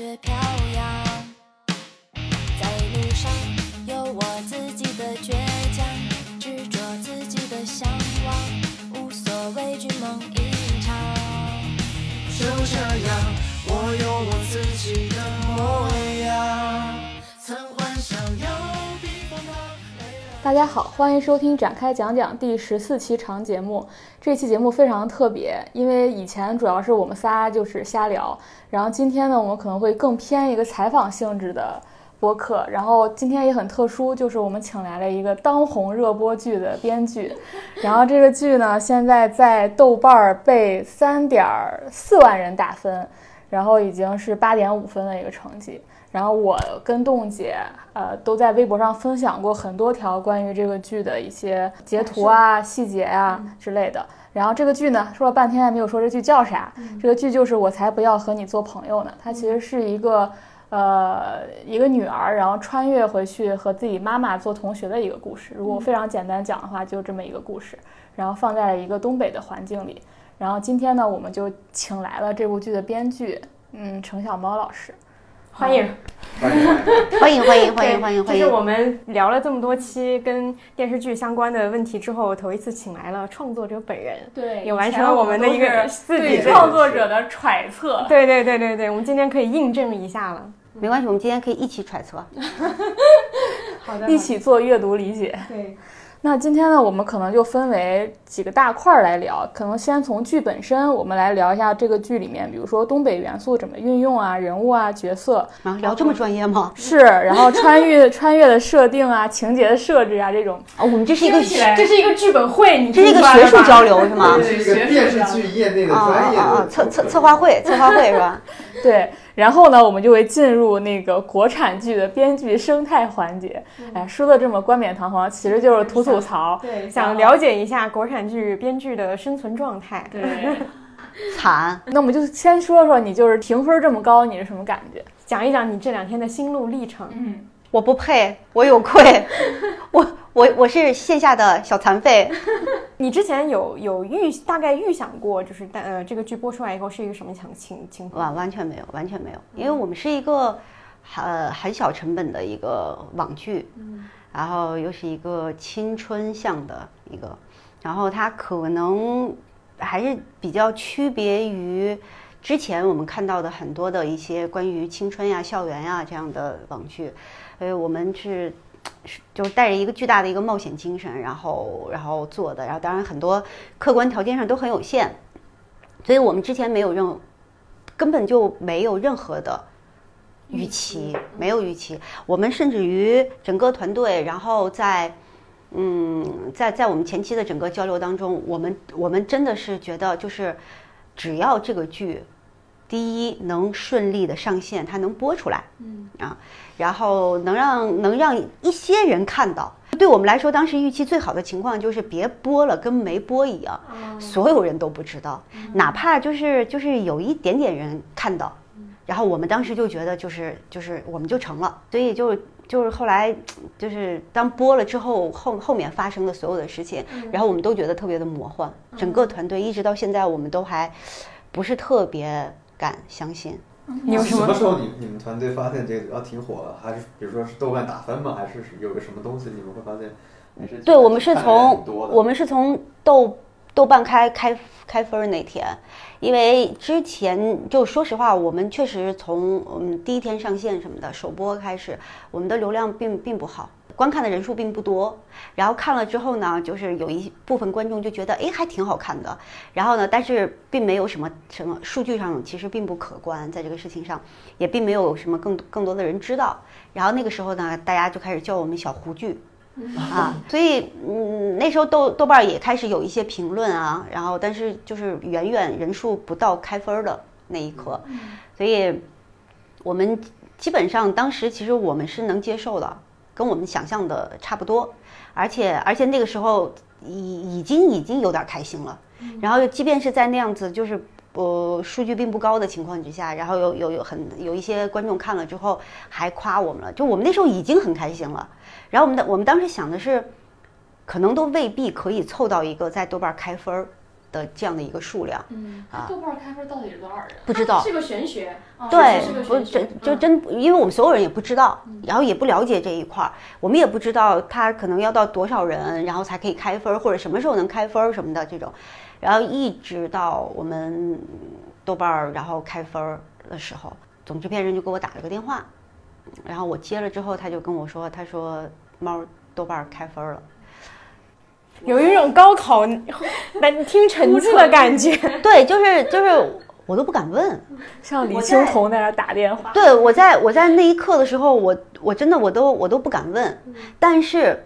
在大雪飘大家好，欢迎收听展开讲讲第十四期长节目。这期节目非常特别，因为以前主要是我们仨就是瞎聊，然后今天呢，我们可能会更偏一个采访性质的播客。然后今天也很特殊，就是我们请来了一个当红热播剧的编剧，然后这个剧呢，现在在豆瓣儿被三点四万人打分，然后已经是八点五分的一个成绩。然后我跟栋姐，呃，都在微博上分享过很多条关于这个剧的一些截图啊、细节啊之类的。然后这个剧呢，说了半天还没有说这剧叫啥。这个剧就是《我才不要和你做朋友呢》，它其实是一个，呃，一个女儿，然后穿越回去和自己妈妈做同学的一个故事。如果非常简单讲的话，就这么一个故事。然后放在了一个东北的环境里。然后今天呢，我们就请来了这部剧的编剧，嗯，程小猫老师。欢迎，欢迎欢迎欢迎欢迎欢迎欢这是我！们聊了这么多期跟电视剧相关的问题之后，头一次请来了创作者本人。对也完成了我们的一个自己对创作者的揣测。对对对对对，我们今天可以印证一下了。没关系，我们今天可以一起揣测。好的一起做阅读理解。对，那今天呢，我们可能就分为几个大块儿来聊。可能先从剧本身，我们来聊一下这个剧里面，比如说东北元素怎么运用啊，人物啊，角色啊，聊这么专业吗？是，然后穿越 穿越的设定啊，情节的设置啊，这种啊，我们这是一个这是一个剧本会，你这是一个学术交流是吗？这是一个电视剧业内的啊专业啊啊！的策策策划会，策划会是吧？对。然后呢，我们就会进入那个国产剧的编剧生态环节。哎，说的这么冠冕堂皇，其实就是吐吐槽。对，想了解一下国产剧编剧的生存状态。对。惨，那我们就先说说你就是评分这么高，你是什么感觉？讲一讲你这两天的心路历程。嗯，我不配，我有愧，我我我是线下的小残废。你之前有有预大概预想过，就是但呃这个剧播出来以后是一个什么情情情况？完完全没有，完全没有，因为我们是一个呃很小成本的一个网剧，然后又是一个青春向的一个，然后它可能还是比较区别于之前我们看到的很多的一些关于青春呀、校园呀这样的网剧，所以我们是。是，就是带着一个巨大的一个冒险精神，然后然后做的，然后当然很多客观条件上都很有限，所以我们之前没有任根本就没有任何的预期，没有预期。我们甚至于整个团队，然后在嗯，在在我们前期的整个交流当中，我们我们真的是觉得，就是只要这个剧。第一，能顺利的上线，它能播出来，嗯啊，然后能让能让一些人看到。对我们来说，当时预期最好的情况就是别播了，跟没播一样，所有人都不知道，哪怕就是就是有一点点人看到，然后我们当时就觉得就是就是我们就成了，所以就就是后来就是当播了之后，后后面发生的所有的事情，然后我们都觉得特别的魔幻，整个团队一直到现在，我们都还不是特别。敢相信？你有什么？什么时候你你们团队发现这个要挺火了？还是比如说是豆瓣打分吗？还是有个什么东西你们会发现？对，我们是从我们是从豆豆瓣开开开分那天，因为之前就说实话，我们确实从我们第一天上线什么的首播开始，我们的流量并并不好。观看的人数并不多，然后看了之后呢，就是有一部分观众就觉得，哎，还挺好看的。然后呢，但是并没有什么什么数据上其实并不可观，在这个事情上也并没有什么更更多的人知道。然后那个时候呢，大家就开始叫我们小胡剧啊，所以嗯，那时候豆豆瓣也开始有一些评论啊，然后但是就是远远人数不到开分的那一刻，所以我们基本上当时其实我们是能接受的。跟我们想象的差不多，而且而且那个时候已已经已经有点开心了。然后即便是在那样子就是呃数据并不高的情况之下，然后有有有很有一些观众看了之后还夸我们了，就我们那时候已经很开心了。然后我们的我们当时想的是，可能都未必可以凑到一个在豆瓣开分儿的这样的一个数量，嗯，啊豆瓣开分到底是多少人？不知道是。个玄学，对是个，不玄学真就真，因为我们所有人也不知道，然后也不了解这一块儿，我们也不知道他可能要到多少人，然后才可以开分儿，或者什么时候能开分儿什么的这种，然后一直到我们豆瓣儿然后开分儿的时候，总制片人就给我打了个电话，然后我接了之后，他就跟我说，他说猫豆瓣儿开分儿了。有一种高考难听成绩的感觉。对，就是就是我都不敢问，像李青桐在那儿打电话，对我在我在那一刻的时候，我我真的我都我都不敢问，但是。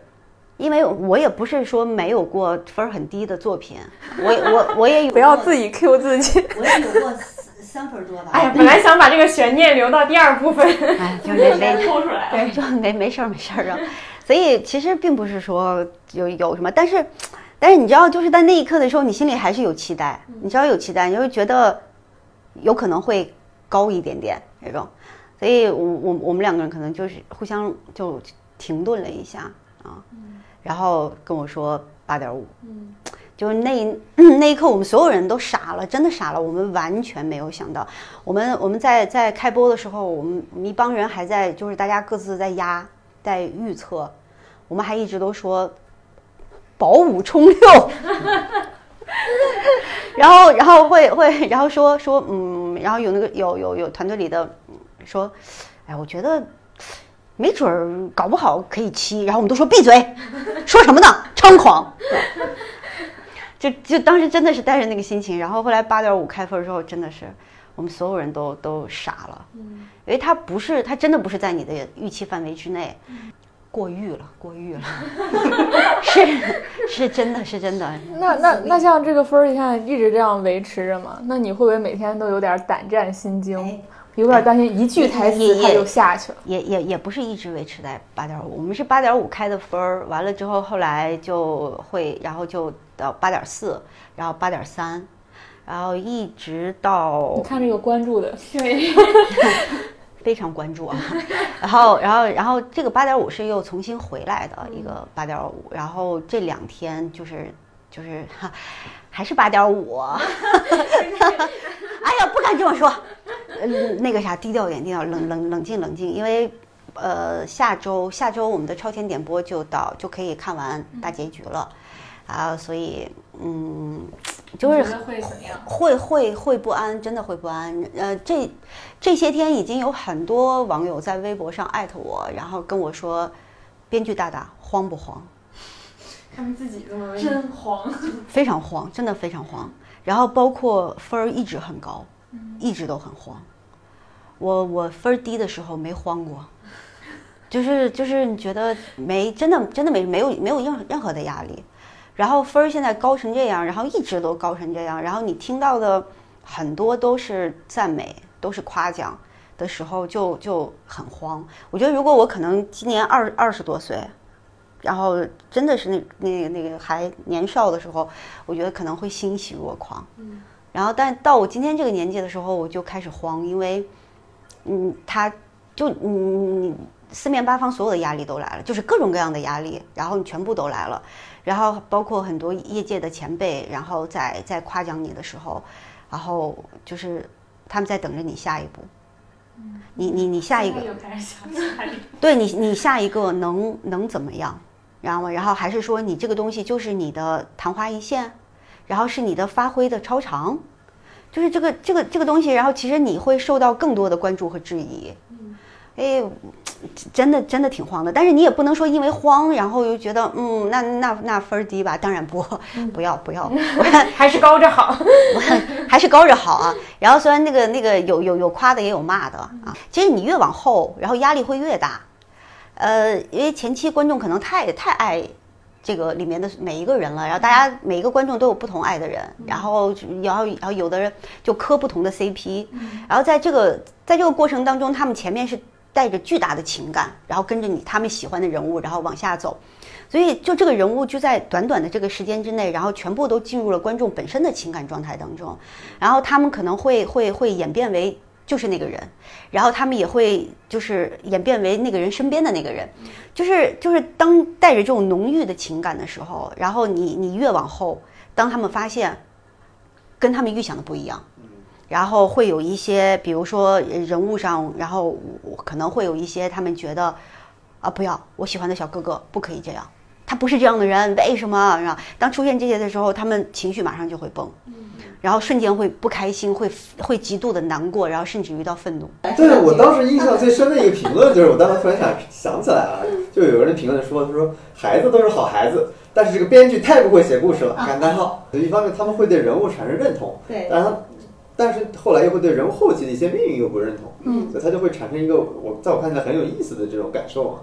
因为我也不是说没有过分儿很低的作品，我我我 也有不要自己 Q 自己。我也有过三三分儿多吧，哎呀，本来想把这个悬念留到第二部分。哎，就没没 抽出来对。就没没事儿没事儿啊。所以其实并不是说有有什么，但是但是你知道，就是在那一刻的时候，你心里还是有期待，你知道有期待，你就会觉得有可能会高一点点那种。所以我我我们两个人可能就是互相就停顿了一下啊，然后跟我说八点五，嗯，就是那一 那一刻，我们所有人都傻了，真的傻了。我们完全没有想到，我们我们在在开播的时候，我们我们一帮人还在，就是大家各自在压，在预测，我们还一直都说保五冲六，然后然后会会然后说说嗯，然后有那个有有有团队里的嗯说，哎，我觉得。没准儿搞不好可以七，然后我们都说闭嘴，说什么呢？猖狂。就就当时真的是带着那个心情，然后后来八点五开分之后，真的是我们所有人都都傻了，嗯，因为它不是，它真的不是在你的预期范围之内，过誉了，过誉了，是是真的是真的。那那那像这个分儿，你看一直这样维持着嘛，那你会不会每天都有点胆战心惊，有点担心一句台词也它就下去了？也也也不是一直维持在八点五，我们是八点五开的分儿，完了之后后来就会，然后就到八点四，然后八点三，然后一直到你看这个关注的，对，非常关注啊，然后然后然后这个八点五是又重新回来的一个八点五，然后这两天就是就是哈，还是八点五，那个啥，低调一点，低调，冷冷冷静冷静，因为呃，下周下周我们的超前点播就到，就可以看完大结局了，啊，所以嗯，就是会怎样？会会会不安，真的会不安。呃，这这些天已经有很多网友在微博上艾特我，然后跟我说，编剧大大慌不慌？他们自己这么真慌。非常慌，真的非常慌。然后包括分儿一直很高，一直都很慌。我我分儿低的时候没慌过，就是就是你觉得没真的真的没没有没有任任何的压力。然后分儿现在高成这样，然后一直都高成这样，然后你听到的很多都是赞美，都是夸奖的时候就就很慌。我觉得如果我可能今年二二十多岁，然后真的是那那个那个还年少的时候，我觉得可能会欣喜若狂。嗯。然后，但到我今天这个年纪的时候，我就开始慌，因为，嗯，他就嗯，你四面八方所有的压力都来了，就是各种各样的压力，然后你全部都来了，然后包括很多业界的前辈，然后在在夸奖你的时候，然后就是他们在等着你下一步。你你你下一个。对你，你下一个能能怎么样？然后，然后还是说你这个东西就是你的昙花一现，然后是你的发挥的超常，就是这个这个这个东西，然后其实你会受到更多的关注和质疑。哎，真的真的挺慌的，但是你也不能说因为慌，然后又觉得嗯，那那那分儿低吧？当然不，不要不要，还是高着好。还是高着好啊。然后虽然那个那个有有有夸的也有骂的啊，其实你越往后，然后压力会越大。呃，因为前期观众可能太太爱这个里面的每一个人了，然后大家每一个观众都有不同爱的人，然后然后然后有的人就磕不同的 CP，然后在这个在这个过程当中，他们前面是带着巨大的情感，然后跟着你他们喜欢的人物，然后往下走。所以，就这个人物就在短短的这个时间之内，然后全部都进入了观众本身的情感状态当中，然后他们可能会会会演变为就是那个人，然后他们也会就是演变为那个人身边的那个人，就是就是当带着这种浓郁的情感的时候，然后你你越往后，当他们发现跟他们预想的不一样。然后会有一些，比如说人物上，然后我可能会有一些他们觉得，啊不要，我喜欢的小哥哥不可以这样，他不是这样的人，为什么？然后当出现这些的时候，他们情绪马上就会崩，然后瞬间会不开心，会会极度的难过，然后甚至于到愤怒。对我当时印象最深的一个评论就是，我当时突然想想起来啊，就有人评论说，他说孩子都是好孩子，但是这个编剧太不会写故事了，感叹号。一方面他们会对人物产生认同，对但他但是后来又会对人物后期的一些命运又不认同，嗯所以他就会产生一个我在我看起来很有意思的这种感受啊。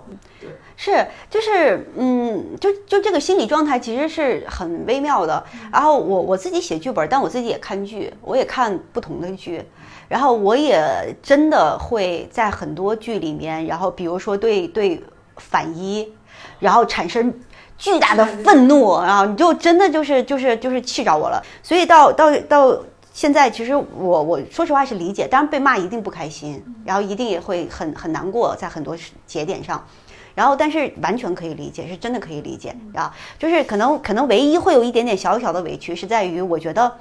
是，就是，嗯，就就这个心理状态其实是很微妙的。然后我我自己写剧本，但我自己也看剧，我也看不同的剧，然后我也真的会在很多剧里面，然后比如说对对反一，然后产生巨大的 愤怒，然后你就真的就是就是就是气着我了。所以到到到现在，其实我我说实话是理解，当然被骂一定不开心，然后一定也会很很难过，在很多节点上。然后，但是完全可以理解，是真的可以理解啊。就是可能可能唯一会有一点点小小的委屈，是在于我觉得，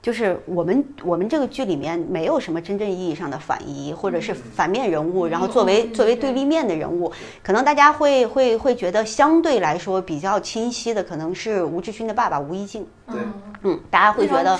就是我们我们这个剧里面没有什么真正意义上的反一或者是反面人物，然后作为作为对立面的人物，可能大家会会会觉得相对来说比较清晰的，可能是吴志勋的爸爸吴一静。对，嗯，大家会觉得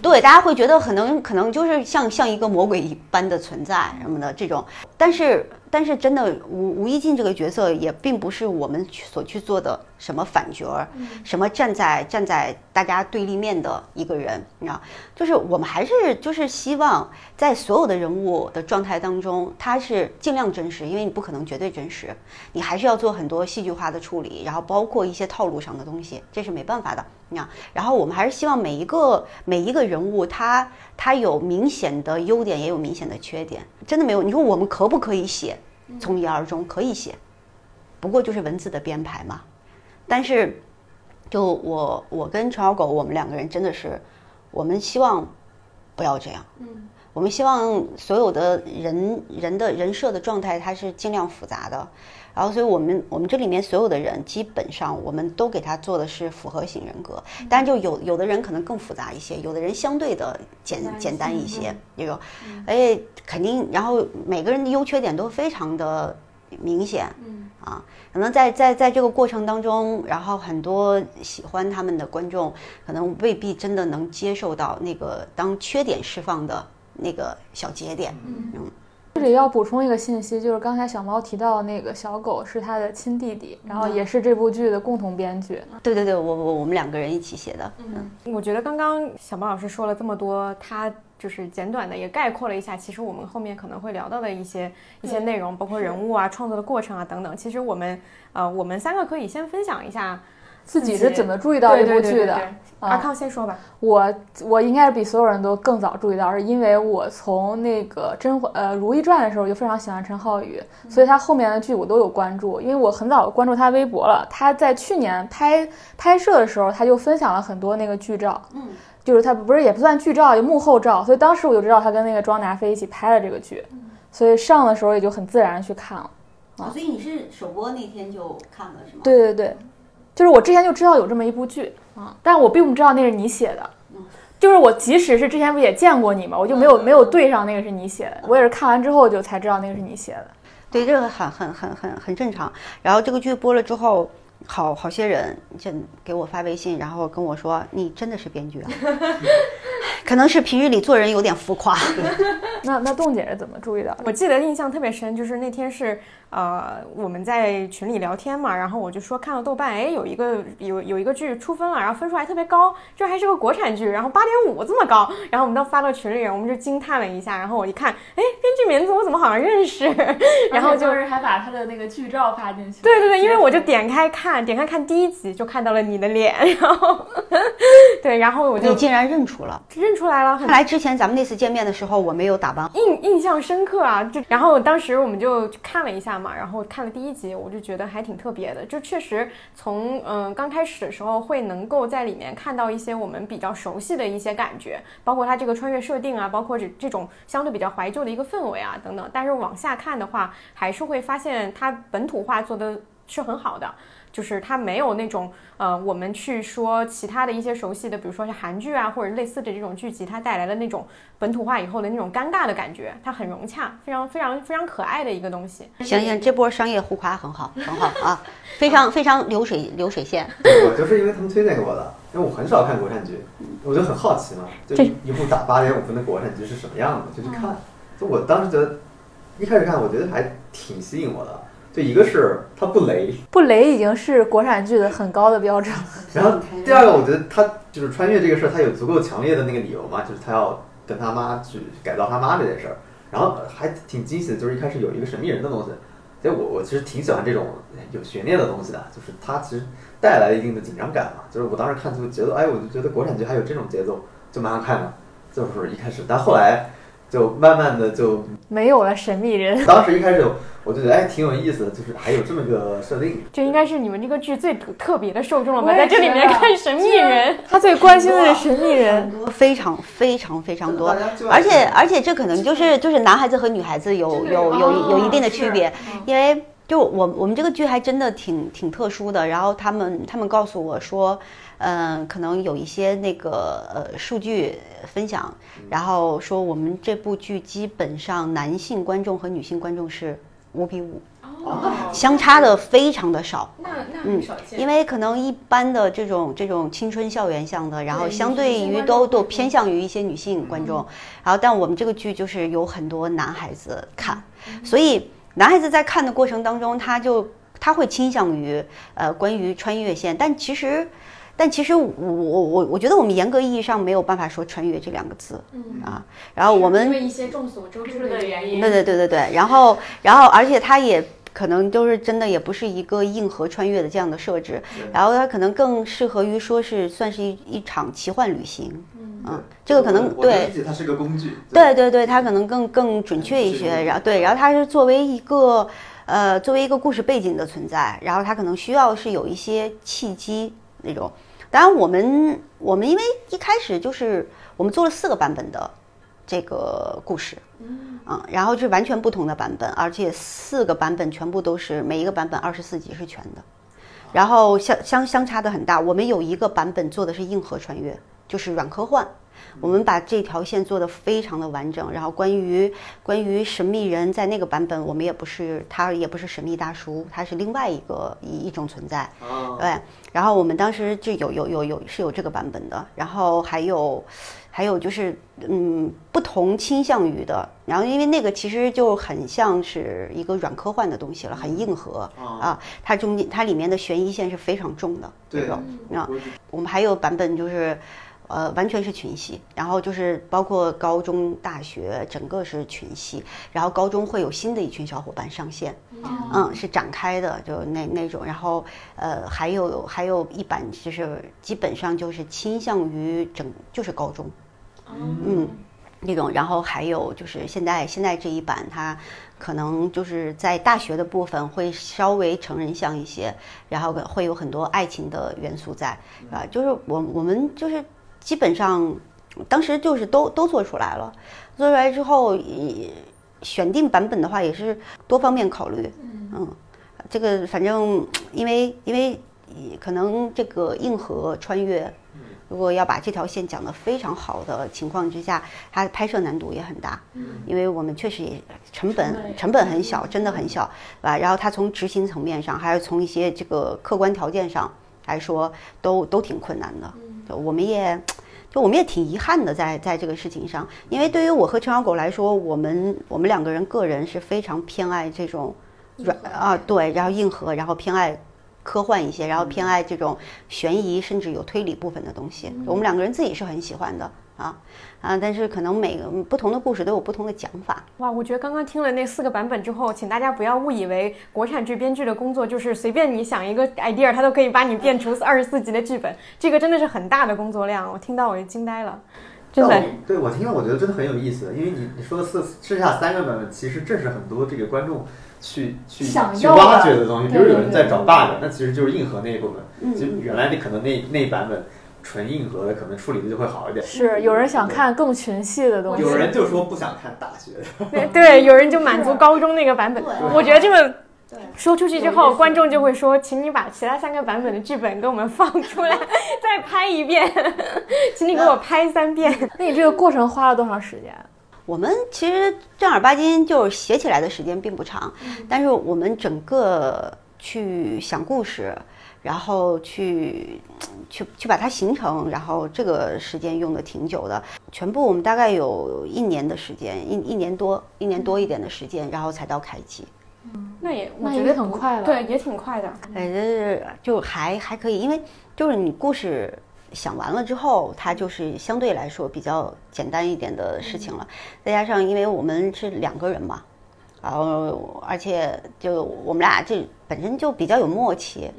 对，大家会觉得可能可能就是像像一个魔鬼一般的存在什么的这种，但是但是真的吴吴一静这个角色也并不是我们所去做的什么反角儿，什么站在站在大家对立面的一个人，你知道，就是我们还是就是希望在所有的人物的状态当中，他是尽量真实，因为你不可能绝对真实，你还是要做很多戏剧化的处理，然后包括一些套路上的东西，这是没办法的。你看，然后我们还是希望每一个每一个人物他，他有明显的优点，也有明显的缺点。真的没有，你说我们可不可以写从一而终？可以写，不过就是文字的编排嘛。但是，就我我跟陈小狗，我们两个人真的是，我们希望不要这样。嗯，我们希望所有的人人的人设的状态，它是尽量复杂的。然后，所以我们我们这里面所有的人，基本上我们都给他做的是复合型人格，当然就有有的人可能更复杂一些，有的人相对的简简单一些，这个，而且肯定，然后每个人的优缺点都非常的明显，嗯。啊，可能在在在这个过程当中，然后很多喜欢他们的观众，可能未必真的能接受到那个当缺点释放的那个小节点，嗯这里要补充一个信息，就是刚才小猫提到的那个小狗是他的亲弟弟，然后也是这部剧的共同编剧。对对对，我我我们两个人一起写的，嗯我觉得刚刚小猫老师说了这么多，他就是简短的也概括了一下，其实我们后面可能会聊到的一些一些内容，包括人物啊、创作的过程啊等等。其实我们呃，我们三个可以先分享一下自己是怎么注意到这部剧的？阿康先说吧。我我应该是比所有人都更早注意到，是因为我从那个《甄嬛》呃《如懿传》的时候就非常喜欢陈浩宇，所以他后面的剧我都有关注，因为我很早关注他微博了。他在去年拍拍摄的时候，他就分享了很多那个剧照，嗯，就是他不是也不算剧照，就幕后照，所以当时我就知道他跟那个庄达菲一起拍了这个剧，所以上的时候也就很自然去看了。哦所以你是首播那天就看了是吗？对对对，就是我之前就知道有这么一部剧啊，但我并不知道那是你写的。就是我即使是之前不也见过你嘛，我就没有没有对上那个是你写的，我也是看完之后就才知道那个是你写的。对，这个很很很很很正常。然后这个剧播了之后，好好些人就给我发微信，然后跟我说：“你真的是编剧啊？”可能是平日里做人有点浮夸。那那栋姐是怎么注意到的？我记得印象特别深，就是那天是呃我们在群里聊天嘛，然后我就说看到豆瓣，哎有一个有有一个剧出分了，然后分数还特别高，这还是个国产剧，然后八点五这么高，然后我们都发到群里，我们就惊叹了一下，然后我一看，哎编剧名字我怎么好像认识，然后就是还把他的那个剧照发进去。对对对，因为我就点开看，点开看第一集就看到了你的脸，然后 对，然后我就你竟然认出了！认出来了，看来之前咱们那次见面的时候，我没有打扮。印印象深刻啊！就然后当时我们就看了一下然后看了第一集，我就觉得还挺特别的。就确实从嗯、刚开始的时候会能够在里面看到一些我们比较熟悉的一些感觉，包括它这个穿越设定啊，包括这这种相对比较怀旧的一个氛围啊等等。但是往下看的话，还是会发现它本土化做的是很好的。就是它没有那种呃，我们去说其他的一些熟悉的，比如说是韩剧啊或者类似的这种剧集，它带来的那种本土化以后的那种尴尬的感觉，它很融洽，非常非常非常可爱的一个东西。行行，这波商业互夸很好，很好啊，非常非常流水流水线。我就是因为他们推荐给我的，因为我很少看国产剧，我就很好奇嘛，就一一部打八点五分的国产剧是什么样的，就去看。就我当时觉得，一开始看我觉得还挺吸引我的。就一个是它不雷，不雷已经是国产剧的很高的标准了。然后第二个，我觉得他就是穿越这个事儿，他有足够强烈的那个理由嘛，就是他要跟他妈去改造他妈这件事儿。然后还挺惊喜的，就是一开始有一个神秘人的东西。所以我我其实挺喜欢这种有悬念的东西的，就是它其实带来一定的紧张感嘛。就是我当时看就节奏，哎，我就觉得国产剧还有这种节奏，就蛮好看的。就是一开始，但后来。就慢慢的就没有了神秘人。当时一开始我就觉得哎挺有意思的，就是还有这么个设定。这应该是你们这个剧最特别的受众了吧？在这里面看神秘人，他最关心的是神秘人，非常非常非常多。而且而且这可能就是就是男孩子和女孩子有有有有一定的区别，因为就我我们这个剧还真的挺挺特殊的。然后他们他们告诉我说。嗯，可能有一些那个呃数据分享，然后说我们这部剧基本上男性观众和女性观众是五比五，相差的非常的少。那那很少见。因为可能一般的这种这种青春校园向的，然后相对于都都偏向于一些女性观众，然后但我们这个剧就是有很多男孩子看，所以男孩子在看的过程当中，他就他会倾向于呃关于穿越线，但其实。但其实我我我我觉得我们严格意义上没有办法说穿越这两个字，嗯啊，然后我们因为一些众所周知的原因，对对对对对，然后然后而且它也可能就是真的也不是一个硬核穿越的这样的设置，然后它可能更适合于说是算是一一场奇幻旅行，嗯，这个可能对，它是个工具，对对对，它可能更更准确一些，然后对，然后它是作为一个呃作为一个故事背景的存在，然后它可能需要是有一些契机那种。当然，我们我们因为一开始就是我们做了四个版本的这个故事，嗯，然后是完全不同的版本，而且四个版本全部都是每一个版本二十四集是全的，然后相相相差的很大。我们有一个版本做的是硬核穿越，就是软科幻。我们把这条线做得非常的完整，然后关于关于神秘人在那个版本，我们也不是他也不是神秘大叔，他是另外一个一一种存在，对。然后我们当时就有有有有是有这个版本的，然后还有还有就是嗯不同倾向于的，然后因为那个其实就很像是一个软科幻的东西了，很硬核啊，它中间它里面的悬疑线是非常重的，对吧？啊，我们还有版本就是。呃，完全是群戏，然后就是包括高中、大学，整个是群戏。然后高中会有新的一群小伙伴上线，嗯，是展开的，就那那种。然后呃，还有还有一版，就是基本上就是倾向于整就是高中，嗯，那种。然后还有就是现在现在这一版，它可能就是在大学的部分会稍微成人向一些，然后会有很多爱情的元素在，啊，就是我我们就是。基本上，当时就是都都做出来了，做出来之后，选定版本的话也是多方面考虑。嗯，这个反正因为因为可能这个硬核穿越，如果要把这条线讲得非常好的情况之下，它拍摄难度也很大。嗯，因为我们确实也成本成本很小，真的很小，对吧？然后它从执行层面上，还有从一些这个客观条件上来说，都都挺困难的。我们也，就我们也挺遗憾的，在在这个事情上，因为对于我和陈小狗来说，我们我们两个人个人是非常偏爱这种软啊，对，然后硬核，然后偏爱科幻一些，然后偏爱这种悬疑，甚至有推理部分的东西，我们两个人自己是很喜欢的。啊啊！但是可能每个不同的故事都有不同的讲法。哇，我觉得刚刚听了那四个版本之后，请大家不要误以为国产剧编剧的工作就是随便你想一个 idea，他都可以把你变出二十四集的剧本。这个真的是很大的工作量，我听到我就惊呆了。真的，对我听了我觉得真的很有意思，因为你你说的四剩下三个版本，其实正是很多这个观众去去去挖掘的东西。比如有人在找 bug，那其实就是硬核那一部分。就原来你可能那那版本。纯硬核的可能处理的就会好一点。是有人想看更群戏的东西，有人就说不想看大学。对对，有人就满足高中那个版本。我觉得这个说出去之后，观众就会说，请你把其他三个版本的剧本给我们放出来，再拍一遍，请你给我拍三遍。那你这个过程花了多长时间？我们其实正儿八经就是写起来的时间并不长，但是我们整个去想故事，然后去去去把它形成，然后这个时间用的挺久的。全部我们大概有一年的时间，一一年多，一年多一点的时间，然后才到开机。嗯那也我那也觉得很快了。对，也挺快的。哎，是就还还可以，因为就是你故事想完了之后，它就是相对来说比较简单一点的事情了。再加上因为我们是两个人嘛，然后而且就我们俩这本身就比较有默契。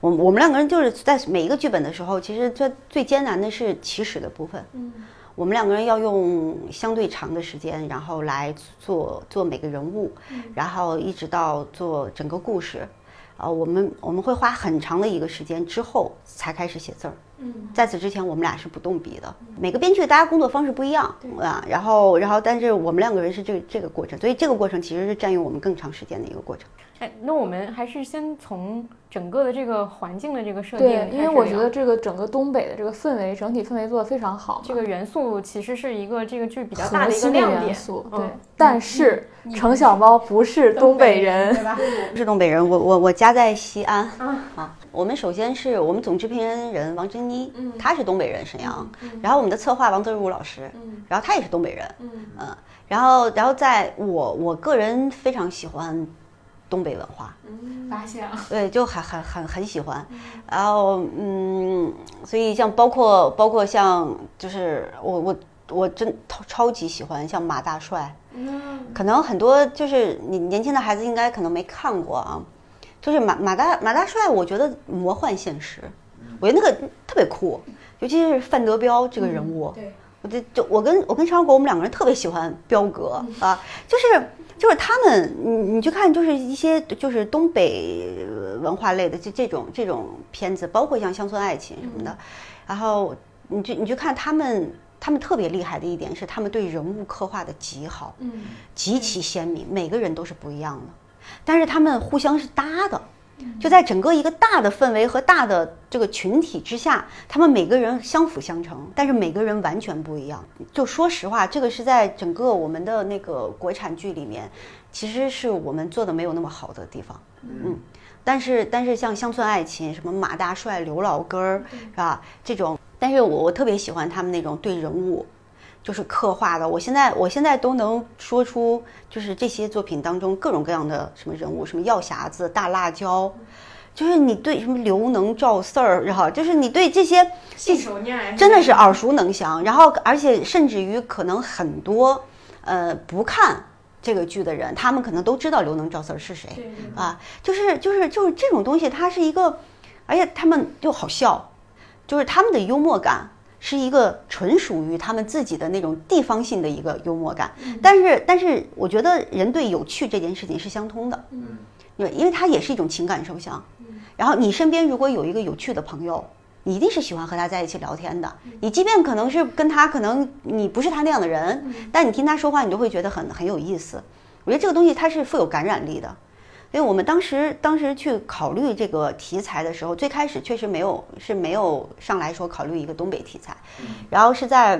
我我们两个人就是在每一个剧本的时候，其实最最艰难的是起始的部分。嗯我们两个人要用相对长的时间，然后来做做每个人物，然后一直到做整个故事。呃，我们我们会花很长的一个时间之后才开始写字儿。嗯，在此之前我们俩是不动笔的。每个编剧大家工作方式不一样啊，然后然后但是我们两个人是这个这个过程，所以这个过程其实是占用我们更长时间的一个过程。哎，那我们还是先从整个的这个环境的这个设定对，因为我觉得这个整个东北的这个氛围，整体氛围做的非常好。这个元素其实是一个这个剧比较大的一个亮点。元素，嗯对。但是程小猫不是东北人，对吧？不是东北人，我我我家在西安啊。我们首先是我们总制片人王珍妮，她是东北人，沈阳。然后我们的策划王泽如老师，然后他也是东北人，嗯然后然后在我我个人非常喜欢东北文化，发现了。对，就很很很很喜欢，然后嗯，所以像包括包括像就是我我我真超超级喜欢像马大帅，可能很多就是你年轻的孩子应该可能没看过啊，就是马马大马大帅，我觉得魔幻现实，我觉得那个特别酷，尤其是范德彪这个人物，对，我就就我跟我跟常国我们两个人特别喜欢彪哥 啊，就是就是他们，你你去看就是一些就是东北呃文化类的这这种这种片子，包括像乡村爱情什么的，然后你去你去看他们。他们特别厉害的一点是，他们对人物刻画的极好，嗯，极其鲜明，每个人都是不一样的，但是他们互相是搭的，就在整个一个大的氛围和大的这个群体之下，他们每个人相辅相成，但是每个人完全不一样。就说实话，这个是在整个我们的那个国产剧里面，其实是我们做的没有那么好的地方，嗯。但是但是像乡村爱情，什么马大帅、刘老根儿，是吧？这种，但是我我特别喜欢他们那种对人物。就是刻画的，我现在我现在都能说出，就是这些作品当中各种各样的什么人物，什么药匣子、大辣椒，就是你对什么刘能、赵四儿，然后就是你对这些信手拈来，真的是耳熟能详，然后而且甚至于可能很多呃不看这个剧的人，他们可能都知道刘能、赵四儿是谁啊，就是就是就是这种东西，它是一个，而且他们又好笑，就是他们的幽默感。是一个纯属于他们自己的那种地方性的一个幽默感，但是但是我觉得人对有趣这件事情是相通的，嗯，对，因为它也是一种情感受向，然后你身边如果有一个有趣的朋友，你一定是喜欢和他在一起聊天的，你即便可能是跟他可能你不是他那样的人，但你听他说话，你都会觉得很很有意思。我觉得这个东西它是富有感染力的。因为我们当时当时去考虑这个题材的时候，最开始确实没有是没有上来说考虑一个东北题材，然后是在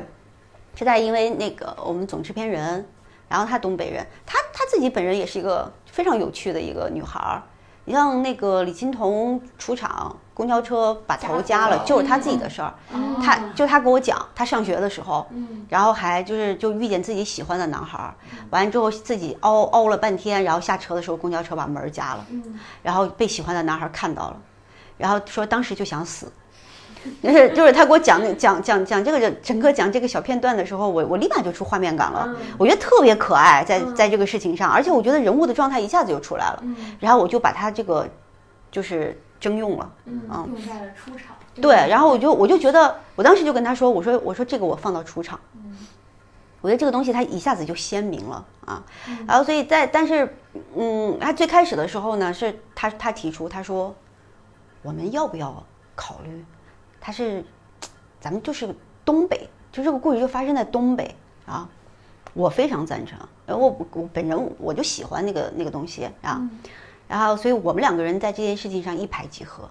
是在因为那个我们总制片人，然后他东北人，他他自己本人也是一个非常有趣的一个女孩儿。你像那个李青桐出场，公交车把头夹了，就是他自己的事儿。他就他给我讲，他上学的时候，然后还就是就遇见自己喜欢的男孩儿，完了之后自己凹凹了半天，然后下车的时候公交车把门儿夹了，然后被喜欢的男孩儿看到了，然后说当时就想死。就是就是他给我讲讲讲讲这个整个讲这个小片段的时候，我我立马就出画面感了，我觉得特别可爱，在在这个事情上，而且我觉得人物的状态一下子就出来了，然后我就把他这个就是征用了，嗯，用在了出场。对，然后我就我就觉得，我当时就跟他说，我说我说这个我放到出场，我觉得这个东西它一下子就鲜明了啊，然后所以在但是嗯，他最开始的时候呢，是他他提出他说我们要不要考虑，他是咱们就是东北，就这个故事就发生在东北啊，我非常赞成，然后我我本人我就喜欢那个那个东西啊。然后所以我们两个人在这件事情上一拍即合，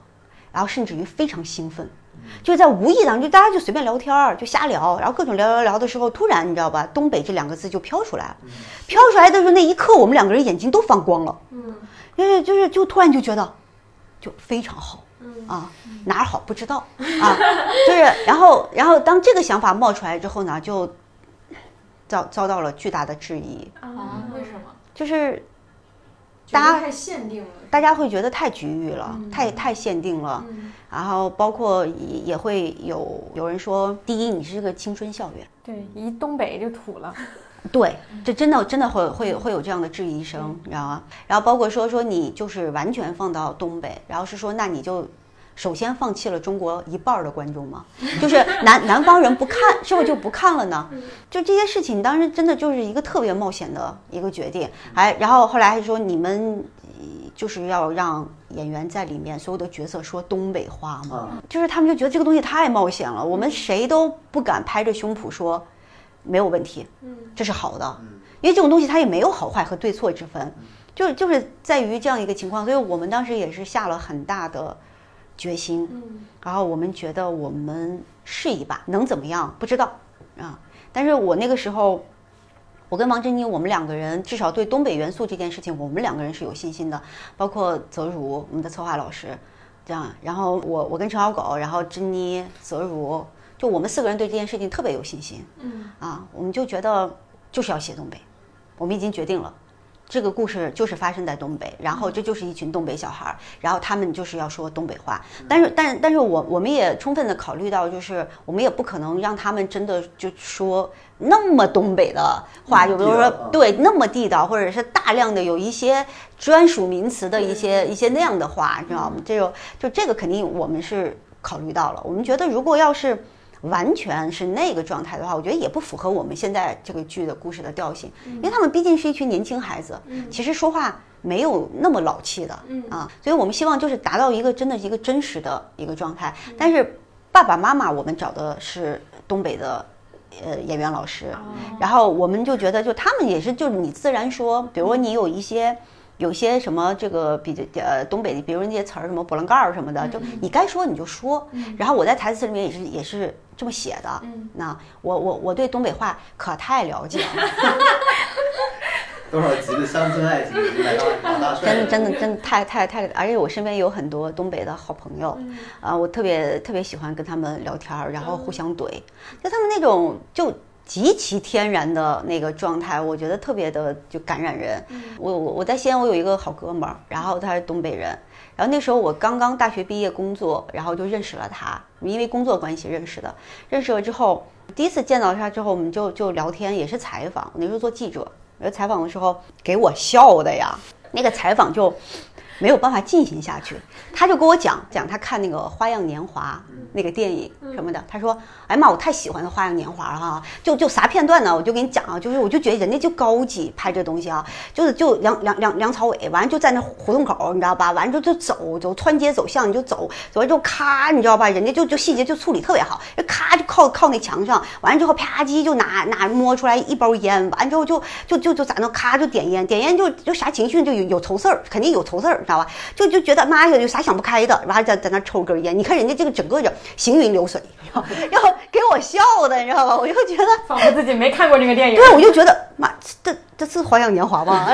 然后甚至于非常兴奋。就是在无意当中，就大家就随便聊天儿，就瞎聊，然后各种聊聊聊的时候，突然你知道吧，东北这两个字就飘出来了。飘出来的时候，那一刻我们两个人眼睛都放光了。嗯，就是就是就突然就觉得，就非常好。啊，哪儿好不知道啊，就是然后然后当这个想法冒出来之后呢，就遭遭到了巨大的质疑，啊？为什么？就是大大家太限定了，大家会觉得太局域了，太太限定了，然后包括也也会有有人说，第一你是个青春校园，对，一东北就土了，对，这真的真的会会会有这样的质疑声，你知道吗？然后包括说说你就是完全放到东北，然后是说那你就。首先放弃了中国一半儿的观众吗？就是南南方人不看，是不是就不看了呢？就这些事情，当时真的就是一个特别冒险的一个决定。还然后后来还说你们呃就是要让演员在里面所有的角色说东北话嘛，就是他们就觉得这个东西太冒险了，我们谁都不敢拍着胸脯说没有问题，这是好的，因为这种东西它也没有好坏和对错之分，就就是在于这样一个情况，所以我们当时也是下了很大的决心，嗯。然后我们觉得我们试一把，能怎么样不知道。啊，但是我那个时候。我跟王珍妮，我们两个人至少对东北元素这件事情，我们两个人是有信心的，包括泽如，我们的策划老师，这样，然后我我跟陈小狗，然后珍妮、泽如，就我们四个人对这件事情特别有信心，嗯，啊，我们就觉得就是要写东北，我们已经决定了。这个故事就是发生在东北，然后这就是一群东北小孩儿，然后他们就是要说东北话。但是，但但是我我们也充分的考虑到，就是我们也不可能让他们真的就说那么东北的话，就比如说对那么地道，或者是大量的有一些专属名词的一些一些那样的话，知道吗？这个就这个肯定我们是考虑到了。我们觉得如果要是完全是那个状态的话，我觉得也不符合我们现在这个剧的故事的调性，因为他们毕竟是一群年轻孩子，其实说话没有那么老气的，啊，所以我们希望就是达到一个真的一个真实的一个状态。但是爸爸妈妈我们找的是东北的。呃，演员老师，然后我们就觉得，就他们也是，就是你自然说，比如说你有一些，有些什么这个比较呃东北的，比如那些词儿什么波浪盖儿什么的，就你该说你就说。然后我在台词里面也是也是这么写的。那我我我对东北话可太了解了，多少集的乡村爱情已经来到马大帅真的真的真的太太太，而且我身边有很多东北的好朋友，啊，我特别特别喜欢跟他们聊天儿，然后互相怼，就他们那种就。极其天然的那个状态，我觉得特别的就感染人。我我我在西安，我有一个好哥们儿，然后他是东北人，然后那时候我刚刚大学毕业工作，然后就认识了他，因为工作关系认识的。认识了之后，第一次见到他之后，我们就就聊天，也是采访。我那时候做记者，然后采访的时候给我笑的呀，那个采访就没有办法进行下去。他就跟我讲讲他看那个《花样年华》那个电影什么的，他说：“哎呀妈，我太喜欢那《花样年华》了哈！就就啥片段呢？我就给你讲啊，就是我就觉得人家就高级拍这东西啊，就是就梁梁梁梁朝伟，完了就在那胡同口，你知道吧？完了就就走走穿街走巷，你就走走完之后咔，你知道吧？人家就就细节就处理特别好，就咔就靠靠那墙上，完了之后啪叽就拿拿摸出来一包烟，完了之后就就就就在那咔就点烟，点烟就就啥情绪就有有愁事儿，肯定有愁事儿，知道吧？就就觉得妈呀，有啥想不开的，然后在在那抽根烟，你看人家这个整个人行云流水，然后 然后给我笑的，你知道吧？我就觉得。仿佛自己没看过这个电影。对，我就觉得妈，这这是《花样年华》吗？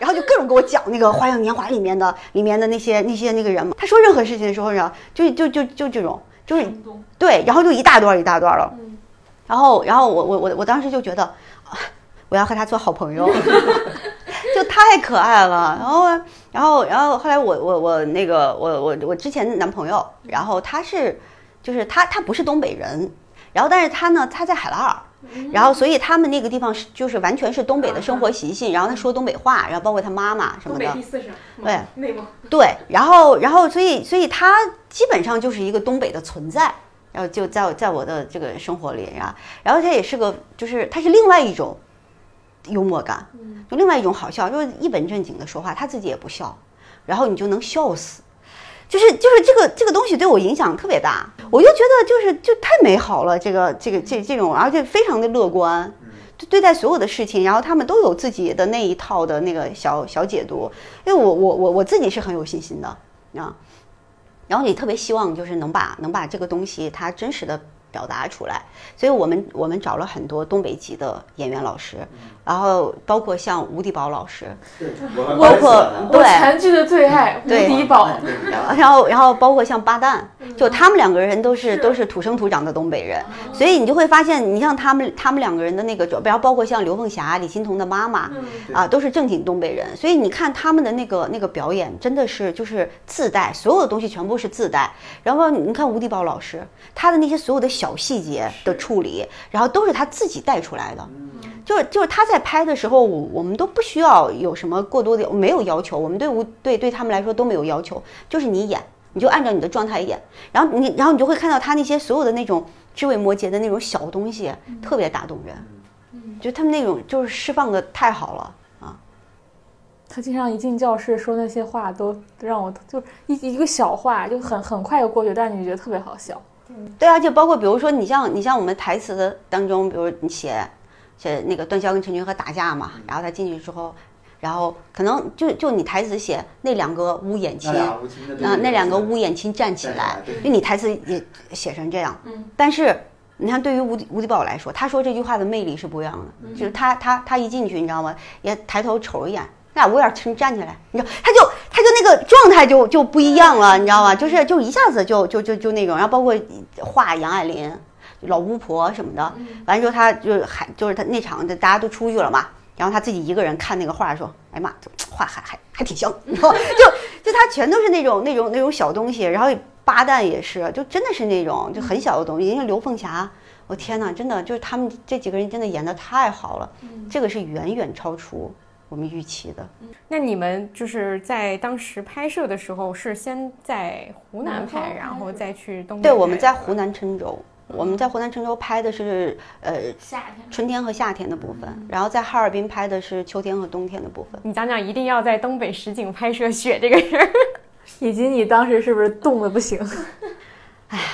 然后就各种给我讲那个《花样年华》里面的里面的那些那些那个人嘛。他说任何事情的时候呢，就就就就这种，就是对，然后就一大段一大段了。然后然后我我我我当时就觉得，啊我要和他做好朋友，就太可爱了。然后然后然后后来我我我那个我我我之前男朋友，然后他是就是他他不是东北人，然后但是他呢他在海拉尔。然后，所以他们那个地方是就是完全是东北的生活习性，然后他说东北话，然后包括他妈妈什么的，四省，对内蒙，对，然后然后所以所以他基本上就是一个东北的存在，然后就在我在我的这个生活里啊，然后他也是个就是他是另外一种幽默感，就另外一种好笑，就是一本正经的说话，他自己也不笑，然后你就能笑死。就是就是这个这个东西对我影响特别大，我就觉得就是就太美好了，这个这个这这种，而且非常的乐观，对待所有的事情，然后他们都有自己的那一套的那个小小解读。因为我我我我自己是很有信心的啊，然后也特别希望就是能把能把这个东西它真实的表达出来，所以我们我们找了很多东北籍的演员老师，然后包括像吴迪宝老师，对，包括我对。全剧的最爱无对敌宝，然后，然后包括像八蛋，就他们两个人都是都是土生土长的东北人，所以你就会发现，你像他们他们两个人的那个，然后包括像刘凤霞、李欣彤的妈妈，啊，都是正经东北人，所以你看他们的那个那个表演，真的是就是自带，所有的东西全部是自带。然后你看吴迪宝老师，他的那些所有的小细节的处理，然后都是他自己带出来的。就是就是他在拍的时候，我我们都不需要有什么过多的没有要求，我们对无对对他们来说都没有要求，就是你演，你就按照你的状态演，然后你然后你就会看到他那些所有的那种枝微末节的那种小东西，特别打动人。就他们那种就是释放的太好了啊！他经常一进教室说那些话，都让我就一一个小话就很很快就过去，但是你觉得特别好笑。对啊，就包括比如说你像你像我们台词的当中，比如你写写那个段霄跟陈君和打架嘛，然后他进去之后，然后可能就就你台词写那两个乌眼青那，那两个乌眼青站起来站起来对，因为你台词也写成这样，但是你看对于吴迪吴迪宝来说，他说这句话的魅力是不一样的，就是他他他一进去，你知道吗？也抬头瞅一眼，那俩乌眼青站起来，你知道，他就他就那个状态就就不一样了，你知道吗？就是就一下子就就就就那种，然后包括画杨爱玲。老巫婆什么的，完了之后他就还就是他那场大家都出去了嘛，然后他自己一个人看那个画说，哎呀妈，这画还还还挺像，然 后就就他全都是那种那种那种小东西，然后八蛋也是，就真的是那种就很小的东西，因为刘凤霞，我天哪，真的就是他们这几个人真的演的太好了，这个是远远超出我们预期的。那你们就是在当时拍摄的时候，是先在湖南拍，然后再去东北对，我们在湖南郴州，我们在湖南郴州拍的是呃夏天春天和夏天的部分，然后在哈尔滨拍的是秋天和冬天的部分。你讲讲，一定要在东北实景拍摄雪这个事儿。以及你当时是不是冻得不行？哎呀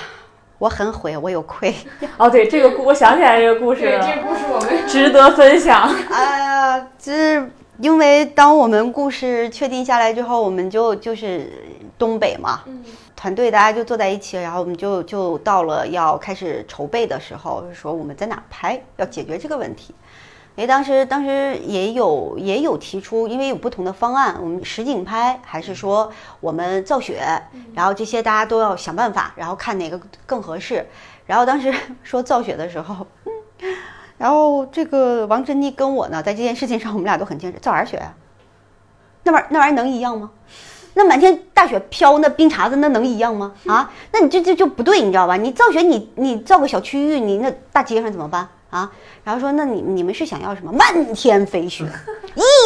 我很悔，我有愧。哦，对，这个故我想起来这个故事了，这个故事我们值得分享。哎 呀，就是因为当我们故事确定下来之后，我们就就是东北嘛，团队大家就坐在一起，然后我们就就到了要开始筹备的时候，说我们在哪儿拍，要解决这个问题。因为当时当时也有也有提出，因为有不同的方案，我们实景拍还是说我们造雪，然后这些大家都要想办法，然后看哪个更合适。然后当时说造雪的时候，然后这个王珍妮跟我呢，在这件事情上，我们俩都很坚持，造啥雪啊？那玩意儿那玩意儿能一样吗？那满天大雪飘，那冰碴子那能一样吗？啊，那你这这就不对，你知道吧？你造雪你你造个小区域，你那大街上怎么办啊？然后说那你你们是想要什么？漫天飞雪，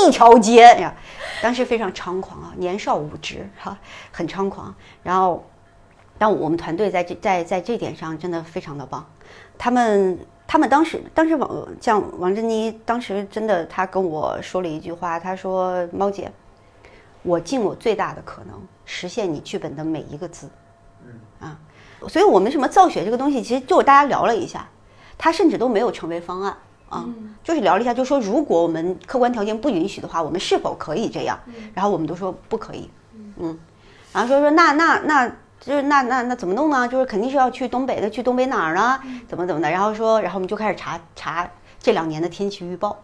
一条街呀！当时非常猖狂啊，年少无知哈、很猖狂。然后，但我们团队在这在在这点上真的非常的棒，他们他们当时当时王像王珍妮当时真的，她跟我说了一句话，她说：“猫姐，我尽我最大的可能实现你剧本的每一个字。”啊，所以我们什么造血这个东西，其实就是大家聊了一下，它甚至都没有成为方案啊，就是聊了一下，就说如果我们客观条件不允许的话，我们是否可以这样？然后我们都说不可以，嗯，然后说说那那那。就是那那那怎么弄呢？就是肯定是要去东北的，去东北哪儿呢？怎么怎么的？然后说，然后我们就开始查查这两年的天气预报，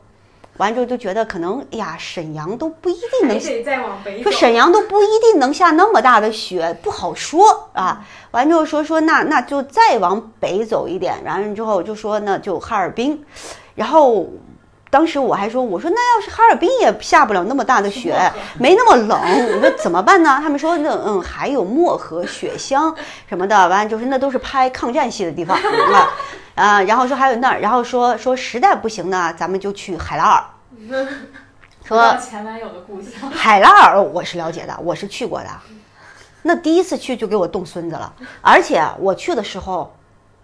完了之后就觉得可能，哎呀，沈阳都不一定能说沈阳都不一定能下那么大的雪，不好说啊。完之后说说那那就再往北走一点，完了之后就说那就哈尔滨，然后当时我还说我说那要是哈尔滨也下不了那么大的雪，没那么冷，我说怎么办呢？他们说那嗯还有漠河、雪乡什么的，完了就是那都是拍抗战戏的地方 啊啊，然后说还有那儿，然后说说实在不行呢，咱们就去海拉尔。说前男友的故乡，海拉尔我是了解的，我是去过的。那第一次去就给我冻孙子了，而且我去的时候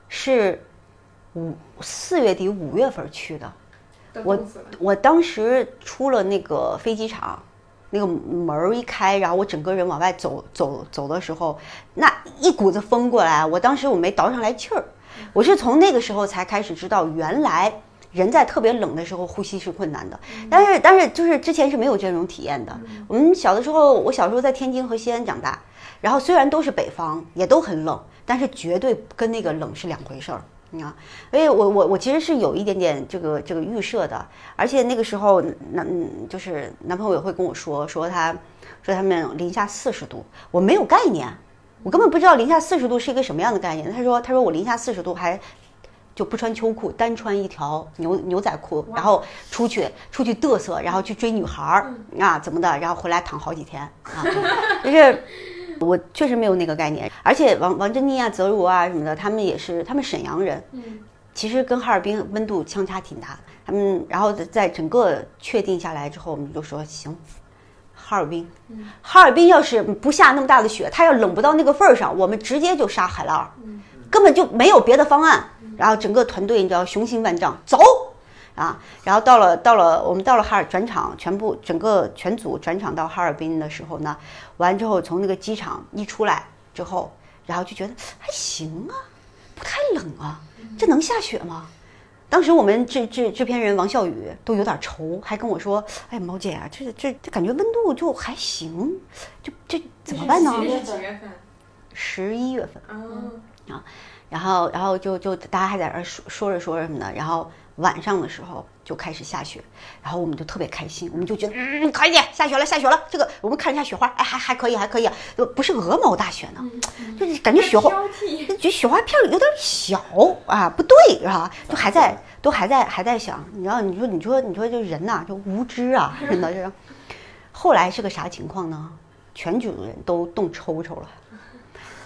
是五四月底五月份去的，我我当时出了那个飞机场，那个门儿一开，然后我整个人往外走走走的时候，那一股子风过来，我当时我没倒上来气儿，我是从那个时候才开始知道，原来人在特别冷的时候呼吸是困难的。但是但是就是之前是没有这种体验的。我们小的时候，我小时候在天津和西安长大，然后虽然都是北方，也都很冷，但是绝对跟那个冷是两回事儿。啊，所以我我我其实是有一点点这个这个预设的，而且那个时候男就是男朋友也会跟我说说他说他们零下四十度，我没有概念，我根本不知道零下四十度是一个什么样的概念。他说他说我零下四十度还就不穿秋裤，单穿一条牛牛仔裤，然后出去出去嘚瑟，然后去追女孩儿啊怎么的，然后回来躺好几天啊，就是。我确实没有那个概念，而且王王珍妮啊、泽如啊什么的，他们也是，他们沈阳人，嗯，其实跟哈尔滨温度相差挺大。他们然后在整个确定下来之后，我们就说行，哈尔滨，哈尔滨要是不下那么大的雪，它要冷不到那个份儿上，我们直接就杀海拉尔，根本就没有别的方案。然后整个团队你知道雄心万丈，走。啊，然后到了到了，我们到了哈尔转场，全部整个全组转场到哈尔滨的时候呢，完之后从那个机场一出来之后，然后就觉得还行啊，不太冷啊，这能下雪吗？当时我们制制制片人王笑宇都有点愁，还跟我说：“哎，毛姐啊，这这这感觉温度就还行，就这怎么办呢？”几月份？十一月份。嗯啊，然后然后就就大家还在那说说着说着什么的，然后。晚上的时候就开始下雪，然后我们就特别开心，我们就觉得嗯可以下雪了下雪了，这个我们看一下雪花，哎还还可以还可以，呃不是鹅毛大雪呢，就是感觉雪花，觉得雪花片有点小啊，不对是吧？就还在都还在还在想，你知道你说你说你说这人呐就无知啊，真的是。后来是个啥情况呢？全组人都冻抽抽了，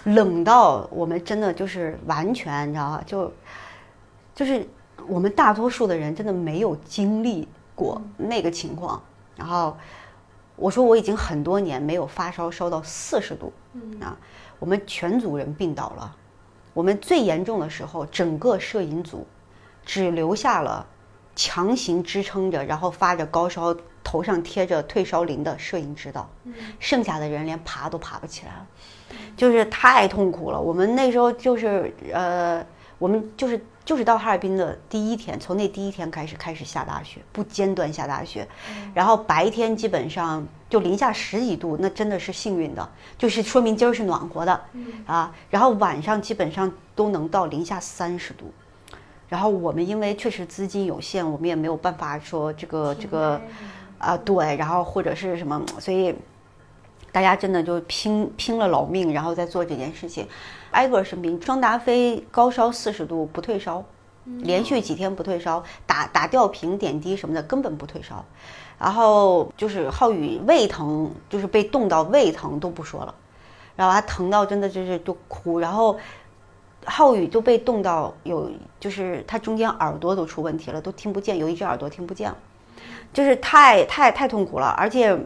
冷到我们真的就是完全你知道吧？就就是。我们大多数的人真的没有经历过那个情况。然后我说我已经很多年没有发烧烧到四十度啊。我们全组人病倒了。我们最严重的时候，整个摄影组只留下了强行支撑着，然后发着高烧，头上贴着退烧灵的摄影指导。剩下的人连爬都爬不起来了，就是太痛苦了。我们那时候就是呃，我们就是。就是到哈尔滨的第一天，从那第一天开始开始下大雪，不间断下大雪，然后白天基本上就零下十几度，那真的是幸运的，就是说明今儿是暖和的，啊，然后晚上基本上都能到零下三十度，然后我们因为确实资金有限，我们也没有办法说这个这个，啊对，然后或者是什么，所以大家真的就拼拼了老命，然后再做这件事情。挨个生病，张达飞高烧四十度不退烧，连续几天不退烧，打打吊瓶点滴什么的根本不退烧，然后就是浩宇胃疼，就是被冻到胃疼都不说了，然后他疼到真的就是就哭，然后浩宇就被冻到有就是他中间耳朵都出问题了，都听不见，有一只耳朵听不见了，就是太太太痛苦了，而且嗯，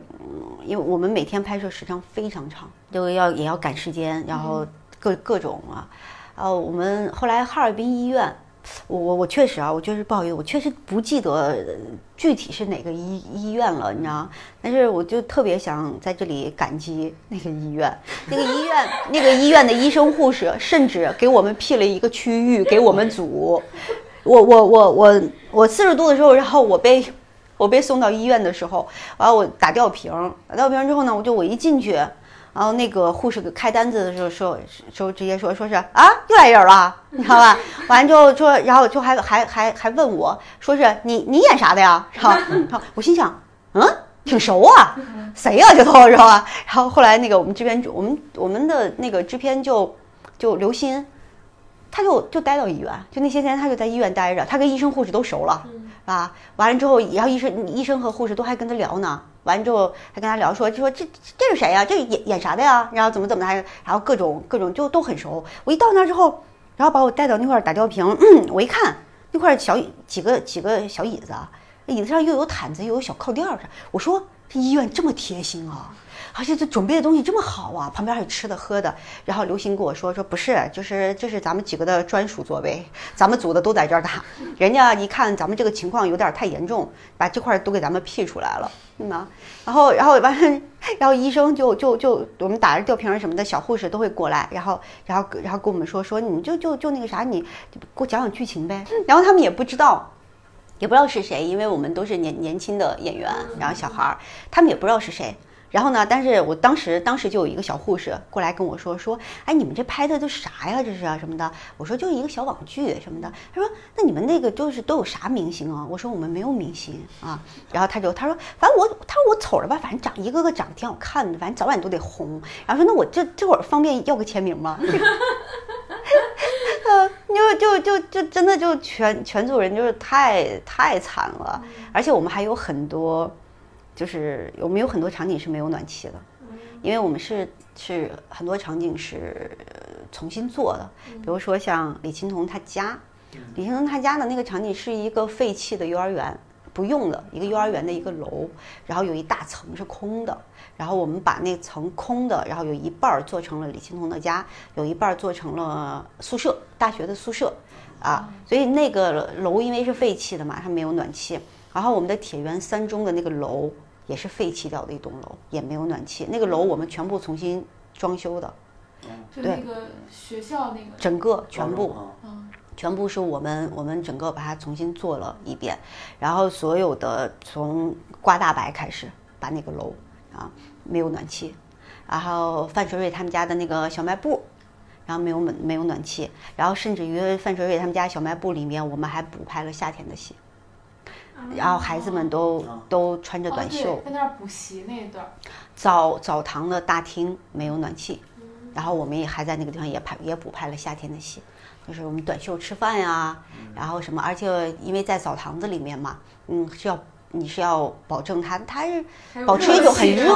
因为我们每天拍摄时长非常长，就要也要赶时间，然后。各各种啊，呃，我们后来哈尔滨医院，我我我确实啊，我确实不好意思，我确实不记得具体是哪个医医院了，你知道但是我就特别想在这里感激那个医院，那个医院那个医院的医生护士，甚至给我们辟了一个区域给我们组。我我我我我四十度的时候，然后我被我被送到医院的时候，完了我打吊瓶，打吊瓶之后呢，我就我一进去。然后那个护士给开单子的时候说，就直接说说是啊，又来人了，你知道吧？完之后说，然后就还还还还问我说是你你演啥的呀？好，好，我心想，嗯，挺熟啊，谁呀这都知道吧？然后后来那个我们制片，我们我们的那个制片就就刘鑫，他就就待到医院，就那些天他就在医院待着，他跟医生护士都熟了，啊，完了之后，然后医生医生和护士都还跟他聊呢。完了之后还跟他聊说，就说这这是谁呀？这演演啥的呀？然后怎么怎么还，然后各种各种就都很熟。我一到那之后，然后把我带到那块打吊瓶，我一看那块小几个几个小椅子，椅子上又有毯子又有小靠垫儿我说这医院这么贴心啊。而且这准备的东西这么好啊，旁边还有吃的喝的。然后刘星跟我说说不是，就是这是咱们几个的专属座位，咱们组的都在这儿打。人家一看咱们这个情况有点太严重，把这块都给咱们辟出来了，嗯吗？然后然后完，然后医生就就就我们打着吊瓶什么的，小护士都会过来，然后然后然后跟我们说说你就就就那个啥，你给我讲讲剧情呗。然后他们也不知道。也不知道是谁，因为我们都是年年轻的演员，然后小孩儿，他们也不知道是谁。然后呢，但是我当时当时就有一个小护士过来跟我说说，哎，你们这拍的都啥呀？这是啊什么的？我说就是一个小网剧什么的。他说那你们那个就是都有啥明星啊？我说我们没有明星啊。然后他就他说反正我他说我瞅着吧，反正长一个个长得挺好看的，反正早晚都得红。然后说那我这这会儿方便要个签名吗？呃，就就就就真的就全全组人就是太太惨了，而且我们还有很多，就是我们有很多场景是没有暖气的，因为我们是是很多场景是重新做的，比如说像李青桐他家，李青桐他家的那个场景是一个废弃的幼儿园，不用的一个幼儿园的一个楼，然后有一大层是空的，然后我们把那层空的，然后有一半儿做成了李青桐的家，有一半儿做成了宿舍，大学的宿舍，啊，所以那个楼因为是废弃的嘛，它没有暖气。然后我们的铁原三中的那个楼也是废弃掉的一栋楼，也没有暖气。那个楼我们全部重新装修的，就对那个学校那个，整个全部。全部是我们我们整个把它重新做了一遍，然后所有的从刮大白开始把那个楼啊没有暖气，然后范水蕊他们家的那个小卖部，然后没有暖没有暖气，然后甚至于范水蕊他们家小卖部里面我们还补拍了夏天的戏，然后孩子们都都穿着哦短袖，对在那儿补习那一段儿，澡澡堂的大厅没有暖气，然后我们也还在那个地方也拍也补拍了夏天的戏，就是我们短袖吃饭呀，然后什么，而且因为在澡堂子里面嘛，嗯，是要你是要保证它它是保持一种很热，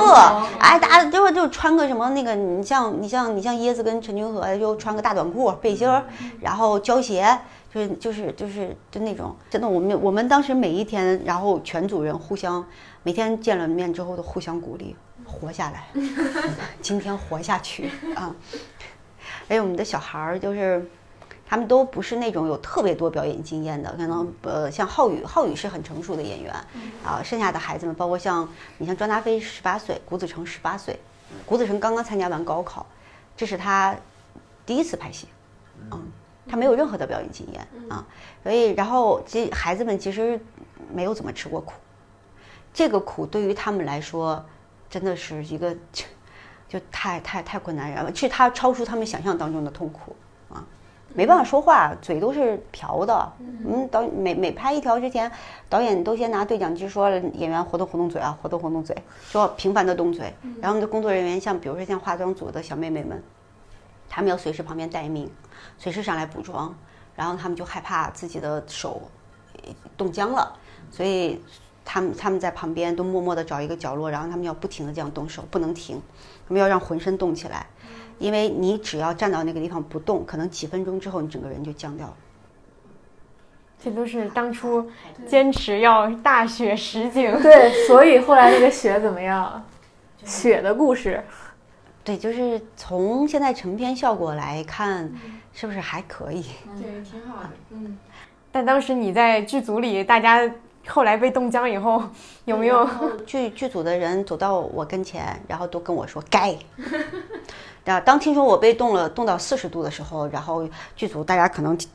哎，大家就就穿个什么那个，你像你像你像椰子跟陈君和就穿个大短裤背心儿，然后胶鞋。就是就是就是就那种，真的，我们我们当时每一天，然后全组人互相每天见了面之后都互相鼓励，活下来，今天活下去啊！而 且我们的小孩儿就是，他们都不是那种有特别多表演经验的，可能呃像浩宇，浩宇是很成熟的演员啊，剩下的孩子们，包括像你像庄达菲十八岁，谷子成十八岁，谷子成刚刚参加完高考，这是他第一次拍戏，嗯，他没有任何的表演经验啊，所以然后这孩子们其实没有怎么吃过苦，这个苦对于他们来说真的是一个就 就太太太困难了，是他超出他们想象当中的痛苦啊，没办法说话，嘴都是瓢的。嗯，导每每拍一条之前，导演都先拿对讲机说演员活动活动嘴啊，活动活动嘴，说频繁的动嘴。然后我们的工作人员像比如说像化妆组的小妹妹们，他们要随时旁边待命，随时上来补妆，然后他们就害怕自己的手呃冻僵了，所以他们他们在旁边都默默地找一个角落，然后他们要不停地这样动手，不能停，他们要让浑身动起来，因为你只要站到那个地方不动，可能几分钟之后你整个人就僵掉了。这都是当初坚持要大雪实景。对，所以后来那个雪怎么样？雪的故事，对，就是从现在成片效果来看，是不是还可以？对，挺好的。嗯，但当时你在剧组里，大家后来被冻僵以后，有没有？剧剧组的人走到我跟前，然后都跟我说该。然后当听说我被冻了，冻到四十度的时候，然后剧组大家可能挺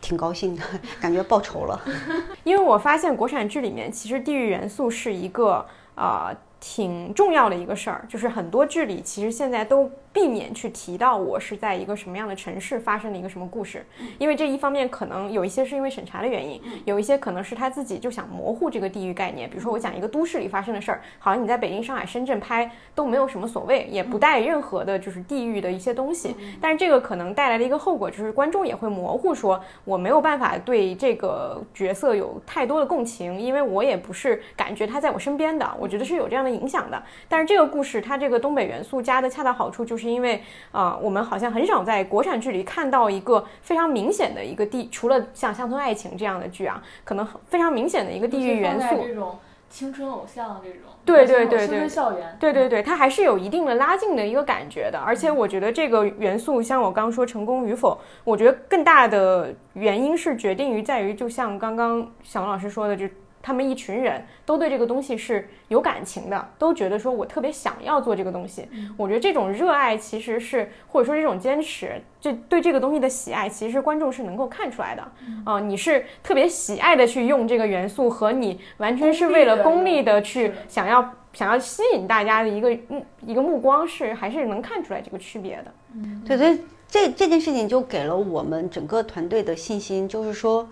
挺高兴的，感觉报仇了。因为我发现国产剧里面，其实地域元素是一个啊、呃挺重要的一个事儿，就是很多治理其实现在都避免去提到我是在一个什么样的城市发生的一个什么故事，因为这一方面可能有一些是因为审查的原因，有一些可能是他自己就想模糊这个地域概念。比如说我讲一个都市里发生的事儿，好像你在北京、上海、深圳拍都没有什么所谓，也不带任何的就是地域的一些东西。但是这个可能带来的一个后果就是观众也会模糊说，我没有办法对这个角色有太多的共情，因为我也不是感觉他在我身边的，我觉得是有这样的影响的。但是这个故事它这个东北元素加的恰到好处，就是因为啊、呃我们好像很少在国产剧里看到一个非常明显的一个地，除了像《乡村爱情》这样的剧啊，可能非常明显的一个地域元素。这种青春偶像这种，对对对青春校园，对对对，它还是有一定的拉近的一个感觉的，而且我觉得这个元素，像我刚说成功与否，我觉得更大的原因是决定于在于，就像刚刚小王老师说的，就他们一群人都对这个东西是有感情的，都觉得说我特别想要做这个东西。我觉得这种热爱其实是，或者说这种坚持，这对这个东西的喜爱，其实观众是能够看出来的。啊、你是特别喜爱的去用这个元素，和你完全是为了功利的去想要想要吸引大家的一个目一个目光是，还是能看出来这个区别的。嗯对，所以这这件事情就给了我们整个团队的信心，就是说，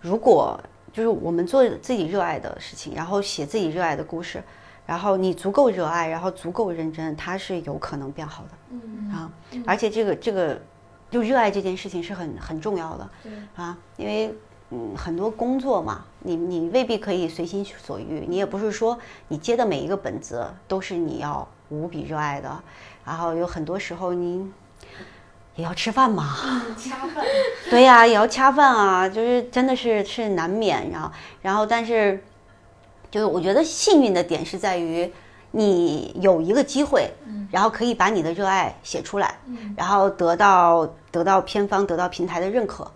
如果就是我们做自己热爱的事情，然后写自己热爱的故事，然后你足够热爱，然后足够认真，它是有可能变好的。嗯啊，而且这个这个就热爱这件事情是很很重要的。啊，因为。嗯，很多工作嘛，你你未必可以随心所欲，你也不是说你接的每一个本子都是你要无比热爱的，然后有很多时候你也要吃饭嘛。对呀、也要恰饭啊，就是真的是是难免，然后然后但是，就是我觉得幸运的点是在于你有一个机会，然后可以把你的热爱写出来，然后得到得到片方得到平台的认可，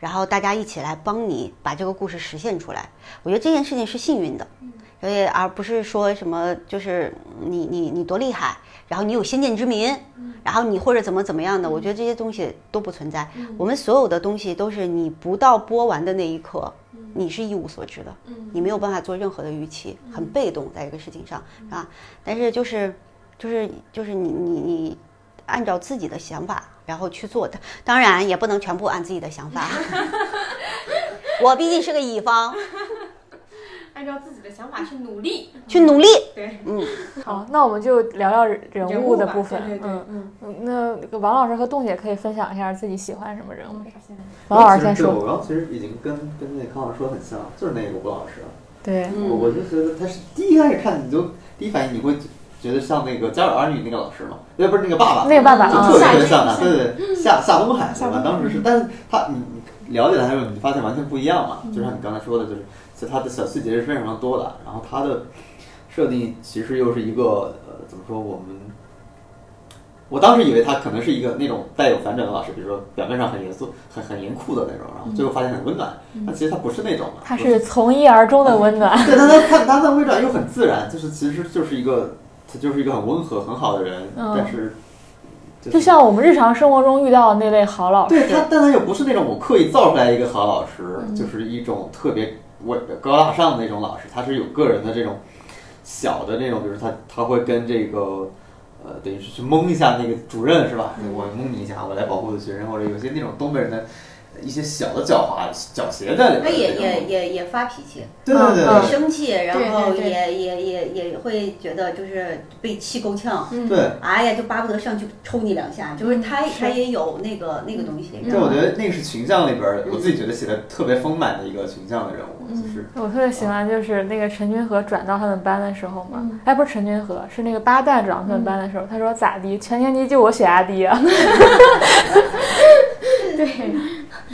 然后大家一起来帮你把这个故事实现出来。我觉得这件事情是幸运的，所以而不是说什么就是你你你多厉害，然后你有先见之明，然后你或者怎么怎么样的，我觉得这些东西都不存在。我们所有的东西都是你不到播完的那一刻，你是一无所知的，你没有办法做任何的预期，很被动在这个事情上啊。但是就是就是就是你你你按照自己的想法然后去做的，当然也不能全部按自己的想法。我毕竟是个乙方，按照自己的想法去努力。去努力。对，嗯，好，那我们就聊聊人物的部分。对对对嗯嗯，那那个王老师和洞姐可以分享一下自己喜欢什么人物。王老师先说。我刚刚其实已经跟跟那个康老师说得很像，就是那个吴老师。对，嗯我我就觉得他是第一开始看你就第一反应你会觉得像那个《家有儿女》那个老师嘛，那不是那个爸爸，那个爸爸啊就特别特别像他，对对对，夏夏东海对吧？当时是，但是他你你了解他之后，你发现完全不一样嘛。就像你刚才说的，就是其实他的小细节是非常多的，然后他的设定其实又是一个呃怎么说我们。我当时以为他可能是一个那种带有反转的老师，比如说表面上很严肃、很很严酷的那种，然后最后发现很温暖。但其实他不是那种的，他是从一而终的温暖。对，他他他他的微转又很自然，就是其实就是一个，他就是一个很温和很好的人，嗯但是就就像我们日常生活中遇到的那类好老师，对他，但他又不是那种我刻意造出来一个好老师，嗯就是一种特别我高大上的那种老师，他是有个人的这种小的那种，比如他他会跟这个。呃，等于是去蒙一下那个主任是吧？我蒙你一下，我来保护的学生，或者有些那种东北人的一些小的狡猾、狡黠在里面。他也也也也发脾气，对对对嗯生气，然后也也也也会觉得就是被气够呛，对。哎呀，就巴不得上去抽你两下，就是他他也有那个那个东西。对我觉得那个是群像里边儿，我自己觉得写的特别丰满的一个群像的人物，就是我特别喜欢，就是那个陈君和转到他们班的时候嘛，哎，不是陈君和，是那个八蛋转到他们班的时候，他说咋的，全年级就我血压低啊。对，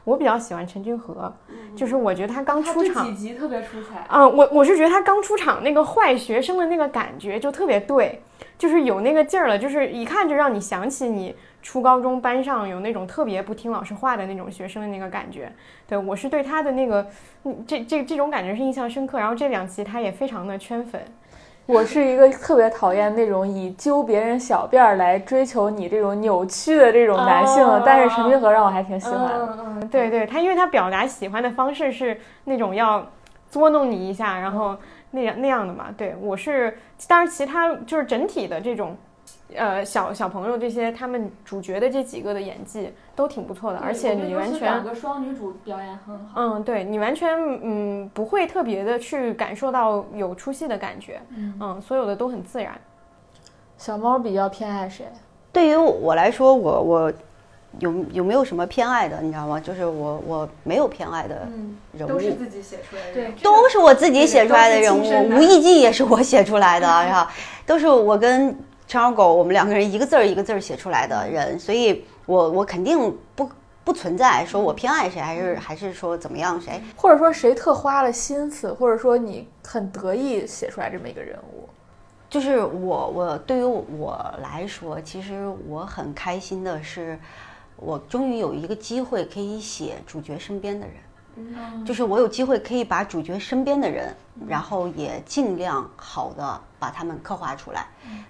我比较喜欢陈君和，就是我觉得他刚出场几，集特别出彩。嗯，我我是觉得他刚出场那个坏学生的那个感觉就特别对，就是有那个劲儿了，就是一看就让你想起你初高中班上有那种特别不听老师话的那种学生的那个感觉。对我是对他的那个，嗯这这这种感觉是印象深刻。然后这两集他也非常的圈粉，我是一个特别讨厌那种以揪别人小辫儿来追求你这种扭曲的这种男性，哦但是陈君和让我还挺喜欢的。嗯嗯，对对，他因为他表达喜欢的方式是那种要捉弄你一下，然后那样那样的嘛。对我是，但是其他就是整体的这种。呃，小小朋友这些，他们主角的这几个的演技都挺不错的，而且你完全两，个双女主表演很好。嗯，对你完全嗯不会特别的去感受到有出戏的感觉，嗯，所有的都很自然。小猫比较偏爱谁？对于我来说，我我有有没有什么偏爱的，你知道吗？就是我我没有偏爱的人物，都是自己写出来的，对都是我自己写出来的人物，的吴亦静也是我写出来的，是吧？都是我跟陈小狗我们两个人一个字儿一个字儿写出来的人，所以我我肯定不不存在说我偏爱谁，还是还是说怎么样谁。或者说谁特花了心思，或者说你很得意写出来这么一个人物？就是我我对于我来说，其实我很开心的是，我终于有一个机会可以写主角身边的人。就是我有机会可以把主角身边的人，然后也尽量好的把他们刻画出来，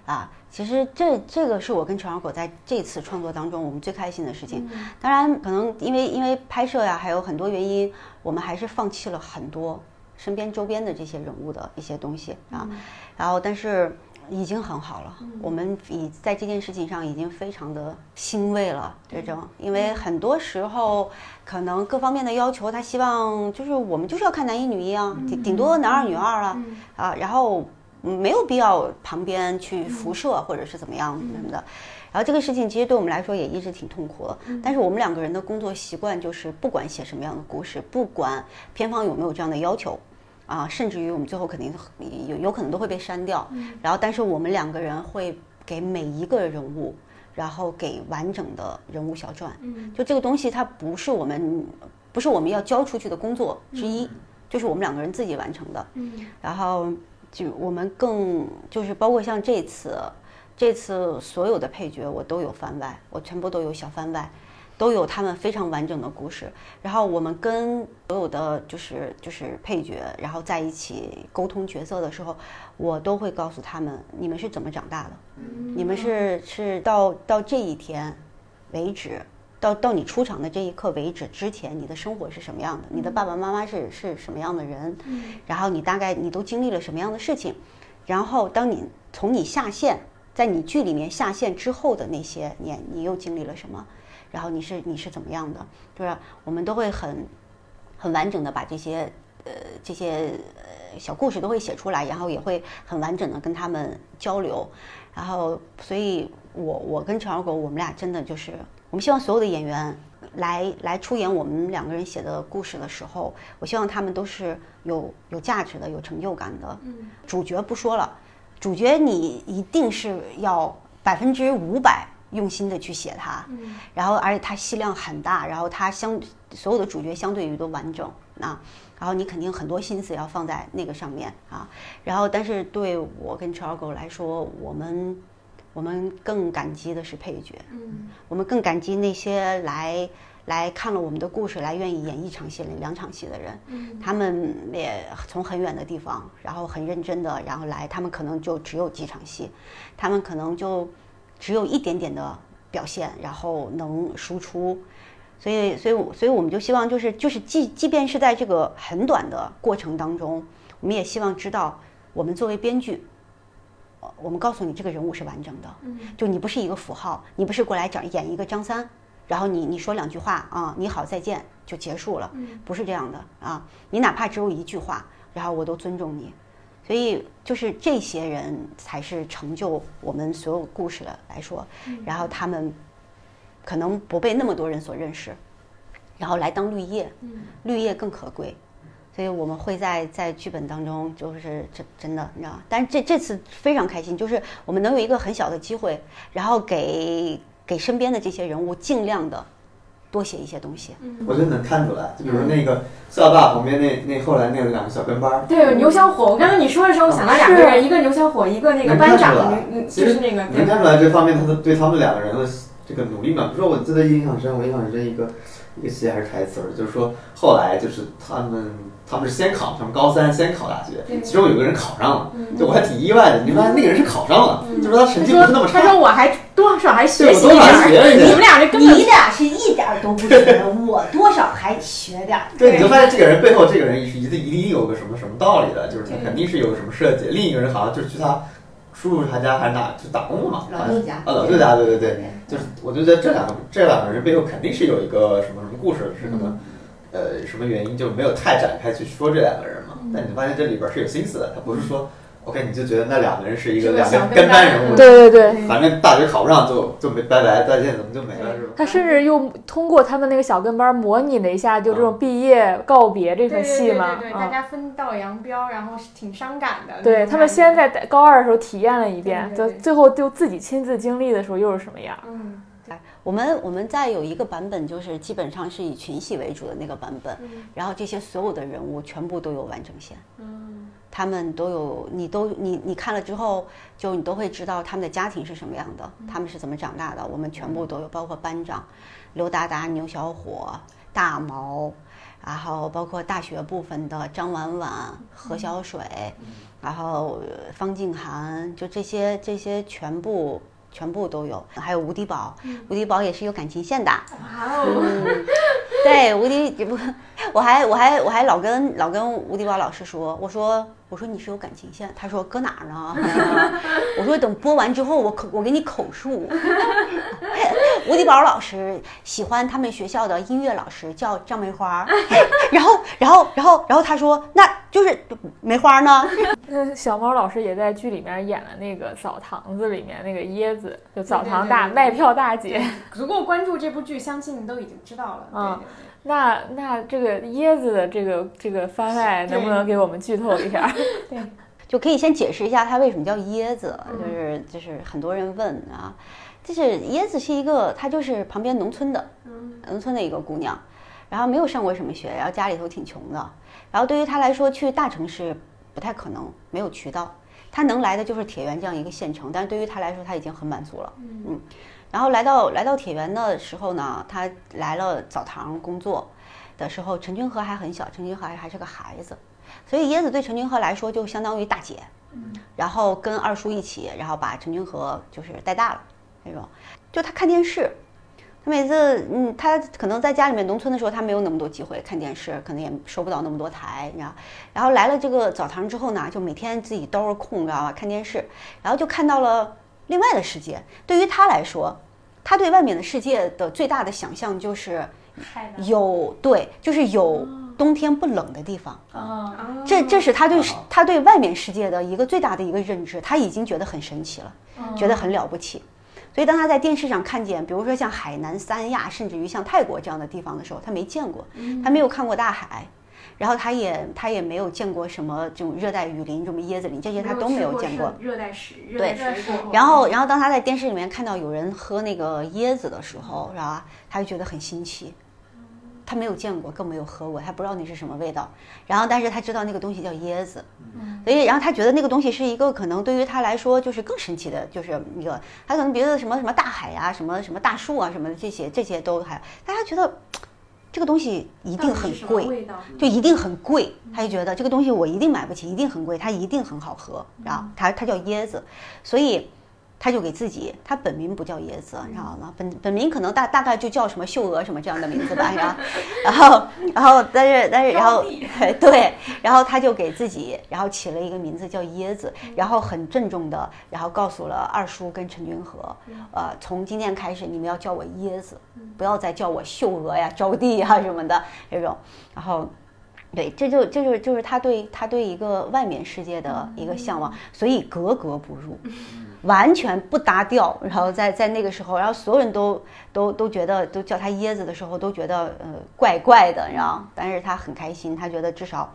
啊，其实这这个是我跟陈小果在这次创作当中我们最开心的事情。当然，可能因为因为拍摄呀，还有很多原因，我们还是放弃了很多身边周边的这些人物的一些东西啊，然后但是。已经很好了，我们已在这件事情上已经非常的欣慰了。这种，因为很多时候可能各方面的要求，他希望就是我们就是要看男一女一啊，顶顶多男二女二了啊，然后没有必要旁边去辐射或者是怎么样什么的。然后这个事情其实对我们来说也一直挺痛苦的，但是我们两个人的工作习惯就是不管写什么样的故事，不管片方有没有这样的要求。啊，甚至于我们最后肯定有有可能都会被删掉，然后但是我们两个人会给每一个人物，然后给完整的人物小传。就这个东西，它不是我们不是我们要交出去的工作之一，就是我们两个人自己完成的。然后就我们更就是包括像这次，这次所有的配角我都有番外，我全部都有小番外。都有他们非常完整的故事，然后我们跟所有的就是就是配角，然后在一起沟通角色的时候，我都会告诉他们，你们是怎么长大的，你们是是到到这一天为止，到到你出场的这一刻为止之前，你的生活是什么样的，你的爸爸妈妈是是什么样的人，然后你大概你都经历了什么样的事情，然后当你从你下线，在你剧里面下线之后的那些年，你又经历了什么？然后你是你是怎么样的？就是我们都会很很完整的把这些呃这些呃小故事都会写出来，然后也会很完整的跟他们交流。然后，所以我我跟陈小狗，我们俩真的就是我们希望所有的演员来来出演我们两个人写的故事的时候，我希望他们都是有有价值的、有成就感的。主角不说了，主角你一定是要百分之五百。用心的去写它，然后而且它戏量很大，然后它相所有的主角相对于都完整啊，然后你肯定很多心思要放在那个上面啊，然后但是对我跟陈小狗来说，我们我们更感激的是配角，嗯，我们更感激那些来来看了我们的故事，来愿意演一场戏、两场戏的人，嗯，他们也从很远的地方，然后很认真的，然后来，他们可能就只有几场戏，他们可能就。只有一点点的表现，然后能输出，所以，所以，所以我们就希望，就是，就是，即即便是在这个很短的过程当中，我们也希望知道，我们作为编剧，我们告诉你这个人物是完整的，就你不是一个符号，你不是过来讲演一个张三，然后你你说两句话啊，你好再见就结束了，不是这样的啊，你哪怕只有一句话，然后我都尊重你。所以，就是这些人才是成就我们所有故事的来说，然后他们可能不被那么多人所认识，然后来当绿叶，绿叶更可贵，所以我们会在在剧本当中，就是真真的，你知道但是这这次非常开心，就是我们能有一个很小的机会，然后给给身边的这些人物尽量的。多写一些东西，我觉得能看出来。就比如那个四老大旁边那那后来那两个小跟班儿，对牛小火。我刚才你说的时候，我想到两个人，一个牛小火，一个那个班长，就是那个。能看出来这方面他的对他们两个人的这个努力嘛。比如说我记得印象深，我印象深一个一个戏还是台词，就是说后来就是他们。他们是先考，他们高三先考大学，其中有个人考上了，就我还挺意外的。你发现那个人是考上了，就说他成绩不是那么差。他说我还多少还学习一点，你们俩这根本你俩是一点都不学，我多少还学点儿。对，你就发现这个人背后，这个人是一定一定有个什么什么道理的，就是他肯定是有什么设计。另一个人好像就是去他叔叔他家还是哪就打工了嘛，老舅家。啊，老舅家，对。对对，就是我就觉得这两个这两个人背后肯定是有一个什么什么故事，是什么。呃，什么原因就没有太展开去说这两个人嘛？但你发现这里边是有心思的，他不是说，OK，你就觉得那两个人是一个两个跟班人物，对对对，反正大学考不上就就没拜拜再见，怎么就没了是吧？他甚至又通过他们那个小跟班模拟了一下，就这种毕业告别这份戏嘛，对，大家分道扬镳，然后挺伤感的。对他们先在高二的时候体验了一遍，就最后就自己亲自经历的时候又是什么样？嗯。我们我们在有一个版本，就是基本上是以群戏为主的那个版本，然后这些所有的人物全部都有完整线，嗯，他们都有，你都你你看了之后，就你都会知道他们的家庭是什么样的，他们是怎么长大的，我们全部都有，包括班长刘达达、牛小伙、大毛，然后包括大学部分的张婉婉、何小水，然后呃方静涵，就这些这些全部全部都有，还有吴迪宝，吴迪宝也是有感情线的。哇哦，嗯，对，吴迪不，我还我还我还老跟老跟吴迪宝老师说，我说我说你是有感情线，他说搁哪儿呢？我说等播完之后，我口我给你口述。吴迪宝老师喜欢他们学校的音乐老师叫张梅花，然后然后然后然后他说那就是梅花呢？那小猫老师也在剧里面演了那个澡堂子里面那个椰子，就澡堂大卖票大姐。如果关注这部剧，相信都已经知道了。嗯对对对。那那这个椰子的这个这个番外能不能给我们剧透一下？对。就可以先解释一下它为什么叫椰子，就是就是很多人问啊，就是椰子是一个，她就是旁边农村的，农村的一个姑娘，然后没有上过什么学，然后家里头挺穷的，然后对于她来说去大城市不太可能，没有渠道，她能来的就是铁原这样一个县城，但是对于她来说她已经很满足了，嗯，然后来到来到铁原的时候呢，他来了澡堂工作的时候，陈君和还很小，陈君和还还是个孩子。所以椰子对陈君和来说就相当于大姐，然后跟二叔一起，然后把陈君和就是带大了那种。就他看电视，他每次嗯，他可能在家里面农村的时候，他没有那么多机会看电视，可能也收不到那么多台，你知道。然后来了这个澡堂之后呢，就每天自己兜着空，你知道吧，看电视，然后就看到了另外的世界。对于他来说，他对外面的世界的最大的想象就是有对，就是有冬天不冷的地方。啊，这这是他对他对外面世界的一个最大的一个认知，他已经觉得很神奇了，觉得很了不起。所以当他在电视上看见，比如说像海南、三亚，甚至于像泰国这样的地方的时候，他没见过，他没有看过大海，然后他也他也没有见过什么这种热带雨林、什么椰子林，这些他都没有见过。热带水，热对带水果。然后，然后当他在电视里面看到有人喝那个椰子的时候，是吧？他就觉得很新奇，他没有见过，更没有喝过，他不知道那是什么味道。然后，但是他知道那个东西叫椰子，所以，然后他觉得那个东西是一个可能对于他来说就是更神奇的，就是一个他可能别的什么什么大海呀、什么什么大树啊，什么的这些这些都还，但他觉得这个东西一定很贵，就一定很贵，他就觉得这个东西我一定买不起，一定很贵，它一定很好喝，然后它它叫椰子，所以他就给自己，他本名不叫椰子，你知道吗？本本名可能大大概就叫什么秀娥什么这样的名字吧，然后然后然后但是但是然后 对，然后他就给自己然后起了一个名字叫椰子，然后很郑重的然后告诉了二叔跟陈君和，呃，从今天开始你们要叫我椰子，不要再叫我秀娥呀、招娣呀什么的这种，然后。对，这就这就是就是他对他对一个外面世界的一个向往，所以格格不入，完全不搭调。然后在在那个时候，然后所有人都都都觉得都叫他椰子的时候，都觉得呃怪怪的，然后但是他很开心，他觉得至少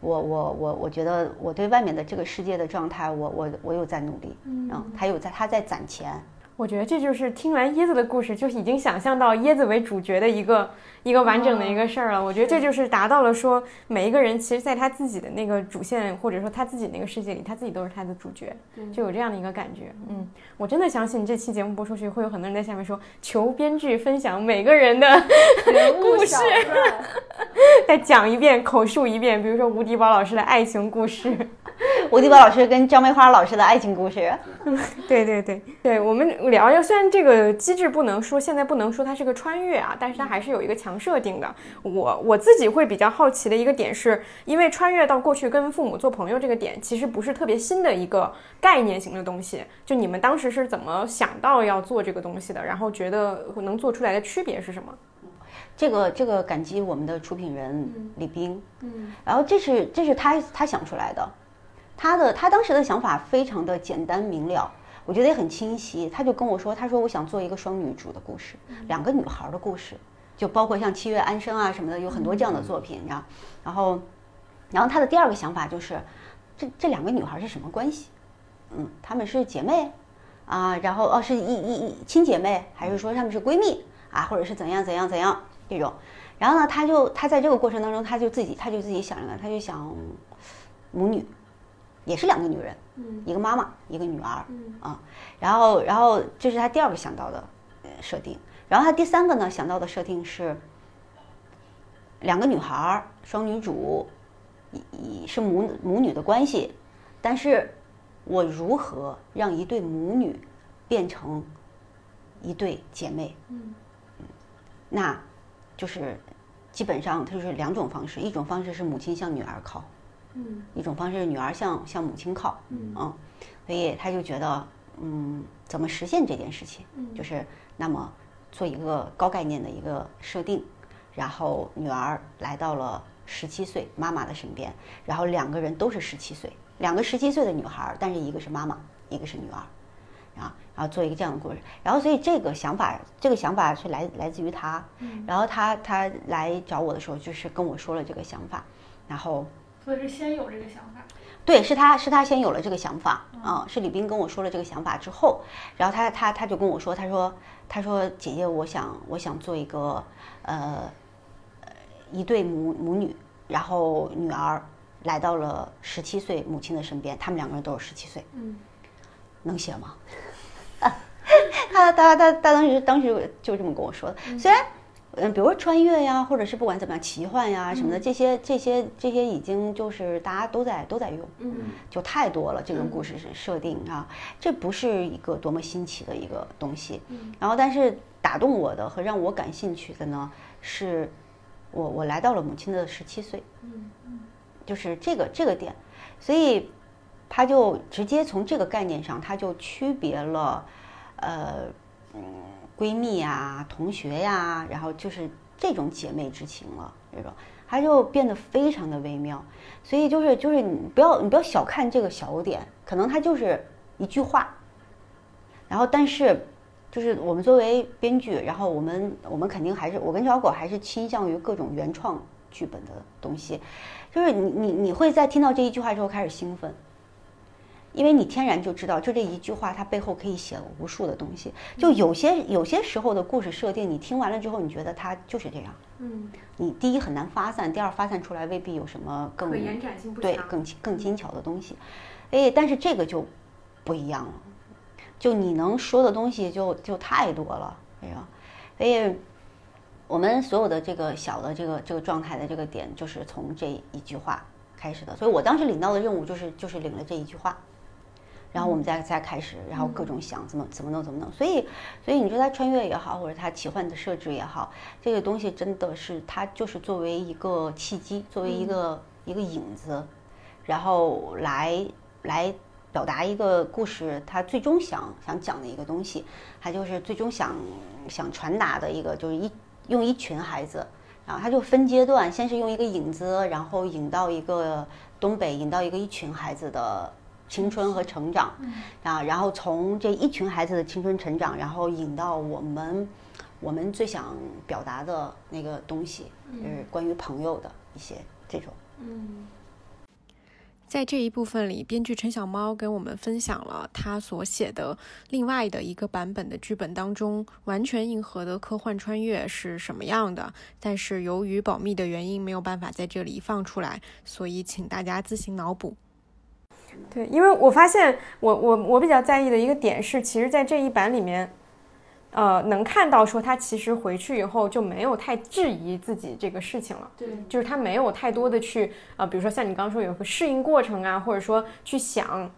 我我我我觉得我对外面的这个世界的状态，我我我有在努力，嗯，他有在他在攒钱，我觉得这就是听完椰子的故事，就已经想象到椰子为主角的一个一个完整的一个事儿了。我觉得这就是达到了说每一个人其实在他自己的那个主线或者说他自己那个世界里，他自己都是他的主角，就有这样的一个感觉。嗯，我真的相信这期节目播出去，会有很多人在下面说求编剧分享每个人的故事，再讲一遍，口述一遍。比如说吴迪宝老师的爱情故事。吴迪宝老师跟张梅花老师的爱情故事，对对对对，我们聊聊，虽然这个机制不能说现在不能说它是个穿越啊，但是它还是有一个强设定的。我我自己会比较好奇的一个点是，因为穿越到过去跟父母做朋友这个点，其实不是特别新的一个概念型的东西。就你们当时是怎么想到要做这个东西的？然后觉得能做出来的区别是什么？这个这个感激我们的出品人李冰，嗯，然后这是这是他他想出来的，他的他当时的想法非常的简单明了，我觉得也很清晰。他就跟我说，他说我想做一个双女主的故事，两个女孩的故事，就包括像《七月安生》啊什么的，有很多这样的作品，你知道。然后，然后他的第二个想法就是，这这两个女孩是什么关系？嗯，她们是姐妹啊，然后哦是一一一亲姐妹，还是说她们是闺蜜啊，或者是怎样怎样怎样这种？然后呢，他就他在这个过程当中，他就自己他就自己想了，他就想母女。也是两个女人，一个妈妈，一个女儿，啊，然后，然后这是他第二个想到的呃设定，然后他第三个呢想到的设定是，两个女孩儿，双女主，以以是母母女的关系，但是我如何让一对母女变成一对姐妹？嗯，那就是基本上它就是两种方式，一种方式是母亲向女儿靠，嗯，一种方式是女儿向向母亲靠，嗯，所以他就觉得，嗯，怎么实现这件事情？就是那么做一个高概念的一个设定，然后女儿来到了十七岁妈妈的身边，然后两个人都是十七岁，两个十七岁的女孩，但是一个是妈妈，一个是女儿，啊，然后做一个这样的故事，然后所以这个想法，这个想法是来来自于他，然后他他来找我的时候，就是跟我说了这个想法，然后。所以是先有这个想法，对，是他是他先有了这个想法啊，是李斌跟我说了这个想法之后，然后他他他就跟我说，他说他说姐姐，我想我想做一个呃呃一对母母女，然后女儿来到了十七岁母亲的身边，他们两个人都是十七岁，嗯，能写吗？他他他他当时当时就这么跟我说的，虽然。嗯，比如说穿越呀，或者是不管怎么样奇幻呀什么的，这些这些这些已经就是大家都在都在用，嗯，就太多了。这种故事是设定啊，这不是一个多么新奇的一个东西。嗯，然后但是打动我的和让我感兴趣的呢，是我我来到了母亲的十七岁，嗯嗯，就是这个这个点，所以他就直接从这个概念上，他就区别了，呃，嗯。闺蜜呀，同学呀，然后就是这种姐妹之情了，这种它就变得非常的微妙。所以就是就是你不要你不要小看这个小点，可能它就是一句话。然后但是就是我们作为编剧，然后我们我们肯定还是我跟小狗还是倾向于各种原创剧本的东西。就是你你你会在听到这一句话之后开始兴奋。因为你天然就知道，就这一句话，它背后可以写无数的东西。就有些有些时候的故事设定，你听完了之后，你觉得它就是这样。嗯。你第一很难发散，第二发散出来未必有什么更延展性不对更更精巧的东西。哎，但是这个就不一样了，就你能说的东西就就太多了，哎呀，所以我们所有的这个小的这个这个状态的这个点，就是从这一句话开始的。所以我当时领到的任务就是就是领了这一句话。然后我们再再开始，然后各种想怎么怎么弄怎么弄，所以所以你说他穿越也好，或者他奇幻的设置也好，这个东西真的是他就是作为一个契机，作为一个一个影子，然后来来表达一个故事，他最终想想讲的一个东西，他就是最终想想传达的一个，就是一用一群孩子，然后他就分阶段，先是用一个影子，然后引到一个东北，引到一个一群孩子的。青春和成长，啊，然后从这一群孩子的青春成长，然后引到我们，我们最想表达的那个东西，就是关于朋友的一些这种。嗯，在这一部分里，编剧陈小猫跟我们分享了他所写的另外的一个版本的剧本当中，完全硬核的科幻穿越是什么样的。但是由于保密的原因，没有办法在这里放出来，所以请大家自行脑补。对，因为我发现，我我我比较在意的一个点是，其实，在这一版里面，呃，能看到说他其实回去以后就没有太质疑自己这个事情了。对，就是他没有太多的去啊，比如说像你刚刚说有个适应过程啊，或者说去想，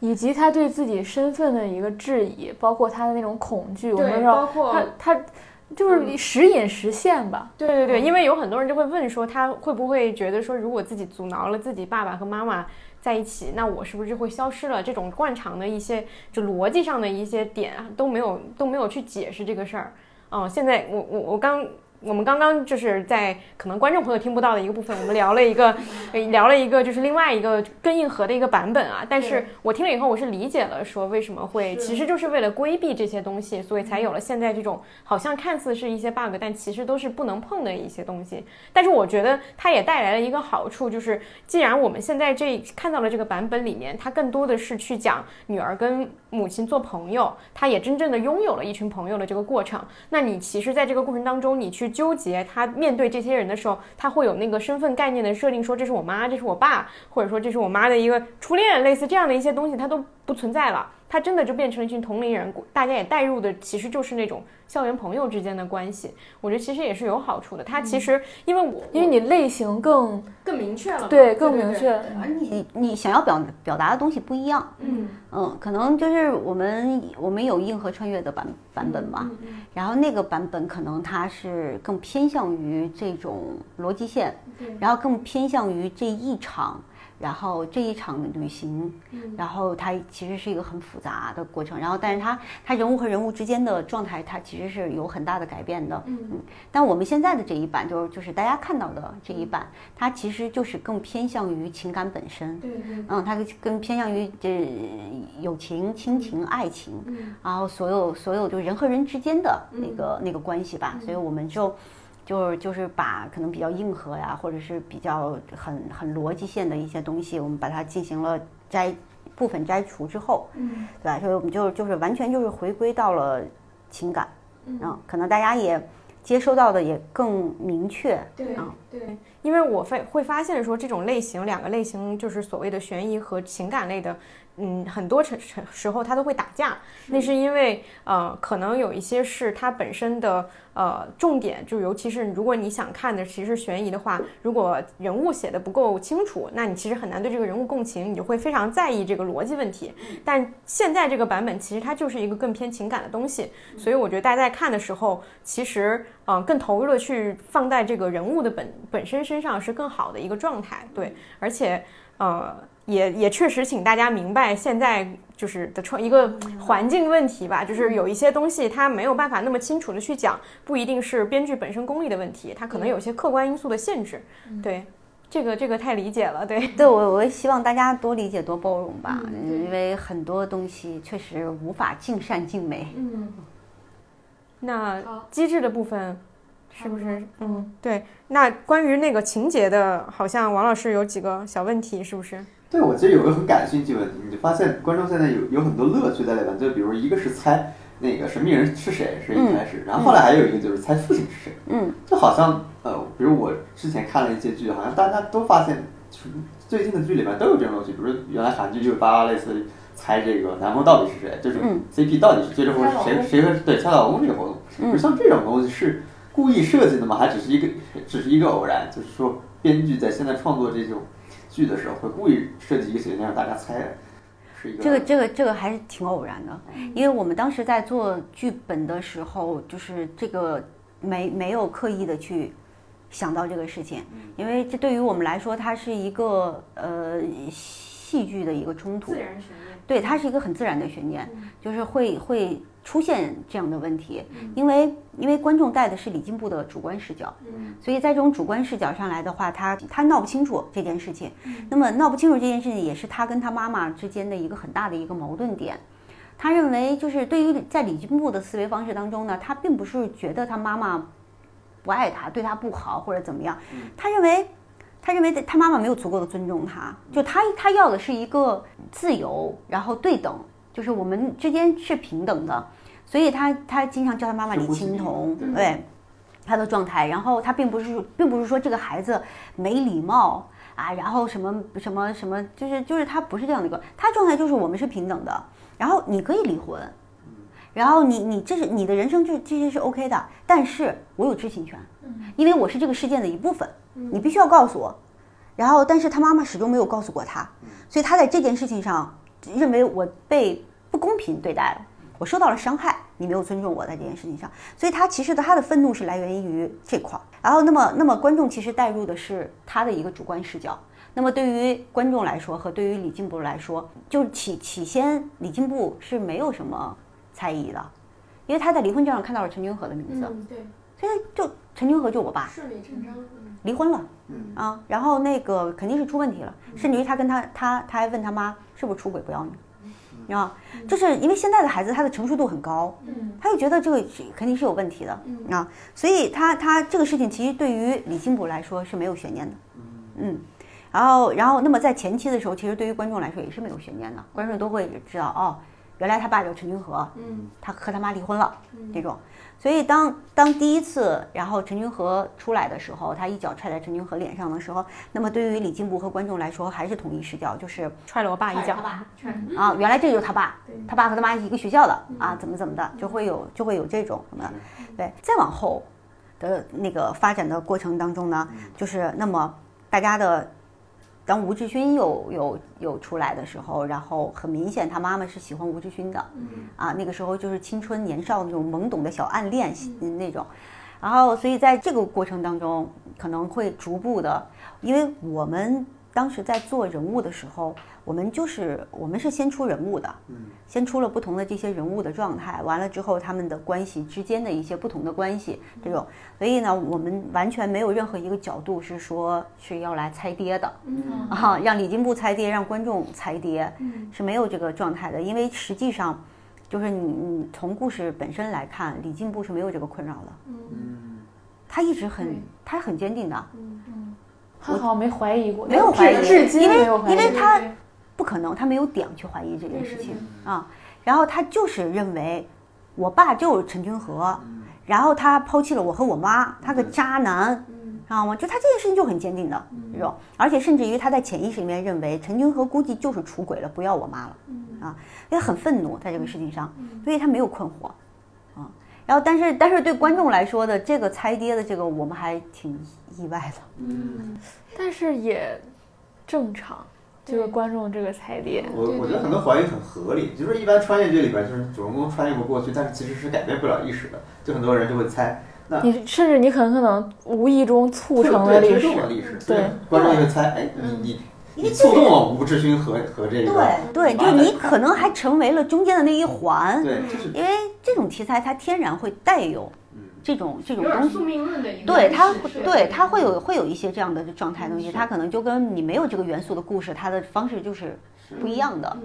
以及他对自己身份的一个质疑，包括他的那种恐惧。我们包括他他就是时隐时现吧。对对对，因为有很多人就会问说，他会不会觉得说，如果自己阻挠了自己爸爸和妈妈。在一起，那我是不是就会消失了？这种惯常的一些就逻辑上的一些点啊都没有都没有去解释这个事儿。嗯，现在我我我刚。我们刚刚就是在可能观众朋友听不到的一个部分，我们聊了一个，聊了一个就是另外一个更硬核的一个版本啊。但是我听了以后，我是理解了说为什么会，其实就是为了规避这些东西，所以才有了现在这种好像看似是一些 bug，但其实都是不能碰的一些东西。但是我觉得它也带来了一个好处，就是既然我们现在这看到了这个版本里面，它更多的是去讲女儿跟母亲做朋友，她也真正的拥有了一群朋友的这个过程。那你其实在这个过程当中，你去。纠结，他面对这些人的时候，他会有那个身份概念的设定，说这是我妈，这是我爸，或者说这是我妈的一个初恋，类似这样的一些东西，他都不存在了。他真的就变成了一群同龄人，大家也带入的其实就是那种校园朋友之间的关系。我觉得其实也是有好处的。他其实因为我因为你类型更更明确了，对更明确，而你你想要表表达的东西不一样，嗯嗯，可能就是我们我们有硬核穿越的版版本嘛，然后那个版本可能它是更偏向于这种逻辑线，然后更偏向于这一场。然后这一场旅行，然后它其实是一个很复杂的过程。然后，但是它它人物和人物之间的状态，它其实是有很大的改变的。嗯嗯。但我们现在的这一版，就是就是大家看到的这一版，它其实就是更偏向于情感本身。对对。嗯，它更偏向于这友情、亲情、爱情，然后所有所有就人和人之间的那个那个关系吧。所以我们就。就是就是把可能比较硬核呀，或者是比较很很逻辑线的一些东西，我们把它进行了摘部分摘除之后，嗯，对吧？所以我们就就是完全就是回归到了情感，嗯，可能大家也接收到的也更明确，对啊，对，因为我会会发现说这种类型两个类型就是所谓的悬疑和情感类的。嗯，很多时时候它都会打架，那是因为呃，可能有一些是它本身的呃重点，就尤其是如果你想看的其实悬疑的话，如果人物写的不够清楚，那你其实很难对这个人物共情，你就会非常在意这个逻辑问题。但现在这个版本其实它就是一个更偏情感的东西，所以我觉得大家在看的时候，其实嗯更投入的去放在这个人物的本本身身上是更好的一个状态。对，而且呃。也也确实，请大家明白现在就是的创一个环境问题吧，就是有一些东西它没有办法那么清楚的去讲，不一定是编剧本身功力的问题，它可能有些客观因素的限制。对，这个这个太理解了。对，对我我也希望大家多理解多包容吧，因为很多东西确实无法尽善尽美。嗯，那机制的部分是不是？嗯，对。那关于那个情节的，好像王老师有几个小问题，是不是？对，我其实有个很感兴趣问题，你就发现观众现在有有很多乐趣在里边，就比如一个是猜那个神秘人是谁，是一开始，然后后来还有一个就是猜父亲是谁，嗯，就好像呃，比如我之前看了一些剧，好像大家都发现，最近的剧里面都有这种东西，比如原来韩剧就发类似猜这个男方到底是谁，就是 CP 到底是最终是谁谁和对猜老公这个活动，就像这种东西是故意设计的吗？还只是一个只是一个偶然？就是说编剧在现在创作这种。剧的时候会故意设计一个情节让大家猜，这个这个这个还是挺偶然的，因为我们当时在做剧本的时候，就是这个没没有刻意的去想到这个事情，因为这对于我们来说，它是一个呃戏剧的一个冲突，自然悬念，对，它是一个很自然的悬念，就是会会。出现这样的问题，因为因为观众带的是李进步的主观视角，所以在这种主观视角上来的话，他他闹不清楚这件事情，那么闹不清楚这件事情也是他跟他妈妈之间的一个很大的一个矛盾点。他认为就是对于在李进步的思维方式当中呢，他并不是觉得他妈妈不爱他，对他不好或者怎么样，他认为他认为他妈妈没有足够的尊重他，就他他要的是一个自由，然后对等。就是我们之间是平等的，所以他他经常叫他妈妈李青桐，对他的状态。然后他并不是并不是说这个孩子没礼貌啊，然后什么什么什么，就是就是他不是这样的一个，他状态就是我们是平等的。然后你可以离婚，然后你你这是你的人生就这些是 OK 的，但是我有知情权，因为我是这个事件的一部分，你必须要告诉我。然后但是他妈妈始终没有告诉过他，所以他在这件事情上。认为我被不公平对待了，我受到了伤害，你没有尊重我在这件事情上，所以他其实他的愤怒是来源于这块儿。然后，那么那么观众其实带入的是他的一个主观视角。那么对于观众来说和对于李进步来说，就起起先李进步是没有什么猜疑的，因为他在离婚证上看到了陈君和的名字，对，所以就陈君和就我爸，顺理成章，离婚了，啊，然后那个肯定是出问题了，甚至于他跟他他他还问他妈。是不是出轨不要你啊？就是因为现在的孩子他的成熟度很高，嗯他就觉得这个肯定是有问题的啊，所以他他这个事情其实对于李金博来说是没有悬念的，嗯，然后然后那么在前期的时候，其实对于观众来说也是没有悬念的，观众都会知道哦，原来他爸叫陈君和，嗯，他和他妈离婚了，这种。所以当当第一次，然后陈君和出来的时候，他一脚踹在陈君和脸上的时候，那么对于李进步和观众来说，还是同一视角，就是踹了我爸一脚。啊，原来这就是他爸，他爸和他妈一个学校的啊，怎么怎么的，就会有就会有这种什么的，对，再往后的那个发展的过程当中呢，就是那么大家的。当吴志勋有有有出来的时候，然后很明显他妈妈是喜欢吴志勋的，啊，那个时候就是青春年少那种懵懂的小暗恋那种，然后所以在这个过程当中，可能会逐步的，因为我们当时在做人物的时候。我们就是我们是先出人物的，嗯，先出了不同的这些人物的状态，完了之后他们的关系之间的一些不同的关系，这种，所以呢，我们完全没有任何一个角度是说是要来猜爹的，嗯。啊，让李金步猜爹，让观众猜爹，嗯，是没有这个状态的，因为实际上，就是你你从故事本身来看，李进步是没有这个困扰的，嗯，他一直很他很坚定的，嗯。嗯，他好像没怀疑过，没有怀疑，至今没有怀疑，因为他。不可能，他没有点去怀疑这件事情啊。然后他就是认为，我爸就是陈君和，然后他抛弃了我和我妈，他个渣男，知道吗？就他这件事情就很坚定的这种，而且甚至于他在潜意识里面认为陈君和估计就是出轨了，不要我妈了啊，因为很愤怒在这个事情上，所以他没有困惑啊。然后但是但是对观众来说的这个猜爹的这个，我们还挺意外的，嗯，但是也正常。就是观众这个踩点，我我觉得很多还原很合理。就是一般穿越剧里边，就是主人公穿越过过去，但是其实是改变不了历史的，就很多人就会猜。那你甚至你很可能无意中促成了历史，对，观众会猜，哎，你你你触动了吴志勋和和这个，对对，就你可能还成为了中间的那一环，对，因为这种题材它天然会带有。这种这种东西，对它对它会有会有一些这样的状态东西，它可能就跟你没有这个元素的故事，它的方式就是不一样的。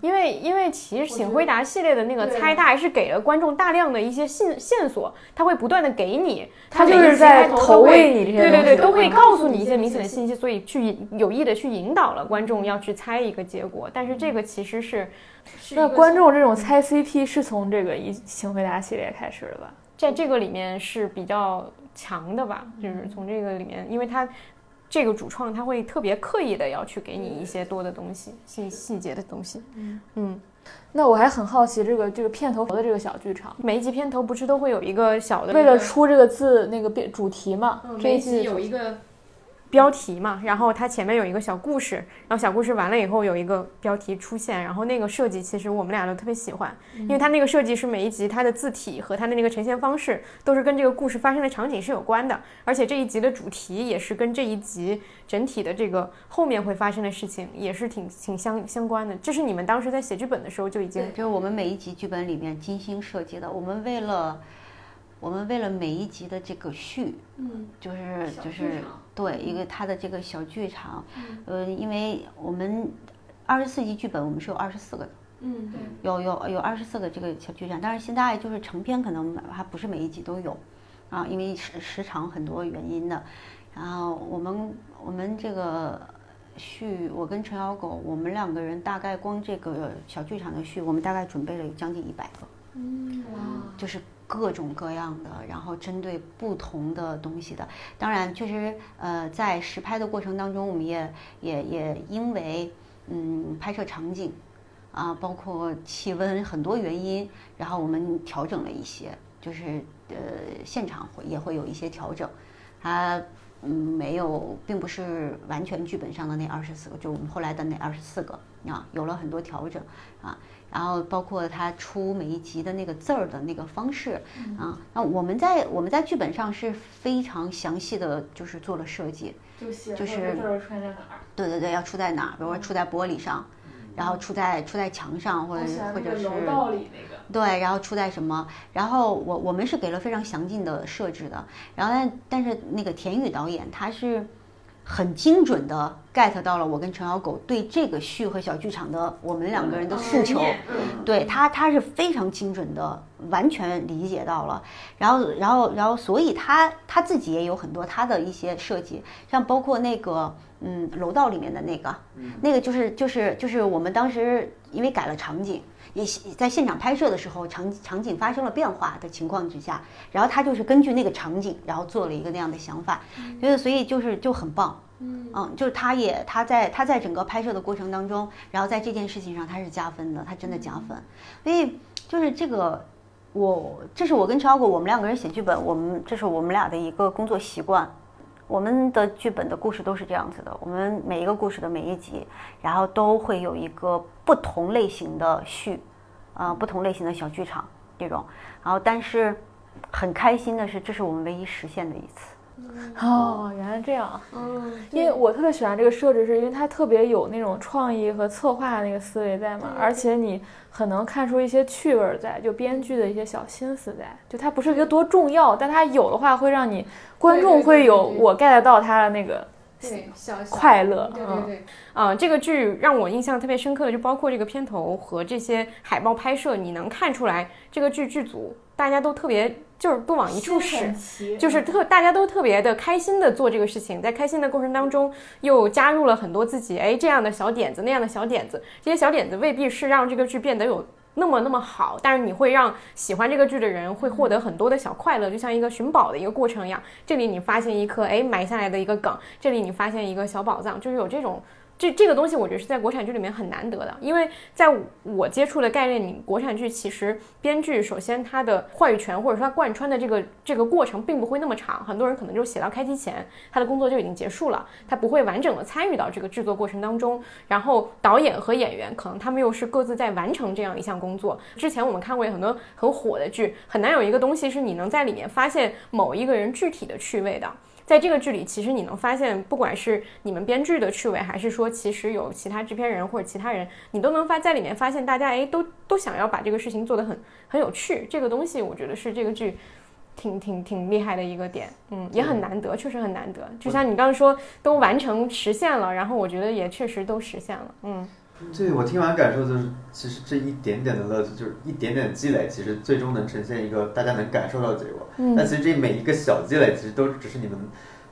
因为因为其实请回答系列的那个猜，它还是给了观众大量的一些线线索，它会不断的给你，它就是在投喂你这些对对对，都会告诉你一些明显的信息，所以去有意的去引导了观众要去猜一个结果。但是这个其实是，那观众这种猜 CP 是从这个一请回答系列开始的吧？在这个里面是比较强的吧，就是从这个里面，因为他这个主创他会特别刻意的要去给你一些多的东西，细细节的东西。嗯嗯，那我还很好奇，这个这个片头的这个小剧场，每一集片头不是都会有一个小的，为了出这个字那个变主题嘛？这一集有一个。标题嘛，然后它前面有一个小故事，然后小故事完了以后有一个标题出现，然后那个设计其实我们俩都特别喜欢，因为它那个设计是每一集它的字体和它的那个呈现方式都是跟这个故事发生的场景是有关的，而且这一集的主题也是跟这一集整体的这个后面会发生的事情也是挺挺相相关的。这是你们当时在写剧本的时候就已经，就是我们每一集剧本里面精心设计的，我们为了。我们为了每一集的这个序，嗯，就是就是对一个他的这个小剧场，呃，因为我们二十四集剧本我们是有二十四个的，嗯，对，有有有二十四个这个小剧场，但是现在就是成片可能还不是每一集都有，啊，因为时时长很多原因的，然后我们我们这个序，我跟陈小狗，我们两个人大概光这个小剧场的序，我们大概准备了有将近一百个，嗯，哇，就是。各种各样的，然后针对不同的东西的，当然确实，呃，在实拍的过程当中，我们也也也因为，嗯，拍摄场景，啊，包括气温很多原因，然后我们调整了一些，就是呃，现场会也会有一些调整，它嗯没有，并不是完全剧本上的那二十四个，就我们后来的那二十四个啊，有了很多调整啊。然后包括他出每一集的那个字儿的那个方式啊，那我们在我们在剧本上是非常详细的就是做了设计，就是字儿出在哪儿？对对对，要出在哪儿？比如说出在玻璃上，然后出在出在墙上，或者或者是楼道里那个。对，然后出在什么？然后我我们是给了非常详尽的设置的，然后但但是那个田宇导演他是。很精准的 get 到了我跟陈小狗对这个序和小剧场的我们两个人的诉求，对他他是非常精准的，完全理解到了。然后然后然后，所以他他自己也有很多他的一些设计，像包括那个嗯，楼道里面的那个，嗯。那个就是就是就是我们当时因为改了场景，也在现场拍摄的时候，场场景发生了变化的情况之下，然后他就是根据那个场景，然后做了一个那样的想法，觉得所以就是就很棒。嗯，就是他也他在他在整个拍摄的过程当中，然后在这件事情上他是加分的，他真的加分。所以就是这个，我这是我跟超果我们两个人写剧本，我们这是我们俩的一个工作习惯。我们的剧本的故事都是这样子的，我们每一个故事的每一集，然后都会有一个不同类型的序，啊、不同类型的小剧场这种。然后，但是很开心的是，这是我们唯一实现的一次。哦，原来这样。嗯，因为我特别喜欢这个设置，是因为它特别有那种创意和策划的那个思维在嘛，而且你很能看出一些趣味儿在，就编剧的一些小心思在。就它不是一个多重要，但它有的话会让你观众会有我 get 到它的那个对，小小快乐。嗯对对对，啊、这个剧让我印象特别深刻的，就包括这个片头和这些海报拍摄，你能看出来这个剧剧组大家都特别就是不往一处使，使就是特大家都特别的开心的做这个事情，在开心的过程当中又加入了很多自己哎这样的小点子那样的小点子，这些小点子未必是让这个剧变得有。那么那么好，但是你会让喜欢这个剧的人会获得很多的小快乐，就像一个寻宝的一个过程一样。这里你发现一颗哎埋下来的一个梗，这里你发现一个小宝藏，就是有这种这这个东西，我觉得是在国产剧里面很难得的，因为在我接触的概念里，国产剧其实编剧首先他的话语权或者说他贯穿的这个这个过程并不会那么长，很多人可能就写到开机前，他的工作就已经结束了，他不会完整的参与到这个制作过程当中。然后导演和演员可能他们又是各自在完成这样一项工作。之前我们看过很多很火的剧，很难有一个东西是你能在里面发现某一个人具体的趣味的。在这个剧里，其实你能发现，不管是你们编剧的趣味，还是说其实有其他制片人或者其他人，你都能发在里面发现大家哎都都想要把这个事情做得很很有趣。这个东西我觉得是这个剧挺挺挺厉害的一个点，嗯，也很难得，确实很难得。就像你刚刚说，都完成实现了，然后我觉得也确实都实现了，嗯，对我听完感受就是，其实这一点点的乐趣，就是一点点的积累，其实最终能呈现一个大家能感受到的结果。嗯但其实这每一个小积累，其实都只是你们，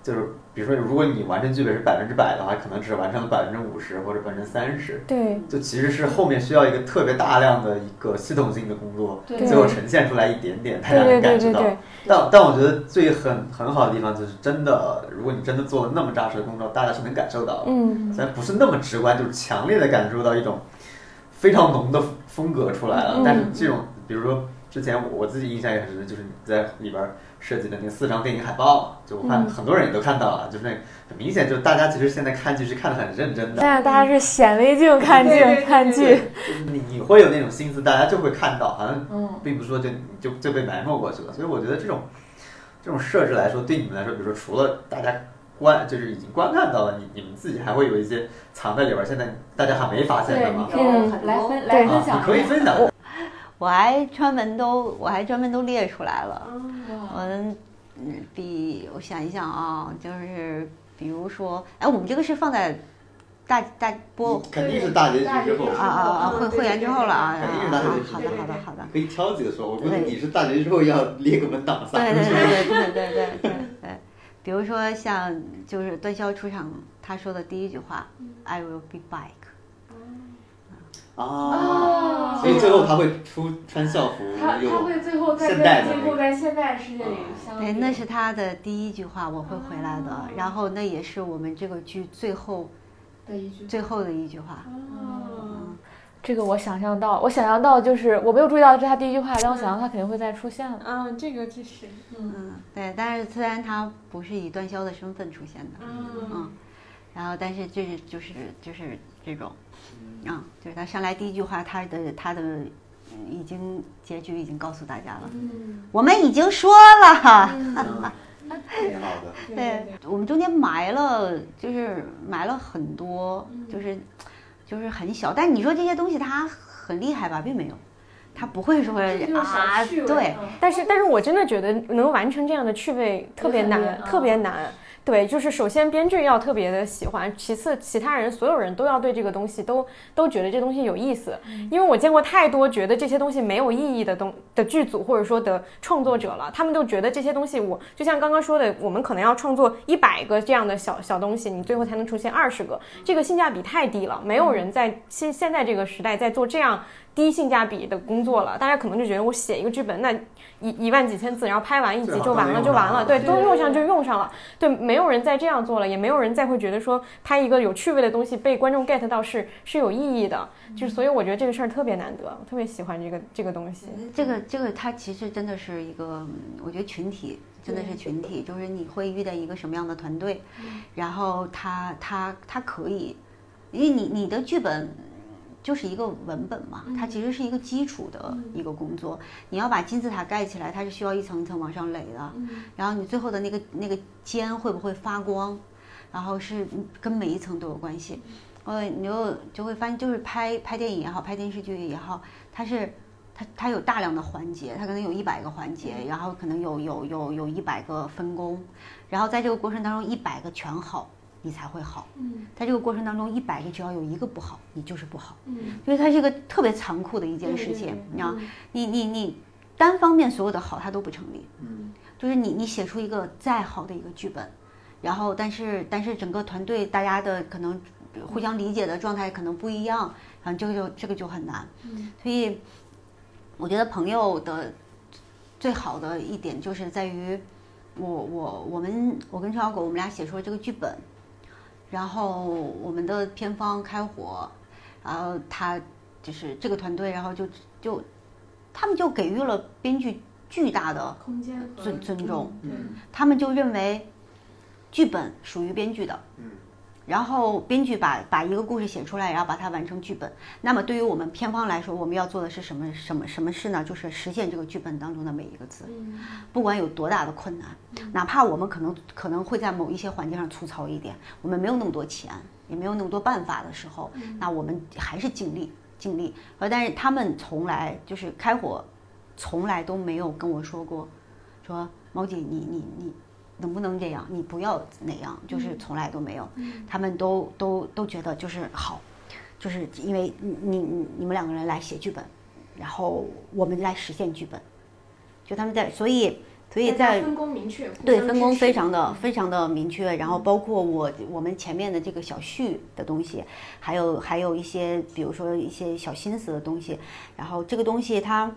就是比如说，如果你完成剧本是百分之百的话，可能只完成了百分之五十或者百分之三十，对，就其实是后面需要一个特别大量的一个系统性的工作，对最后呈现出来一点点，大家能感觉到。但但我觉得最很很好的地方就是真的，如果你真的做了那么扎实的工作，大家是能感受到的。嗯，虽然不是那么直观，就是强烈的感受到一种非常浓的风格出来了。嗯但是这种，比如说之前我我自己印象也很深，就是你在里边设计的那四张电影海报，就我看嗯很多人也都看到了，就是那很明显，就是大家其实现在看剧是看得很认真的现。在大家是显微镜看剧看剧，就是你你会有那种心思，大家就会看到，好像嗯并不是说就就就被埋没过去了。所以我觉得这种这种设置来说，对你们来说，比如说除了大家观就是已经观看到了，你你们自己还会有一些藏在里边儿，现在大家还没发现的吗？嗯来分来分啊，享你可以分享。我还专门都我还专门都列出来了。我们嗯，比我想一想啊，就是比如说，哎，我们这个是放在大大播肯定是大结局之后，啊啊啊会会员之后了啊，肯定是啊大结局之后好的好的好的，可以挑几个说。我估计你是大结局之后要列个文档撒对。对对对对对对对对，比如说像就是段霄出场他说的第一句话，I will be back，啊，所以最后他会出穿校服，他他会最后现代的那个。在现代世界里相对，那是他的第一句话，我会回来的，然后那也是我们这个剧最后的一句。最后的一句话，这个我想象到，我想象到就是我没有注意到这是他第一句话，但我想象他肯定会再出现的。啊，这个这是，嗯，对，但是虽然他不是以段霄的身份出现的，嗯，然后但是这是就是就是这种，啊，就是他上来第一句话，他的他的嗯已经结局已经告诉大家了，我们已经说了，嗯。挺好的。对，我们中间埋了就是埋了很多，就是就是很小，但你说这些东西它很厉害吧，并没有，它不会说啊，对，但是但是我真的觉得能完成这样的趣味特别难，特别难。对，就是首先编剧要特别的喜欢，其次其他人所有人都要对这个东西都都觉得这东西有意思，因为我见过太多觉得这些东西没有意义的东的剧组或者说的创作者了，他们都觉得这些东西我就像刚刚说的，我们可能要创作一百个这样的小小东西，你最后才能出现二十个，这个性价比太低了，没有人在现现在这个时代在做这样低性价比的工作了，大家可能就觉得我写一个剧本那。一一万几千字，然后拍完一集就完了，就完了。对，都用上就用上了。对，没有人再这样做了，也没有人再会觉得说拍一个有趣味的东西被观众 get 到是是有意义的。就是所以我觉得这个事儿特别难得，我特别喜欢这个这个东西。这个这个它其实真的是一个，我觉得群体真的是群体，就是你会遇到一个什么样的团队，然后他他他可以，因为你你的剧本。就是一个文本嘛，它其实是一个基础的一个工作。你要把金字塔盖起来，它是需要一层一层往上垒的。然后你最后的那个那个尖会不会发光，然后是跟每一层都有关系。呃，你就就会发现，就是拍拍电影也好，拍电视剧也好，它是它它有大量的环节，它可能有一百个环节，然后可能有有有有一百个分工，然后在这个过程当中，一百个全好。你才会好。嗯，在这个过程当中，一百个只要有一个不好，你就是不好。嗯，因为它是一个特别残酷的一件事情。你知道，你你你单方面所有的好，它都不成立。嗯，就是你你写出一个再好的一个剧本，然后但是但是整个团队大家的可能互相理解的状态可能不一样，然后这个就这个就很难。嗯，所以我觉得朋友的最好的一点就是在于，我我我们我跟陈小狗我们俩写出了这个剧本。然后我们的片方开火，然后他就是这个团队，然后就就他们就给予了编剧巨大的空间尊尊重，他们就认为剧本属于编剧的。然后编剧把把一个故事写出来，然后把它完成剧本。那么对于我们片方来说，我们要做的是什么什么什么事呢？就是实现这个剧本当中的每一个字，不管有多大的困难，哪怕我们可能可能会在某一些环节上粗糙一点，我们没有那么多钱，也没有那么多办法的时候，那我们还是尽力尽力。呃，但是他们从来就是开火，从来都没有跟我说过，说毛姐，你你你。能不能这样？你不要那样，就是从来都没有。他们都都都觉得就是好，就是因为你你你们两个人来写剧本，然后我们来实现剧本。就他们在，所以所以在分工明确，对分工非常的非常的明确。然后包括我我们前面的这个小序的东西，还有还有一些比如说一些小心思的东西，然后这个东西它。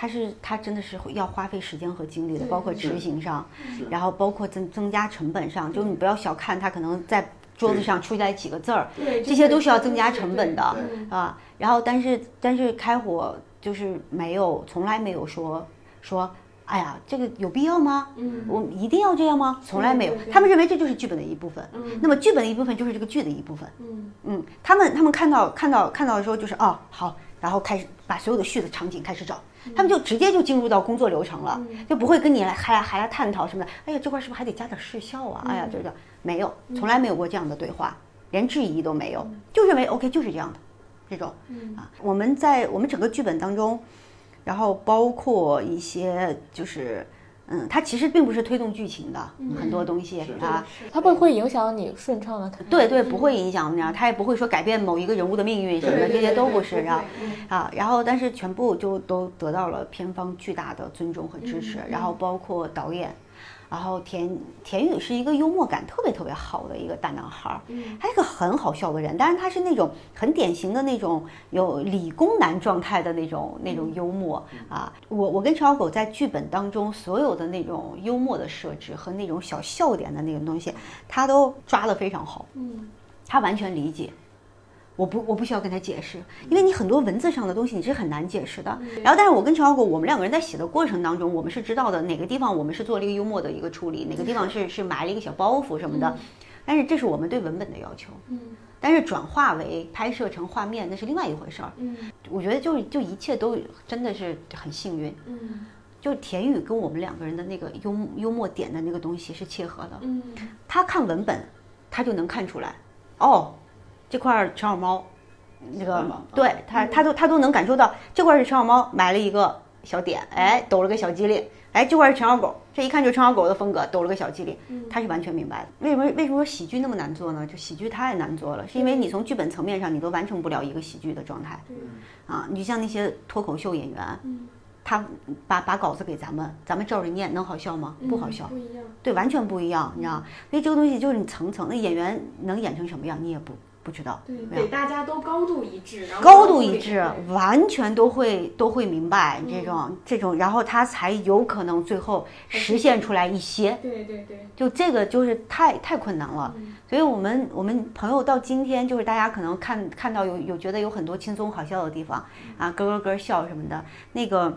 它是它真的是要花费时间和精力的，包括执行上，然后包括增增加成本上，就是你不要小看它可能在桌子上出来几个字儿，这些都是要增加成本的啊。然后但是但是开火就是没有从来没有说说，哎呀这个有必要吗？嗯，我一定要这样吗？从来没有，他们认为这就是剧本的一部分。嗯，那么剧本的一部分就是这个剧的一部分。嗯嗯，他们他们看到看到看到的时候就是哦好，然后开始把所有的续的场景开始找。他们就直接就进入到工作流程了，就不会跟你来还还来探讨什么的。哎呀，这块是不是还得加点视效啊？哎呀，这个没有，从来没有过这样的对话，连质疑都没有，就认为 OK 就是这样的，这种啊。我们在我们整个剧本当中，然后包括一些就是。嗯，它其实并不是推动剧情的很多东西啊，它不会影响你顺畅的。对对，不会影响那样，它也不会说改变某一个人物的命运什么的，这些都不是啊啊。然后，但是全部就都得到了片方巨大的尊重和支持，然后包括导演。然后田田宇是一个幽默感特别特别好的一个大男孩儿，他是个很好笑的人，但是他是那种很典型的那种有理工男状态的那种那种幽默啊。我我跟陈小狗在剧本当中所有的那种幽默的设置和那种小笑点的那种东西，他都抓得非常好，嗯，他完全理解。我不，我不需要跟他解释，因为你很多文字上的东西你是很难解释的。然后，但是我跟陈小果，我们两个人在写的过程当中，我们是知道的哪个地方我们是做了一个幽默的一个处理，哪个地方是是埋了一个小包袱什么的。但是这是我们对文本的要求。嗯。但是转化为拍摄成画面那是另外一回事儿。嗯。我觉得就就一切都真的是很幸运。嗯。就田雨跟我们两个人的那个幽幽默点的那个东西是切合的。嗯。他看文本，他就能看出来。哦。这块陈小猫，那个对他，他都他都能感受到这块是陈小猫埋了一个小点，哎，抖了个小机灵，哎，这块是陈小狗，这一看就是陈小狗的风格，抖了个小机灵，他是完全明白的。为什么为什么说喜剧那么难做呢？就喜剧太难做了，是因为你从剧本层面上你都完成不了一个喜剧的状态。啊，你就像那些脱口秀演员，他把把稿子给咱们，咱们照着念，能好笑吗？不好笑。不一样。对，完全不一样，你知道？因为这个东西就是你层层，那演员能演成什么样，你也不不知道。对，大家都高度一致，然后高度一致，完全都会都会明白这种这种，然后他才有可能最后实现出来一些。对对对，就这个就是太太困难了，所以我们我们朋友到今天就是大家可能看看到有有觉得有很多轻松好笑的地方啊，咯咯咯笑什么的，那个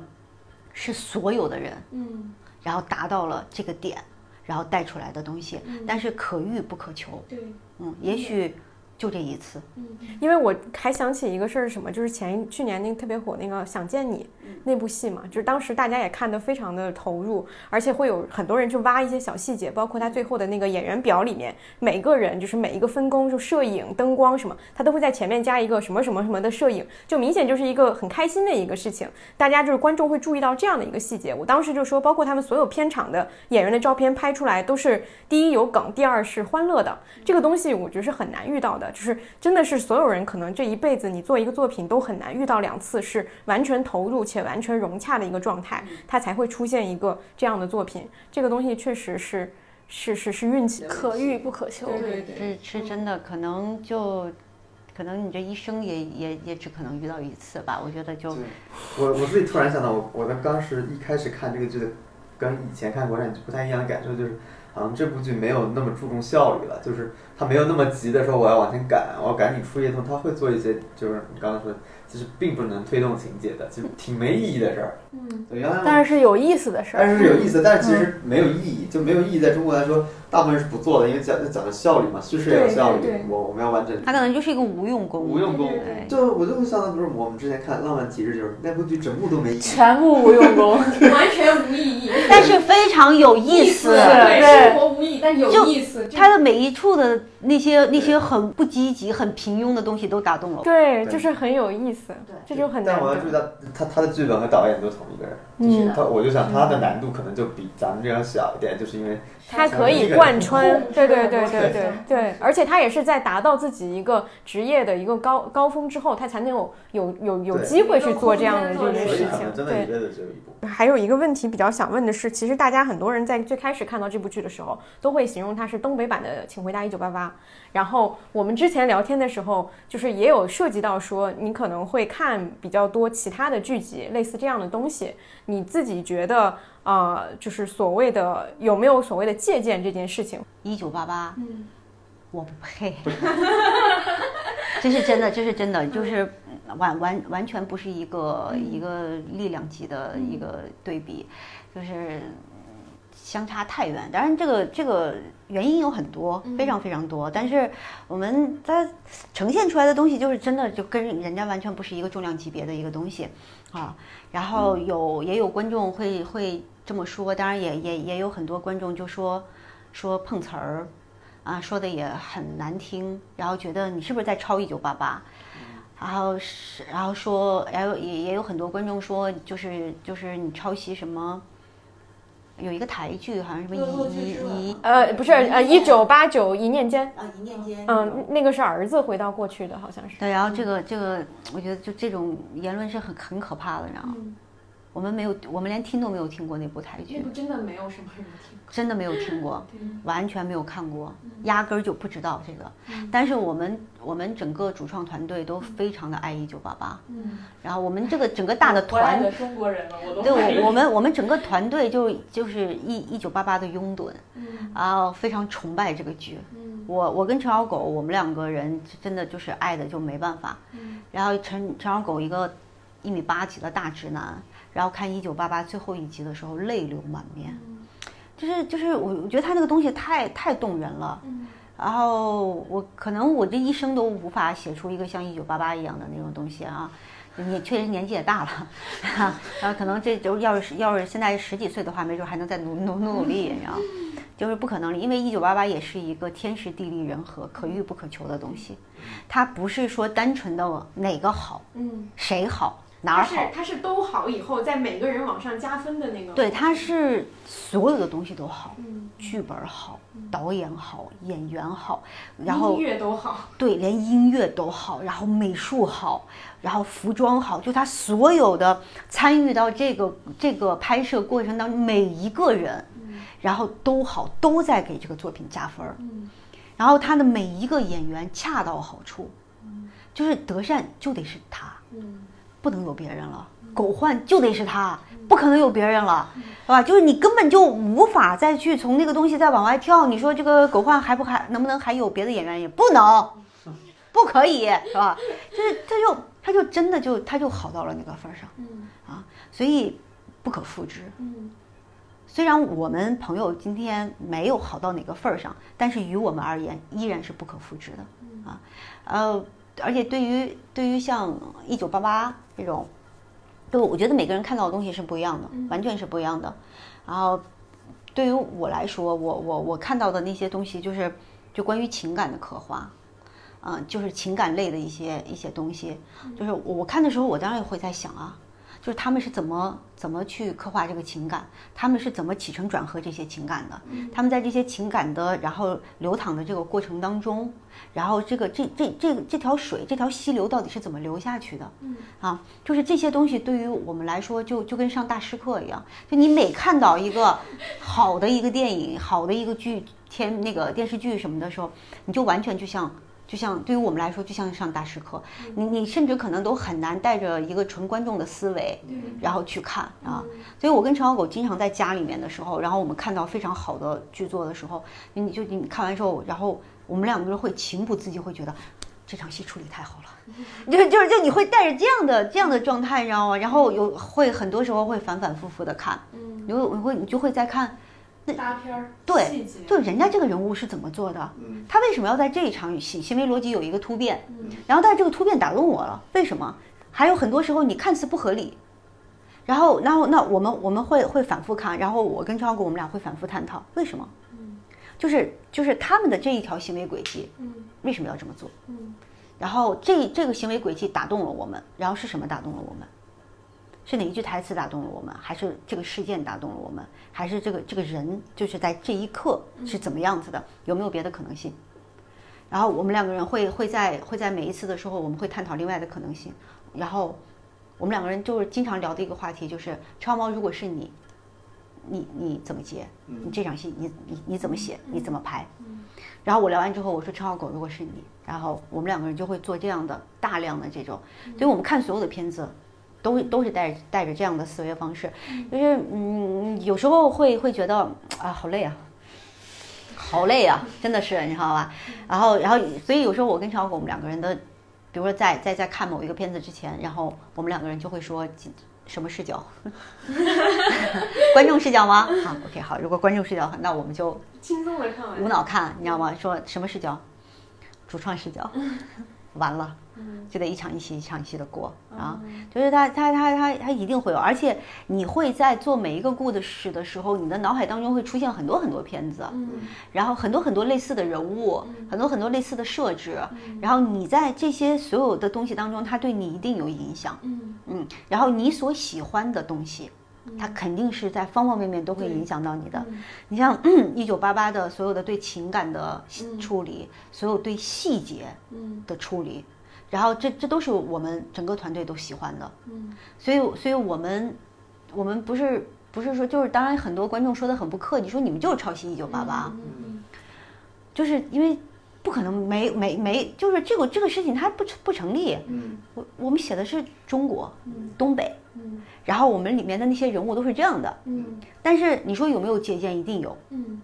是所有的人，嗯，然后达到了这个点，然后带出来的东西，但是可遇不可求，对。嗯，也许就这一次，嗯因为我还想起一个事儿是什么，就是前去年那个特别火那个《想见你》那部戏嘛，就是当时大家也看得非常的投入，而且会有很多人去挖一些小细节，包括他最后的那个演员表里面，每个人就是每一个分工，就摄影、灯光什么，他都会在前面加一个什么什么什么的摄影，就明显就是一个很开心的一个事情，大家就是观众会注意到这样的一个细节。我当时就说，包括他们所有片场的演员的照片拍出来都是第一有梗，第二是欢乐的，这个东西我觉得是很难遇到的，就是真的是所有人可能这一辈子你做一个作品都很难遇到两次是完全投入且完全融洽的一个状态，它才会出现一个这样的作品。这个东西确实是是是是运气可遇不可求。对对是是真的，可能就可能你这一生也也也只可能遇到一次吧，我觉得就我我自己突然想到，我我的当时一开始看这个剧的，跟以前看国产剧不太一样的感受就是，好像这部剧没有那么注重效率了，就是它没有那么急的说我要往前赶，我要赶紧出一些东西，它会做一些就是你刚刚说的，其实并不能推动情节的，其实挺没意义的事儿。嗯，对，原来但是是有意思的事儿。但是是有意思，但是其实没有意义，就没有意义。在中国来说，大部分是不做的，因为讲讲的效率嘛，叙事也有效率我我们要完整。它可能就是一个无用功，无用功对，就我就会想到，不是我们之前看《浪漫极致》，就是那部剧整部都没意义。全部无用功，完全无意义。但是非常有意思。对 yeah. 但有就意思。他的每一处的那些那些很不积极、很平庸的东西都打动了我。对，就是很有意思，这就很难。但我要注意到，他他的剧本和导演都同一个人，就是他，我就想他的难度可能就比咱们这样小一点，就是因为他可以贯穿，对对对对对对，而且他也是在达到自己一个职业的一个高高峰之后，他才能有有有有机会去做这样的这件事情。对。还有一个问题比较想问的是，其实大家很多人在最开始看到这部剧的时候，都会形容它是东北版的《请回答一九八八》。然后我们之前聊天的时候，就是也有涉及到说，你可能会看比较多其他的剧集，类似这样的东西。你自己觉得，呃，就是所谓的有没有所谓的借鉴这件事情？一九八八，我不配，这是真的，这是真的，就是完完完全不是一个一个力量级的一个对比，就是相差太远。当然，这个这个原因有很多，非常非常多。但是我们它呈现出来的东西，就是真的就跟人家完全不是一个重量级别的一个东西啊。然后有也有观众会会这么说，当然也也也有很多观众就说说碰瓷儿。啊，说的也很难听，然后觉得你是不是在抄《一九八八》，然后是，然后说，然后也也有很多观众说，就是就是你抄袭什么，有一个台剧好像什么一一一呃，不是，呃，一九八九一念间，啊一念间，嗯，那个是儿子回到过去的，好像是。对，然后这个这个，我觉得就这种言论是很很可怕的，你知道吗？我们没有，我们连听都没有听过那部台剧，真的没有什么人听过。真的没有听过，完全没有看过，压根儿就不知道这个。但是我们我们整个主创团队都非常的爱一九八八，然后我们这个整个大的团，中国人了，我都对我我们我们整个团队就就是一一九八八的拥趸，然后非常崇拜这个剧。我我跟陈小狗，我们两个人真的就是爱的就没办法。然后陈陈小狗一个一米八几的大直男，然后看一九八八最后一集的时候泪流满面。就是就是我我觉得他那个东西太太动人了，然后我可能我这一生都无法写出一个像一九八八一样的那种东西啊，你确实年纪也大了，然后可能这就要是要是现在十几岁的话，没准还能再努努努努力，就是不可能，因为一九八八也是一个天时地利人和、可遇不可求的东西，它不是说单纯的哪个好，嗯，谁好，哪儿好？它是都好以后，在每个人往上加分的那个。对，它是所有的东西都好，嗯，剧本好，导演好，演员好，然后音乐都好。对，连音乐都好，然后美术好，然后服装好，就他所有的参与到这个这个拍摄过程当中每一个人，然后都好，都在给这个作品加分儿。然后他的每一个演员恰到好处，就是德善就得是他，不能有别人了。狗焕就得是他，不可能有别人了，是吧？就是你根本就无法再去从那个东西再往外跳。你说这个狗焕还不还能不能还有别的演员？也不能，不可以，是吧？就是他就他就真的就他就好到了那个份儿上，啊，所以不可复制。虽然我们朋友今天没有好到哪个份儿上，但是于我们而言依然是不可复制的啊。呃，而且对于对于像一九八八这种，就我觉得每个人看到的东西是不一样的，完全是不一样的。然后对于我来说，我我我看到的那些东西，就是就关于情感的刻画，嗯、就是情感类的一些一些东西。就是我我看的时候，我当然也会在想啊，就是他们是怎么怎么去刻画这个情感，他们是怎么起承转合这些情感的，他们在这些情感的然后流淌的这个过程当中，然后这个这这这这条水这条溪流到底是怎么流下去的？啊，就是这些东西对于我们来说就就跟上大师课一样，就你每看到一个好的一个电影、好的一个剧、天那个电视剧什么的时候，你就完全就像。就像对于我们来说，就像上大师课，你你甚至可能都很难带着一个纯观众的思维，然后去看啊。所以我跟陈小狗经常在家里面的时候，然后我们看到非常好的剧作的时候，你就你看完之后，然后我们两个人会情不自禁会觉得。这场戏处理太好了，就就是就你会带着这样的这样的状态，你知道吗？然后有会很多时候会反反复复的看，嗯，你会你会你就会在看，搭片儿，对，就人家这个人物是怎么做的？嗯他为什么要在这一场戏行为逻辑有一个突变？然后但是这个突变打动我了，为什么？还有很多时候你看似不合理，然后然后那我们我们会会反复看，然后我跟超哥我们俩会反复探讨为什么？就是就是他们的这一条行为轨迹，为什么要这么做？然后这这个行为轨迹打动了我们，然后是什么打动了我们？是哪一句台词打动了我们？还是这个事件打动了我们？还是这个这个人就是在这一刻是怎么样子的？有没有别的可能性？然后我们两个人会会在会在每一次的时候，我们会探讨另外的可能性。然后我们两个人就是经常聊的一个话题就是：超猫，如果是你，你你怎么接？你这场戏你你你怎么写？你怎么拍？然后我聊完之后，我说陈小狗，如果是你，然后我们两个人就会做这样的大量的这种，所以我们看所有的片子，都都是带着带着这样的思维方式，就是嗯，有时候会会觉得啊，好累啊，好累啊，真的是你知道吧？然后然后所以有时候我跟陈小狗我们两个人的，比如说在在在看某一个片子之前，然后我们两个人就会说什么视角，观众视角吗？好，OK，好，如果观众视角，那我们就轻松的看完。无脑看，你知道吗？说什么视角？主创视角，完了，就得一场一戏一场一戏的过啊！就是他他他他他一定会有，而且你会在做每一个故事的时候，你的脑海当中会出现很多很多片子，然后很多很多类似的人物，很多很多类似的设置，然后你在这些所有的东西当中，它对你一定有影响，嗯，然后你所喜欢的东西。它肯定是在方方面面都会影响到你的。你像 一九八八的所有的对情感的处理，所有对细节的处理，然后这这都是我们整个团队都喜欢的。所以所以我们我们不是不是说就是，当然很多观众说的很不客气，说你们就是抄袭一九八八，就是因为不可能没没没，就是这个这个事情它不成不成立。我我们写的是中国东北。然后我们里面的那些人物都是这样的，嗯，但是你说有没有借鉴？一定有，嗯，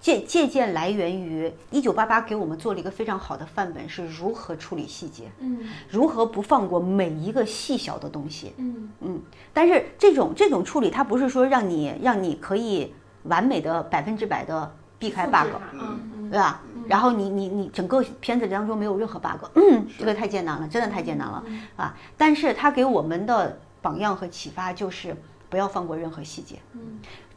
借借鉴来源于一九八八给我们做了一个非常好的范本，是如何处理细节，嗯，如何不放过每一个细小的东西，嗯嗯。但是这种这种处理，它不是说让你让你可以完美的百分之百的避开 bug，嗯对吧？然后你你你整个片子当中没有任何 bug，嗯，这个太艰难了，真的太艰难了啊！但是它给我们的榜样和启发就是不要放过任何细节。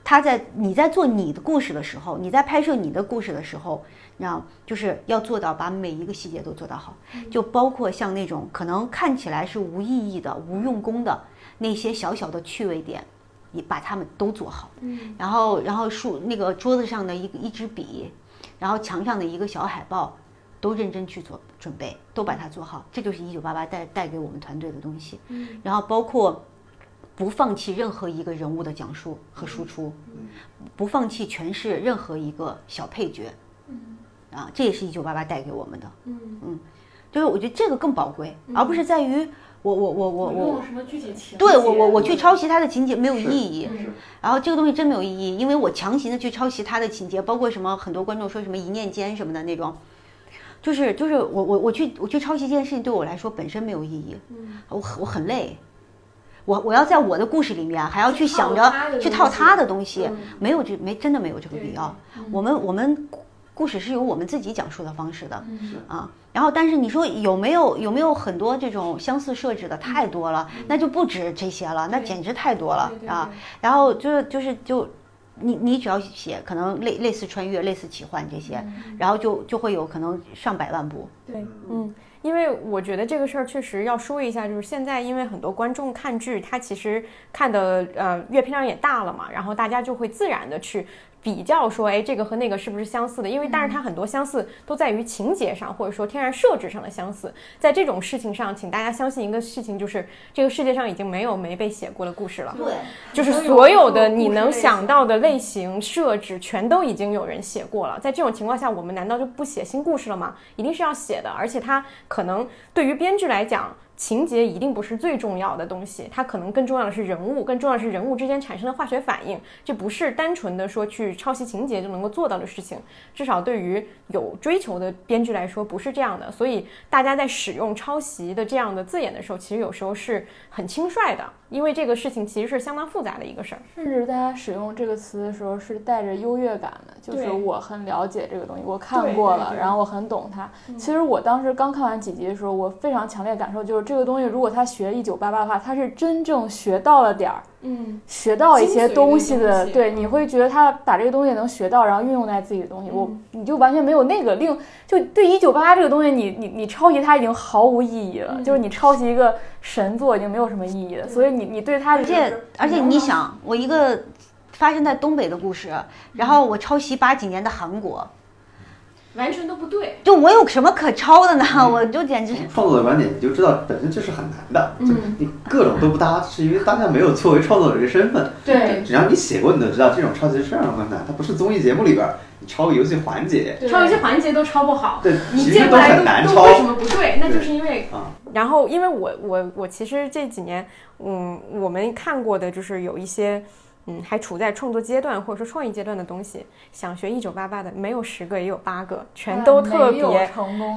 他在你在做你的故事的时候，你在拍摄你的故事的时候，你知道，就是要做到把每一个细节都做到好，就包括像那种可能看起来是无意义的、无用功的那些小小的趣味点，你把它们都做好。嗯，然后然后书那个桌子上的一个一支笔，然后墙上的一个小海报，都认真去做准备，都把它做好。这就是一九八八带带给我们团队的东西。嗯，然后包括。不放弃任何一个人物的讲述和输出，不放弃诠释任何一个小配角，啊，这也是一九八八带给我们的，嗯。嗯，就是我觉得这个更宝贵，而不是在于我我我我我什么具体情对我我我去抄袭他的情节没有意义，然后这个东西真没有意义，因为我强行的去抄袭他的情节，包括什么很多观众说什么一念间什么的那种，就是就是我我我去我去抄袭这件事情对我来说本身没有意义，我我很累。我我要在我的故事里面还要去想着去套他的东西，没有这没真的没有这个必要。我们我们故事是由我们自己讲述的方式的啊。然后，但是你说有没有有没有很多这种相似设置的太多了，那就不止这些了，那简直太多了啊。然后就是就是就你你只要写可能类类似穿越、类似奇幻这些，然后就就会有可能上百万部。对，嗯。因为我觉得这个事儿确实要说一下，就是现在因为很多观众看剧，他其实看的呃阅片量也大了嘛，然后大家就会自然的去。比较说，哎，这个和那个是不是相似的？因为，但是它很多相似都在于情节上，或者说天然设置上的相似。在这种事情上，请大家相信一个事情，就是这个世界上已经没有没被写过的故事了。对，就是所有的你能想到的类型设置，全都已经有人写过了。在这种情况下，我们难道就不写新故事了吗？一定是要写的，而且它可能对于编剧来讲。情节一定不是最重要的东西，它可能更重要的是人物，更重要的是人物之间产生的化学反应。这不是单纯的说去抄袭情节就能够做到的事情，至少对于有追求的编剧来说不是这样的。所以大家在使用抄袭的这样的字眼的时候，其实有时候是很轻率的。因为这个事情其实是相当复杂的一个事儿，甚至大家使用这个词的时候是带着优越感的，就是我很了解这个东西，我看过了，然后我很懂它。其实我当时刚看完几集的时候，我非常强烈感受就是这个东西，如果他学一九八八的话，他是真正学到了点儿。嗯，学到一些东西的，对，你会觉得他把这个东西能学到，然后运用在自己的东西，我你就完全没有那个另，就对一九八八这个东西，你你你抄袭它已经毫无意义了，就是你抄袭一个神作已经没有什么意义了，所以你你对它，而且而且你想，我一个发生在东北的故事，然后我抄袭八几年的韩国。完全都不对，就我有什么可抄的呢？我就简直创作的观点，你就知道本身就是很难的。嗯，你各种都不搭，是因为大家没有作为创作者这个身份。对，只要你写过，你都知道这种抄袭是非常困难。它不是综艺节目里边你抄个游戏环节，抄游戏环节都抄不好。对，你接过来都都为什么不对？那就是因为啊。然后，因为我我我其实这几年，嗯，我们看过的就是有一些。嗯，还处在创作阶段或者说创意阶段的东西，想学一九八八的，没有十个也有八个，全都特别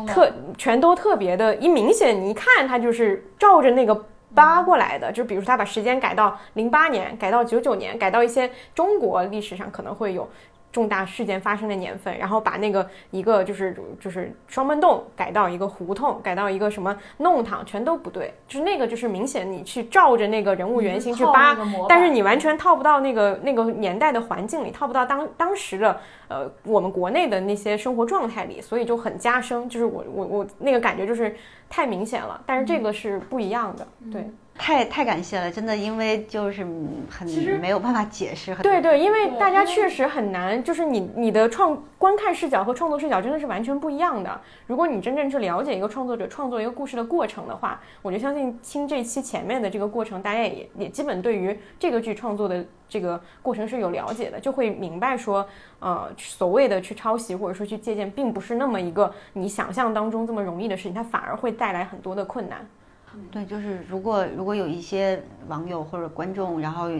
特，全都特别的。一明显你一看，他就是照着那个扒过来的。就比如说，他把时间改到零八年，改到九九年，改到一些中国历史上可能会有。重大事件发生的年份，然后把那个一个就是就是双门洞改到一个胡同，改到一个什么弄堂，全都不对。就是那个就是明显你去照着那个人物原型去扒，但是你完全套不到那个那个年代的环境里，套不到当当时的呃我们国内的那些生活状态里，所以就很加深。就是我我我那个感觉就是太明显了，但是这个是不一样的，对。太太感谢了，真的，因为就是很没有办法解释。对对，因为大家确实很难，就是你你的创观看视角和创作视角真的是完全不一样的。如果你真正去了解一个创作者创作一个故事的过程的话，我就相信听这期前面的这个过程，大家也也基本对于这个剧创作的这个过程是有了解的，就会明白说，呃，所谓的去抄袭或者说去借鉴，并不是那么一个你想象当中这么容易的事情，它反而会带来很多的困难。对，就是如果如果有一些网友或者观众，然后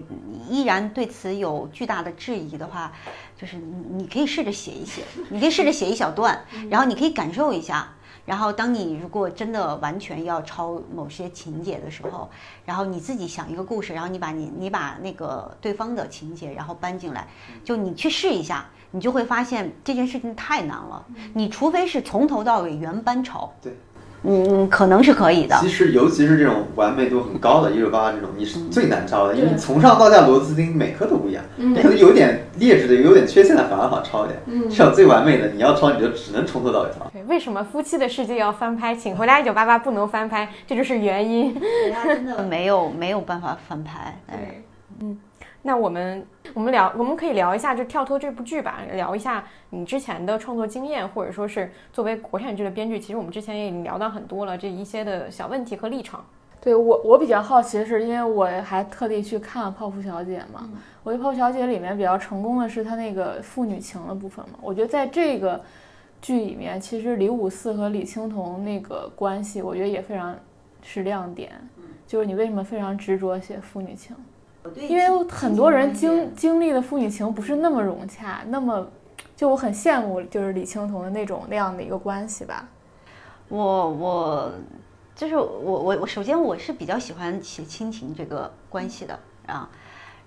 依然对此有巨大的质疑的话，就是你你可以试着写一写，你可以试着写一小段，然后你可以感受一下，然后当你如果真的完全要抄某些情节的时候，然后你自己想一个故事，然后你把你你把那个对方的情节然后搬进来，就你去试一下，你就会发现这件事情太难了，你除非是从头到尾原班抄。对。嗯，可能是可以的。其实，尤其是这种完美度很高的一六八八这种，你是最难抄的，因为你从上到下螺丝钉每颗都不一样，可能有点劣质的、有点缺陷的反而好抄一点。嗯，这种最完美的，你要抄你就只能从头到尾抄。对，为什么夫妻的世界要翻拍？请回答一九八八不能翻拍，这就是原因。真的没有没有办法翻拍。对，嗯。那我们我们聊，我们可以聊一下，就跳脱这部剧吧，聊一下你之前的创作经验，或者说是作为国产剧的编剧，其实我们之前也已经聊到很多了，这一些的小问题和立场。对我，我比较好奇的是，因为我还特地去看了《泡芙小姐》嘛，我觉得《泡芙小姐》里面比较成功的是她那个父女情的部分嘛。我觉得在这个剧里面，其实李五四和李青桐那个关系，我觉得也非常是亮点。就是你为什么非常执着写父女情？因为很多人经经历的父女情不是那么融洽，那么就我很羡慕，就是李青桐的那种那样的一个关系吧。我我就是我我我首先我是比较喜欢写亲情这个关系的啊，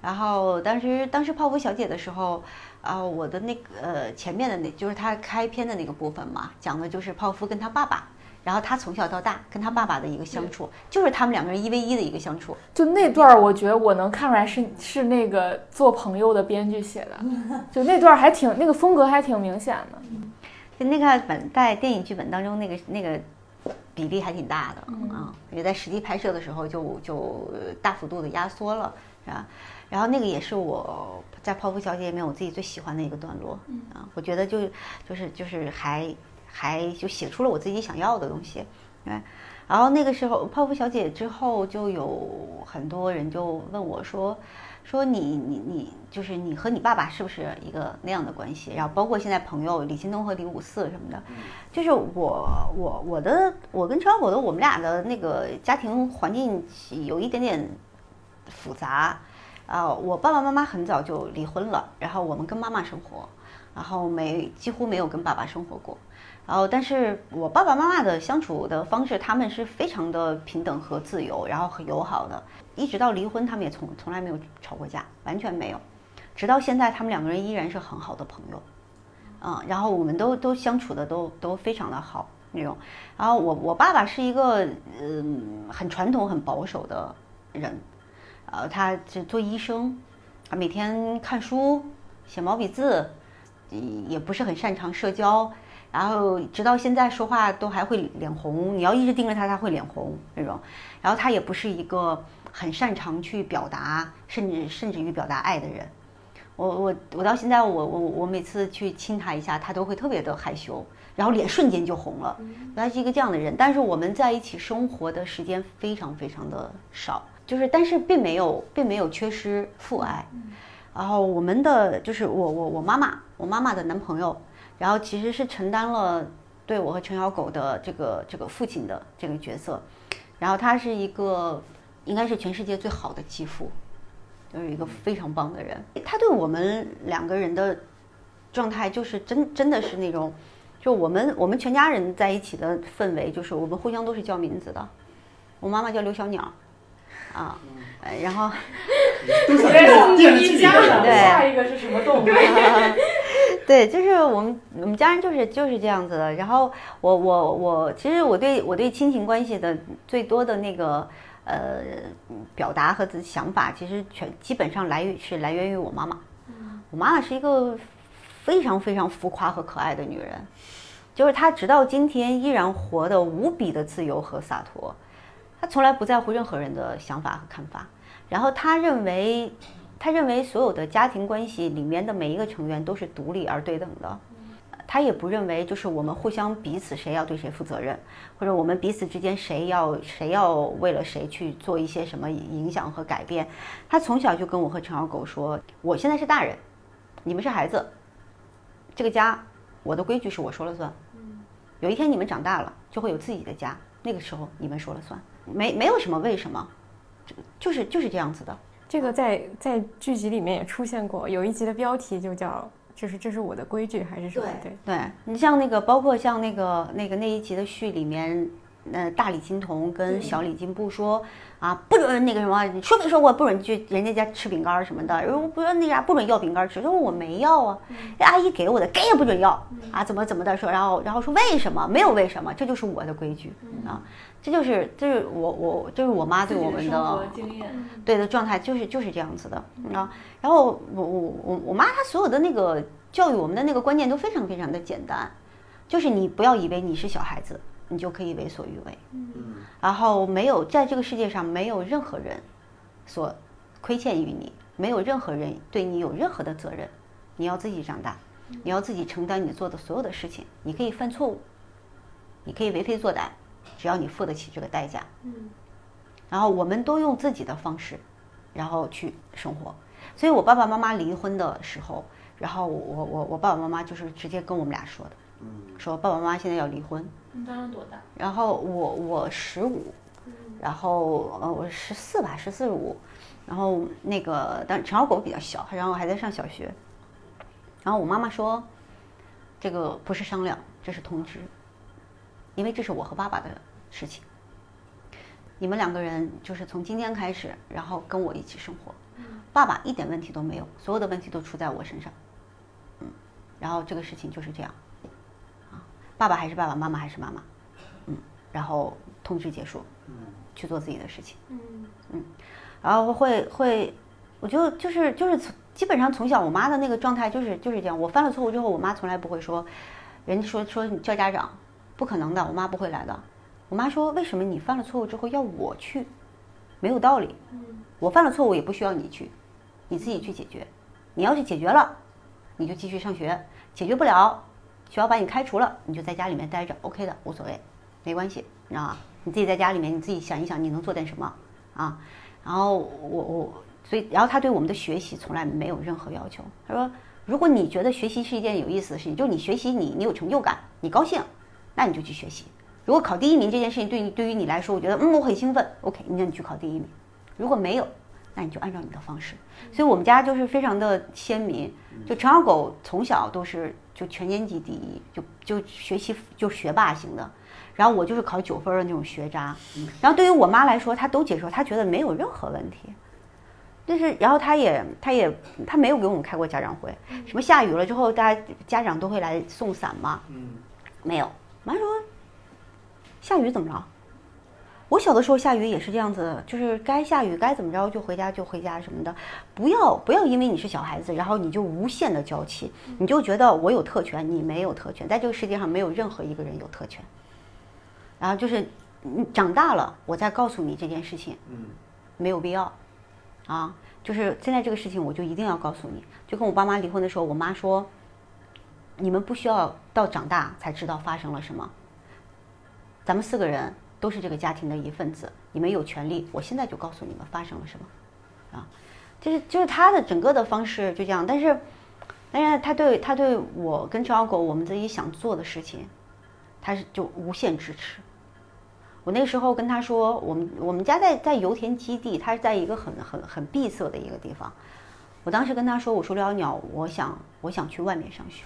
然后当时当时泡芙小姐的时候啊，我的那个呃前面的那就是她开篇的那个部分嘛，讲的就是泡芙跟她爸爸。然后他从小到大跟他爸爸的一个相处，就是他们两个人一 v 一的一个相处。就那段，我觉得我能看出来是是那个做朋友的编剧写的，就那段还挺那个风格还挺明显的。就那个本在电影剧本当中那个那个比例还挺大的啊，也在实际拍摄的时候就就大幅度的压缩了，是吧？然后那个也是我在《泡芙小姐》里面我自己最喜欢的一个段落啊，我觉得就就是就是还。还就写出了我自己想要的东西，对。然后那个时候泡芙小姐之后，就有很多人就问我说：“说你你你就是你和你爸爸是不是一个那样的关系？”然后包括现在朋友李新东和李五四什么的，就是我我我的我跟陈小火的我们俩的那个家庭环境有一点点复杂啊。我爸爸妈妈很早就离婚了，然后我们跟妈妈生活，然后没几乎没有跟爸爸生活过。然后，但是我爸爸妈妈的相处的方式，他们是非常的平等和自由，然后很友好的，一直到离婚，他们也从从来没有吵过架，完全没有，直到现在，他们两个人依然是很好的朋友，嗯，然后我们都都相处的都都非常的好那种。然后我我爸爸是一个嗯很传统很保守的人，呃，他是做医生，他每天看书写毛笔字，也不是很擅长社交。然后直到现在说话都还会脸红，你要一直盯着他，他会脸红那种。然后他也不是一个很擅长去表达，甚至甚至于表达爱的人。我我我到现在我我我每次去亲他一下，他都会特别的害羞，然后脸瞬间就红了。他是一个这样的人，但是我们在一起生活的时间非常非常的少，就是但是并没有并没有缺失父爱。然后我们的就是我我我妈妈，我妈妈的男朋友。然后其实是承担了对我和陈小狗的这个这个父亲的这个角色，然后他是一个应该是全世界最好的继父，就是一个非常棒的人。他对我们两个人的状态就是真真的是那种，就我们我们全家人在一起的氛围，就是我们互相都是叫名字的。我妈妈叫刘小鸟，啊，然后 都是一家人，下一个是什么动物？对，就是我们我们家人就是就是这样子的。然后我我我，其实我对我对亲情关系的最多的那个呃表达和想法，其实全基本上来于是来源于我妈妈。我妈妈是一个非常非常浮夸和可爱的女人，就是她直到今天依然活得无比的自由和洒脱，她从来不在乎任何人的想法和看法。然后她认为。他认为所有的家庭关系里面的每一个成员都是独立而对等的，他也不认为就是我们互相彼此谁要对谁负责任，或者我们彼此之间谁要谁要为了谁去做一些什么影响和改变。他从小就跟我和陈小狗说：“我现在是大人，你们是孩子，这个家我的规矩是我说了算。有一天你们长大了，就会有自己的家，那个时候你们说了算，没没有什么为什么，就是就是这样子的。”这个在在剧集里面也出现过，有一集的标题就叫“就是这是我的规矩”还是什么？对对，你像那个，包括像那个那个那一集的序里面，呃大李金童跟小李金布说啊，不准那个什么，你说没说过不准去人家家吃饼干什么的，然后不是那啥不准要饼干吃，他说我没要啊，阿姨给我的，给也不准要啊，怎么怎么的说，然后然后说为什么没有为什么，这就是我的规矩啊，这就是这是我我就是我妈对我们的，对的状态就是就是这样子的啊。然后我我我我妈她所有的那个教育我们的那个观念都非常非常的简单，就是你不要以为你是小孩子，你就可以为所欲为。嗯然后没有在这个世界上没有任何人所亏欠于你，没有任何人对你有任何的责任，你要自己长大，你要自己承担你做的所有的事情。你可以犯错误，你可以为非作歹，只要你付得起这个代价。然后我们都用自己的方式，然后去生活。所以我爸爸妈妈离婚的时候，然后我我我爸爸妈妈就是直接跟我们俩说的，嗯说爸爸妈妈现在要离婚。你当时多大？然后我我十五，然后呃我十四吧，十四十五，然后那个但陈小狗比较小，然后还在上小学，然后我妈妈说，这个不是商量，这是通知，因为这是我和爸爸的事情，你们两个人就是从今天开始，然后跟我一起生活，爸爸一点问题都没有，所有的问题都出在我身上，嗯，然后这个事情就是这样。啊爸爸还是爸爸，妈妈还是妈妈，嗯，然后通知结束，去做自己的事情，嗯然后会会，我就就是就是从基本上从小我妈的那个状态就是就是这样，我犯了错误之后，我妈从来不会说，人家说说你叫家长，不可能的，我妈不会来的，我妈说为什么你犯了错误之后要我去，没有道理，我犯了错误也不需要你去，你自己去解决，你要是解决了，你就继续上学，解决不了。学校把你开除了，你就在家里面待着，OK 的，无所谓，没关系，你知道吗？你自己在家里面，你自己想一想，你能做点什么啊？然后我我，所以然后他对我们的学习从来没有任何要求。他说，如果你觉得学习是一件有意思的事情，就是你学习你你有成就感，你高兴，那你就去学习。如果考第一名这件事情对你对于你来说，我觉得嗯我很兴奋，OK，那你去考第一名。如果没有，那你就按照你的方式。所以我们家就是非常的鲜明，就陈小狗从小都是就全年级第一，就就学习就学霸型的。然后我就是考九分的那种学渣，然后对于我妈来说，她都接受，她觉得没有任何问题。就是，然后她也，她也，她没有给我们开过家长会。什么下雨了之后，大家家长都会来送伞嘛？嗯没有。妈说，下雨怎么了？我小的时候下雨也是这样子，就是该下雨该怎么着就回家就回家什么的，不要不要因为你是小孩子，然后你就无限的娇气，你就觉得我有特权，你没有特权，在这个世界上没有任何一个人有特权。然后就是你长大了，我再告诉你这件事情，嗯。没有必要，啊，就是现在这个事情我就一定要告诉你，就跟我爸妈离婚的时候，我妈说，你们不需要到长大才知道发生了什么，咱们四个人都是这个家庭的一份子，你们有权利，我现在就告诉你们发生了什么，啊，就是就是他的整个的方式就这样，但是，但是他对他对我跟陈小狗我们自己想做的事情，他是就无限支持。我那时候跟他说，我们我们家在在油田基地，他是在一个很很很闭塞的一个地方。我当时跟他说，我说刘小鸟，我想我想去外面上学，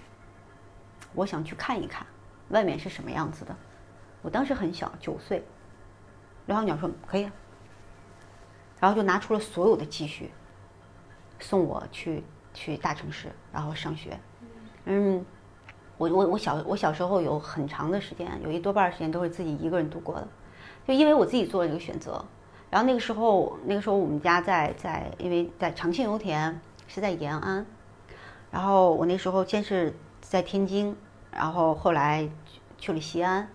我想去看一看外面是什么样子的。我当时很小，九岁。刘小鸟说可以啊，然后就拿出了所有的积蓄，送我去去大城市，然后上学。嗯，我我我小我小时候有很长的时间，有一多半儿时间都是自己一个人度过的，就因为我自己做了这个选择。然后那个时候，那个时候我们家在在，因为在长庆油田是在延安，然后我那时候先是在天津，然后后来去了西安什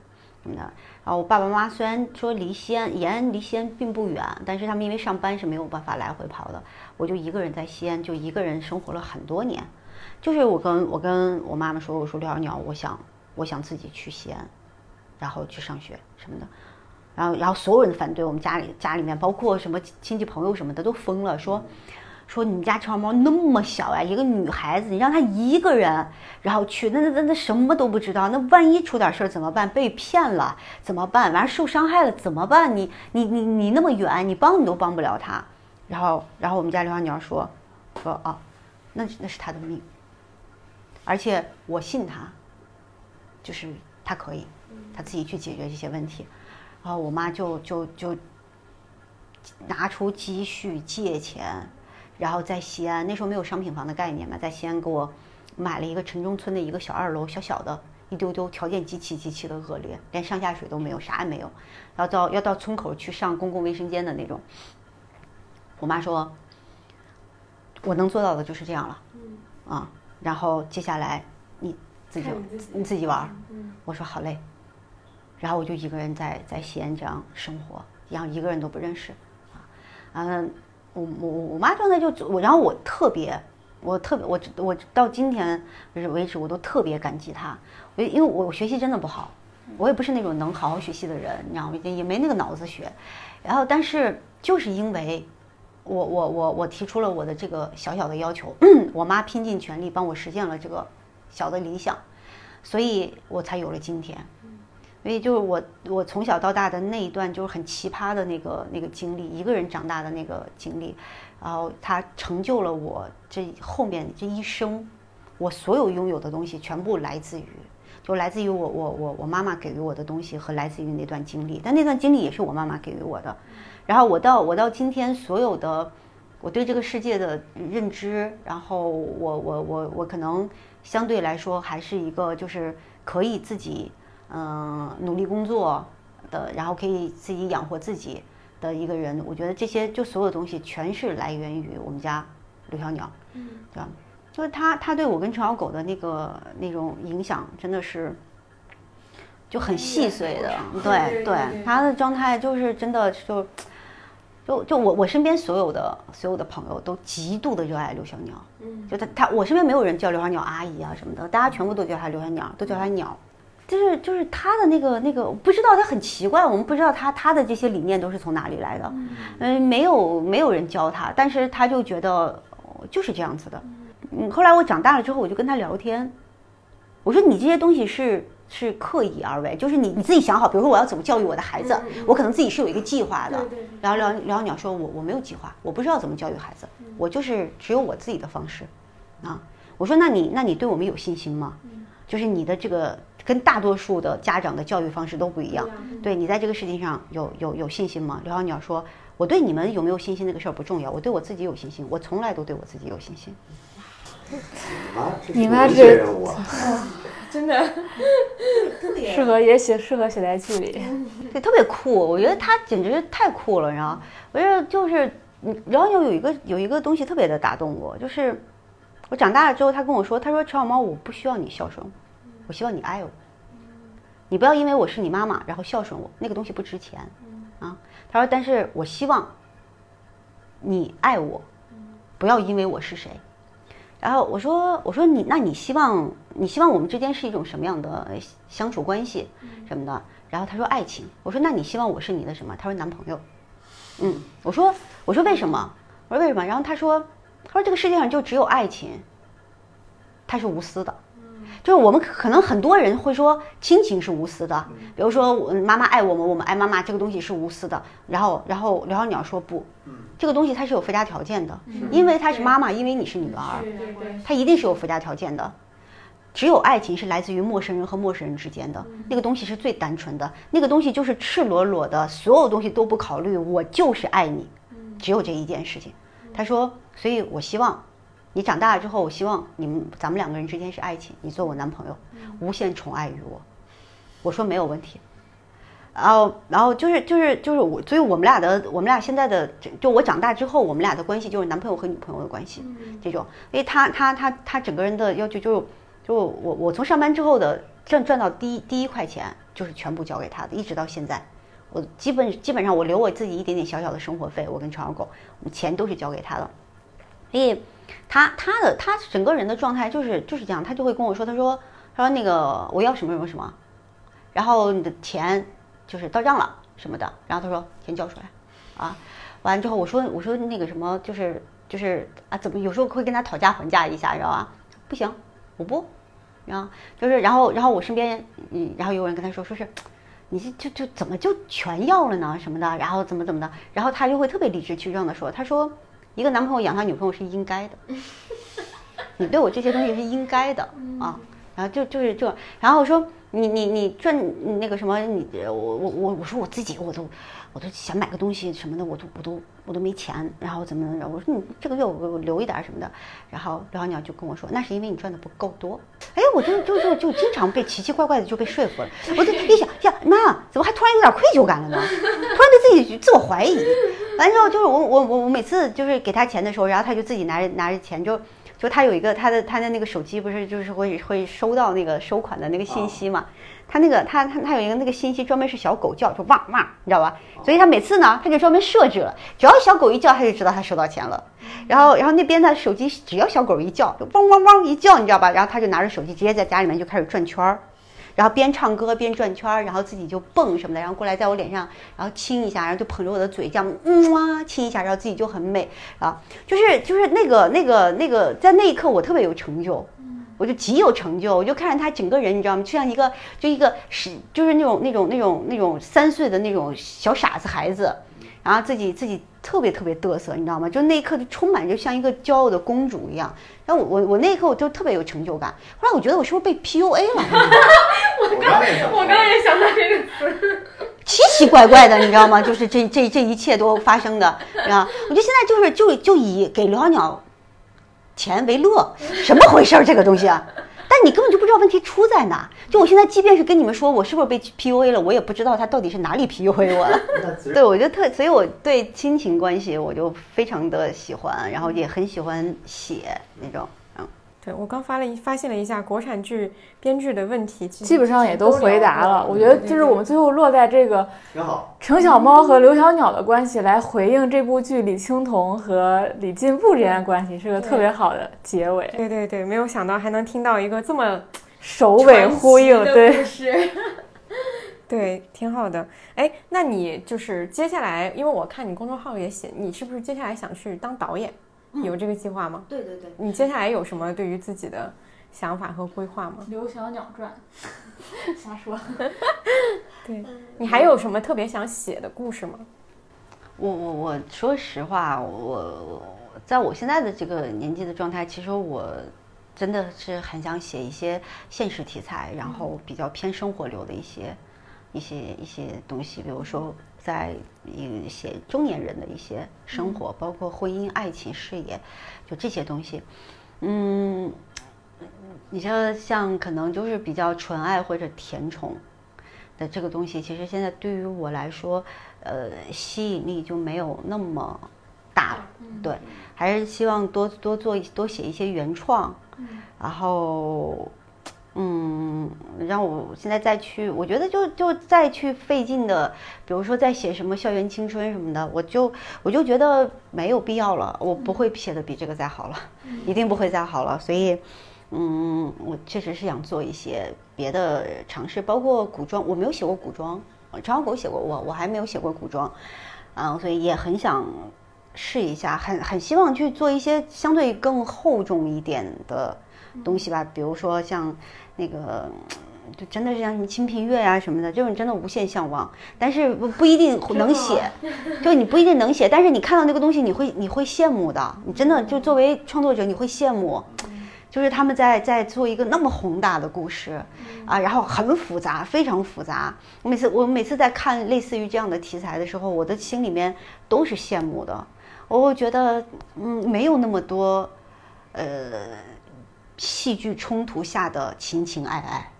么的。然后我爸爸妈妈虽然说离西安延安离西安并不远，但是他们因为上班是没有办法来回跑的，我就一个人在西安就一个人生活了很多年。就是我跟我跟我妈妈说，我说刘小鸟，我想我想自己去西安，然后去上学什么的。然后，然后所有人反对，我们家里家里面包括什么亲戚朋友什么的都疯了，说说你们家长毛那么小呀，一个女孩子，你让她一个人，然后去，那那那那什么都不知道，那万一出点事儿怎么办？被骗了怎么办？完了受伤害了怎么办？你你你你那么远，你帮你都帮不了她。然后，然后我们家刘小鸟说说啊，那那是她的命，而且我信她，就是她可以，她自己去解决这些问题。然后我妈就就就拿出积蓄借钱，然后在西安那时候没有商品房的概念嘛，在西安给我买了一个城中村的一个小二楼，小小的，一丢丢，条件极其极其的恶劣，连上下水都没有，啥也没有，要到要到村口去上公共卫生间的那种。我妈说，我能做到的就是这样了，啊，然后接下来你自己你自己玩嗯，我说好嘞，然后我就一个人在在西安这样生活，然后一个人都不认识，啊，嗯，我我我妈状态就我，然后我特别，我特别我我到今天为止我都特别感激她，我因为我学习真的不好，我也不是那种能好好学习的人，你知道吗？也没那个脑子学，然后但是就是因为。我我我我提出了我的这个小小的要求，我妈拼尽全力帮我实现了这个小的理想，所以我才有了今天。所以就是我我从小到大的那一段就是很奇葩的那个那个经历，一个人长大的那个经历，然后它成就了我这后面这一生，我所有拥有的东西全部来自于，就来自于我我我我妈妈给予我的东西和来自于那段经历，但那段经历也是我妈妈给予我的。然后我到我到今天所有的我对这个世界的认知，然后我我我我可能相对来说还是一个就是可以自己嗯努力工作的，然后可以自己养活自己的一个人。我觉得这些就所有东西全是来源于我们家刘小鸟，嗯，对吧？就是他他对我跟陈小狗的那个那种影响真的是。就很细碎的，对对，他的状态就是真的就。就就我我身边所有的所有的朋友都极度的热爱刘小鸟，嗯，就他他我身边没有人叫刘小鸟阿姨啊什么的，大家全部都叫他刘小鸟，都叫他鸟，就是就是他的那个那个不知道他很奇怪，我们不知道他他的这些理念都是从哪里来的，嗯，没有没有人教他，但是他就觉得就是这样子的，嗯，后来我长大了之后，我就跟他聊天，我说你这些东西是。是刻意而为，就是你你自己想好，比如说我要怎么教育我的孩子，我可能自己是有一个计划的。然后聊聊鸟说，我我没有计划，我不知道怎么教育孩子，我就是只有我自己的方式，啊，我说那你那你对我们有信心吗？就是你的这个跟大多数的家长的教育方式都不一样，对你在这个事情上有有有信心吗？刘小鸟说，我对你们有没有信心那个事儿不重要，我对我自己有信心，我从来都对我自己有信心。你妈这。真的，适合也写适合写在剧里，对，特别酷。我觉得他简直太酷了，你知道？我觉得就是，然后有有一个有一个东西特别的打动我，就是我长大了之后，他跟我说，他说陈小猫，我不需要你孝顺，我希望你爱我。你不要因为我是你妈妈，然后孝顺我，那个东西不值钱啊。他说，但是我希望你爱我，不要因为我是谁。然后我说，我说你，那你希望你希望我们之间是一种什么样的相处关系，什么的？然后他说爱情。我说那你希望我是你的什么？他说男朋友。嗯，我说我说为什么？我说为什么？然后他说他说这个世界上就只有爱情，它是无私的。就是我们可能很多人会说亲情是无私的，比如说我妈妈爱我们，我们爱妈妈，这个东西是无私的。然后然后刘小鸟说不。这个东西它是有附加条件的，因为她是妈妈，因为你是女儿，它一定是有附加条件的。只有爱情是来自于陌生人和陌生人之间的，那个东西是最单纯的，那个东西就是赤裸裸的，所有东西都不考虑，我就是爱你，只有这一件事情。他说，所以我希望你长大了之后，我希望你们咱们两个人之间是爱情，你做我男朋友，无限宠爱于我。我说没有问题。然后，然后就是就是就是我，所以我们俩的我们俩现在的就我长大之后，我们俩的关系就是男朋友和女朋友的关系，这种。因为他他他他整个人的要求就是，就我我从上班之后的赚赚到第一第一块钱，就是全部交给他的，一直到现在，我基本基本上我留我自己一点点小小的生活费，我跟长小狗，钱都是交给他的。所以，他他的他整个人的状态就是就是这样，他就会跟我说，他说他说那个我要什么什么什么，然后你的钱。就是到账了什么的，然后他说钱交出来，啊，完了之后我说我说那个什么就是就是啊怎么有时候会跟他讨价还价一下，知道吧？不行，我不，然后就是然后然后我身边嗯然后有人跟他说说是，你这就就怎么就全要了呢什么的，然后怎么怎么的，然后他就会特别理直气壮的说，他说一个男朋友养他女朋友是应该的，你对我这些东西是应该的啊，然后就就是这，然后我说。你你你赚那个什么，你我我我我说我自己我都我都想买个东西什么的，我都我都我都没钱，然后怎么怎么着？我说你这个月我我留一点什么的，然后刘小鸟就跟我说，那是因为你赚的不够多。哎，我就就就就经常被奇奇怪怪的就被说服了。我就一想，呀妈，怎么还突然有点愧疚感了呢？突然对自己自我怀疑。完之后就是我我我我每次就是给他钱的时候，然后他就自己拿着拿着钱就。就他有一个他的他的那个手机不是就是会会收到那个收款的那个信息嘛？他那个他他他有一个那个信息专门是小狗叫，就汪汪，你知道吧？所以他每次呢，他就专门设置了，只要小狗一叫，他就知道他收到钱了。然后然后那边的手机只要小狗一叫，就汪汪汪一叫，你知道吧？然后他就拿着手机直接在家里面就开始转圈儿。然后边唱歌边转圈儿，然后自己就蹦什么的，然后过来在我脸上，然后亲一下，然后就捧着我的嘴这样，嗯哇亲一下，然后自己就很美啊，就是就是那个那个那个，在那一刻我特别有成就，我就极有成就，我就看着他整个人，你知道吗？就像一个就一个是就是那种那种那种那种三岁的那种小傻子孩子，然后自己自己特别特别嘚瑟，你知道吗？就那一刻就充满着像一个骄傲的公主一样。然后我我我那一刻我就特别有成就感。后来我觉得我是不是被 PUA 了？我刚，我刚刚也想到这个词。奇奇怪怪的，你知道吗？就是这这这一切都发生的啊！我觉得现在就是就就以给刘小鸟钱为乐，什么回事儿？这个东西啊，但你根本就不知道问题出在哪。就我现在，即便是跟你们说我是不是被 PUA 了，我也不知道他到底是哪里 PUA 我了。对，我就特，所以我对亲情关系我就非常的喜欢，然后也很喜欢写那种。对我刚发了一发现了一下国产剧编剧的问题，基本上也都回答了。我觉得就是我们最后落在这个挺好。程小猫和刘小鸟的关系来回应这部剧李青桐和李进步之间的关系，是个特别好的结尾。对对对，没有想到还能听到一个这么首尾呼应，对，对，挺好的。哎，那你就是接下来，因为我看你公众号也写，你是不是接下来想去当导演？有这个计划吗？对对对，你接下来有什么对于自己的想法和规划吗？《刘小鸟传 》，瞎说。对你还有什么特别想写的故事吗？我我我说实话，我在我现在的这个年纪的状态，其实我真的是很想写一些现实题材，然后比较偏生活流的一些一些一些东西，比如说。在一些中年人的一些生活，包括婚姻、爱情、事业，就这些东西。嗯，你像像可能就是比较纯爱或者甜宠的这个东西，其实现在对于我来说，呃，吸引力就没有那么大了。对，还是希望多多做多写一些原创，然后。嗯，让我现在再去，我觉得就就再去费劲的，比如说再写什么校园青春什么的，我就我就觉得没有必要了，我不会写的比这个再好了，一定不会再好了。所以，嗯，我确实是想做一些别的尝试，包括古装，我没有写过古装，张小狗写过，我我还没有写过古装，嗯，所以也很想试一下，很很希望去做一些相对更厚重一点的东西吧，比如说像。那个就真的是像什么《清平乐》呀什么的，这种真的无限向往，但是不不一定能写，就你不一定能写，但是你看到那个东西，你会你会羡慕的，你真的就作为创作者，你会羡慕，就是他们在在做一个那么宏大的故事啊，然后很复杂，非常复杂。我每次我每次在看类似于这样的题材的时候，我的心里面都是羡慕的，我会觉得嗯，没有那么多，呃。戏剧冲突下的情情爱爱，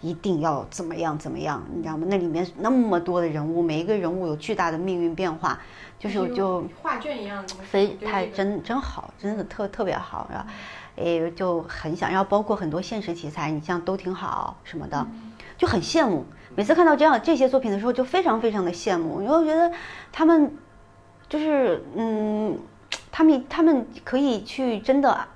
一定要怎么样怎么样，你知道吗？那里面那么多的人物，每一个人物有巨大的命运变化，就是就画卷一样，非太真真好，真的特特别好，是吧？诶，就很想要，包括很多现实题材，你像都挺好什么的，就很羡慕。每次看到这样这些作品的时候，就非常非常的羡慕，因为我觉得他们就是嗯，他们他们可以去真的。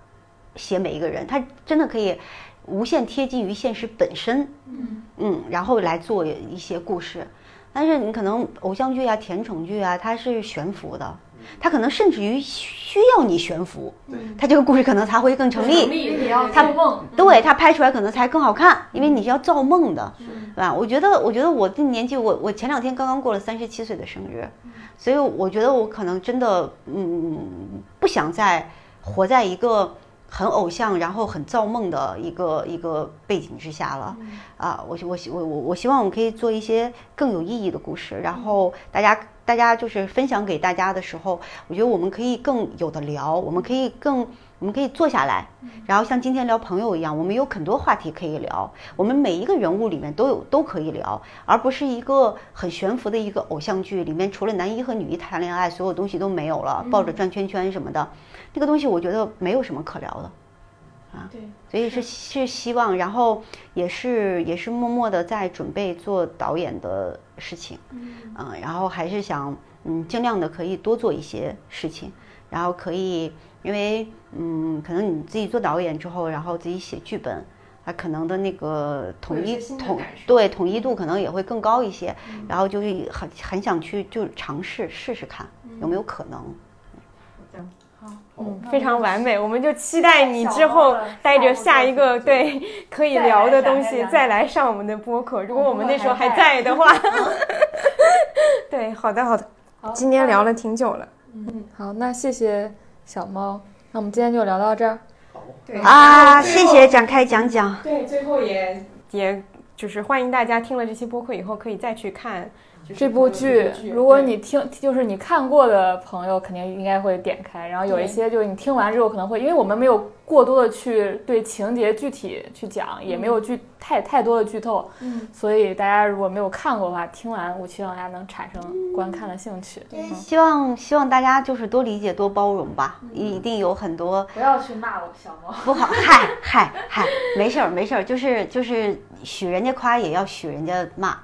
写每一个人，他真的可以无限贴近于现实本身，嗯嗯，然后来做一些故事。但是你可能偶像剧啊、甜宠剧啊，它是悬浮的，它可能甚至于需要你悬浮，它这个故事可能才会更成立。他梦，对它拍出来可能才更好看，因为你是要造梦的，对吧？我觉得，我觉得我这年纪，我我前两天刚刚过了三十七岁的生日，所以我觉得我可能真的，嗯，不想再活在一个。很偶像，然后很造梦的一个一个背景之下了，啊，我我我我我希望我们可以做一些更有意义的故事，然后大家大家就是分享给大家的时候，我觉得我们可以更有的聊，我们可以更我们可以坐下来，然后像今天聊朋友一样，我们有很多话题可以聊，我们每一个人物里面都有都可以聊，而不是一个很悬浮的一个偶像剧里面除了男一和女一谈恋爱，所有东西都没有了，抱着转圈圈什么的。这个东西我觉得没有什么可聊的，啊，对，所以是是希望，然后也是也是默默的在准备做导演的事情，嗯，然后还是想嗯尽量的可以多做一些事情，然后可以因为嗯可能你自己做导演之后，然后自己写剧本，它可能的那个统一统对统一度可能也会更高一些，然后就是很很想去就尝试试试看有没有可能。嗯，非常完美，我们就期待你之后带着下一个对 可以聊的东西再来上我们的播客。如果我们那时候还在的话，对，好的好的，今天聊了挺久了，嗯好，那谢谢小猫，那我们今天就聊到这儿。对啊，谢谢展开讲讲。对，最后也也就是欢迎大家听了这期播客以后可以再去看就是这部剧，如果你听，就是你看过的朋友，肯定应该会点开。然后有一些就是你听完之后可能会，因为我们没有过多的去对情节具体去讲，也没有剧太太多的剧透，嗯，所以大家如果没有看过的话，听完我希望大家能产生观看的兴趣。嗯希望希望大家就是多理解多包容吧，一定有很多不要去骂我小猫。不好，嗨嗨嗨，没事儿没事儿，就是就是许人家夸也要许人家骂，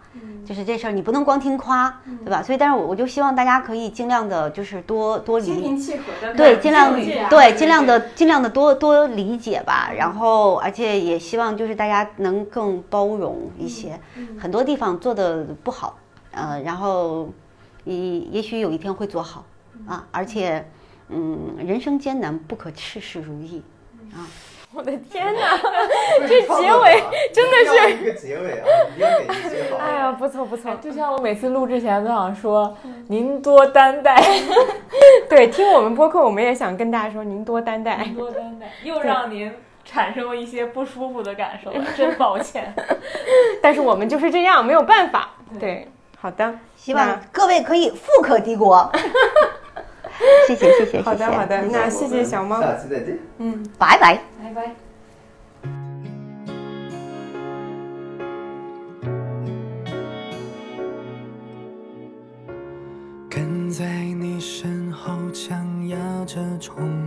就是这事儿你不能光听夸，对吧？所以但是我我就希望大家可以尽量的就是多多理。气和的对，尽量啊对，尽量的尽量的多多理解吧，然后而且也希望就是大家能更包容一些，很多地方做的不好，呃，然后也也许有一天会做好啊，而且嗯，人生艰难，不可事事如意。我的天哪！这结尾真的是一个结尾啊，一定要给一接好。哎呀，不错不错，就像我每次录之前都想说，您多担待，对，听我们播客，我们也想跟大家说，您多担待。多担待，又让您产生了一些不舒服的感受，真抱歉。但是我们就是这样，没有办法。对，好的，希望各位可以富可敌国。谢谢谢谢谢谢。好的好的，那谢谢小猫。下期再见。拜拜。拜拜。跟在你身后，强压着冲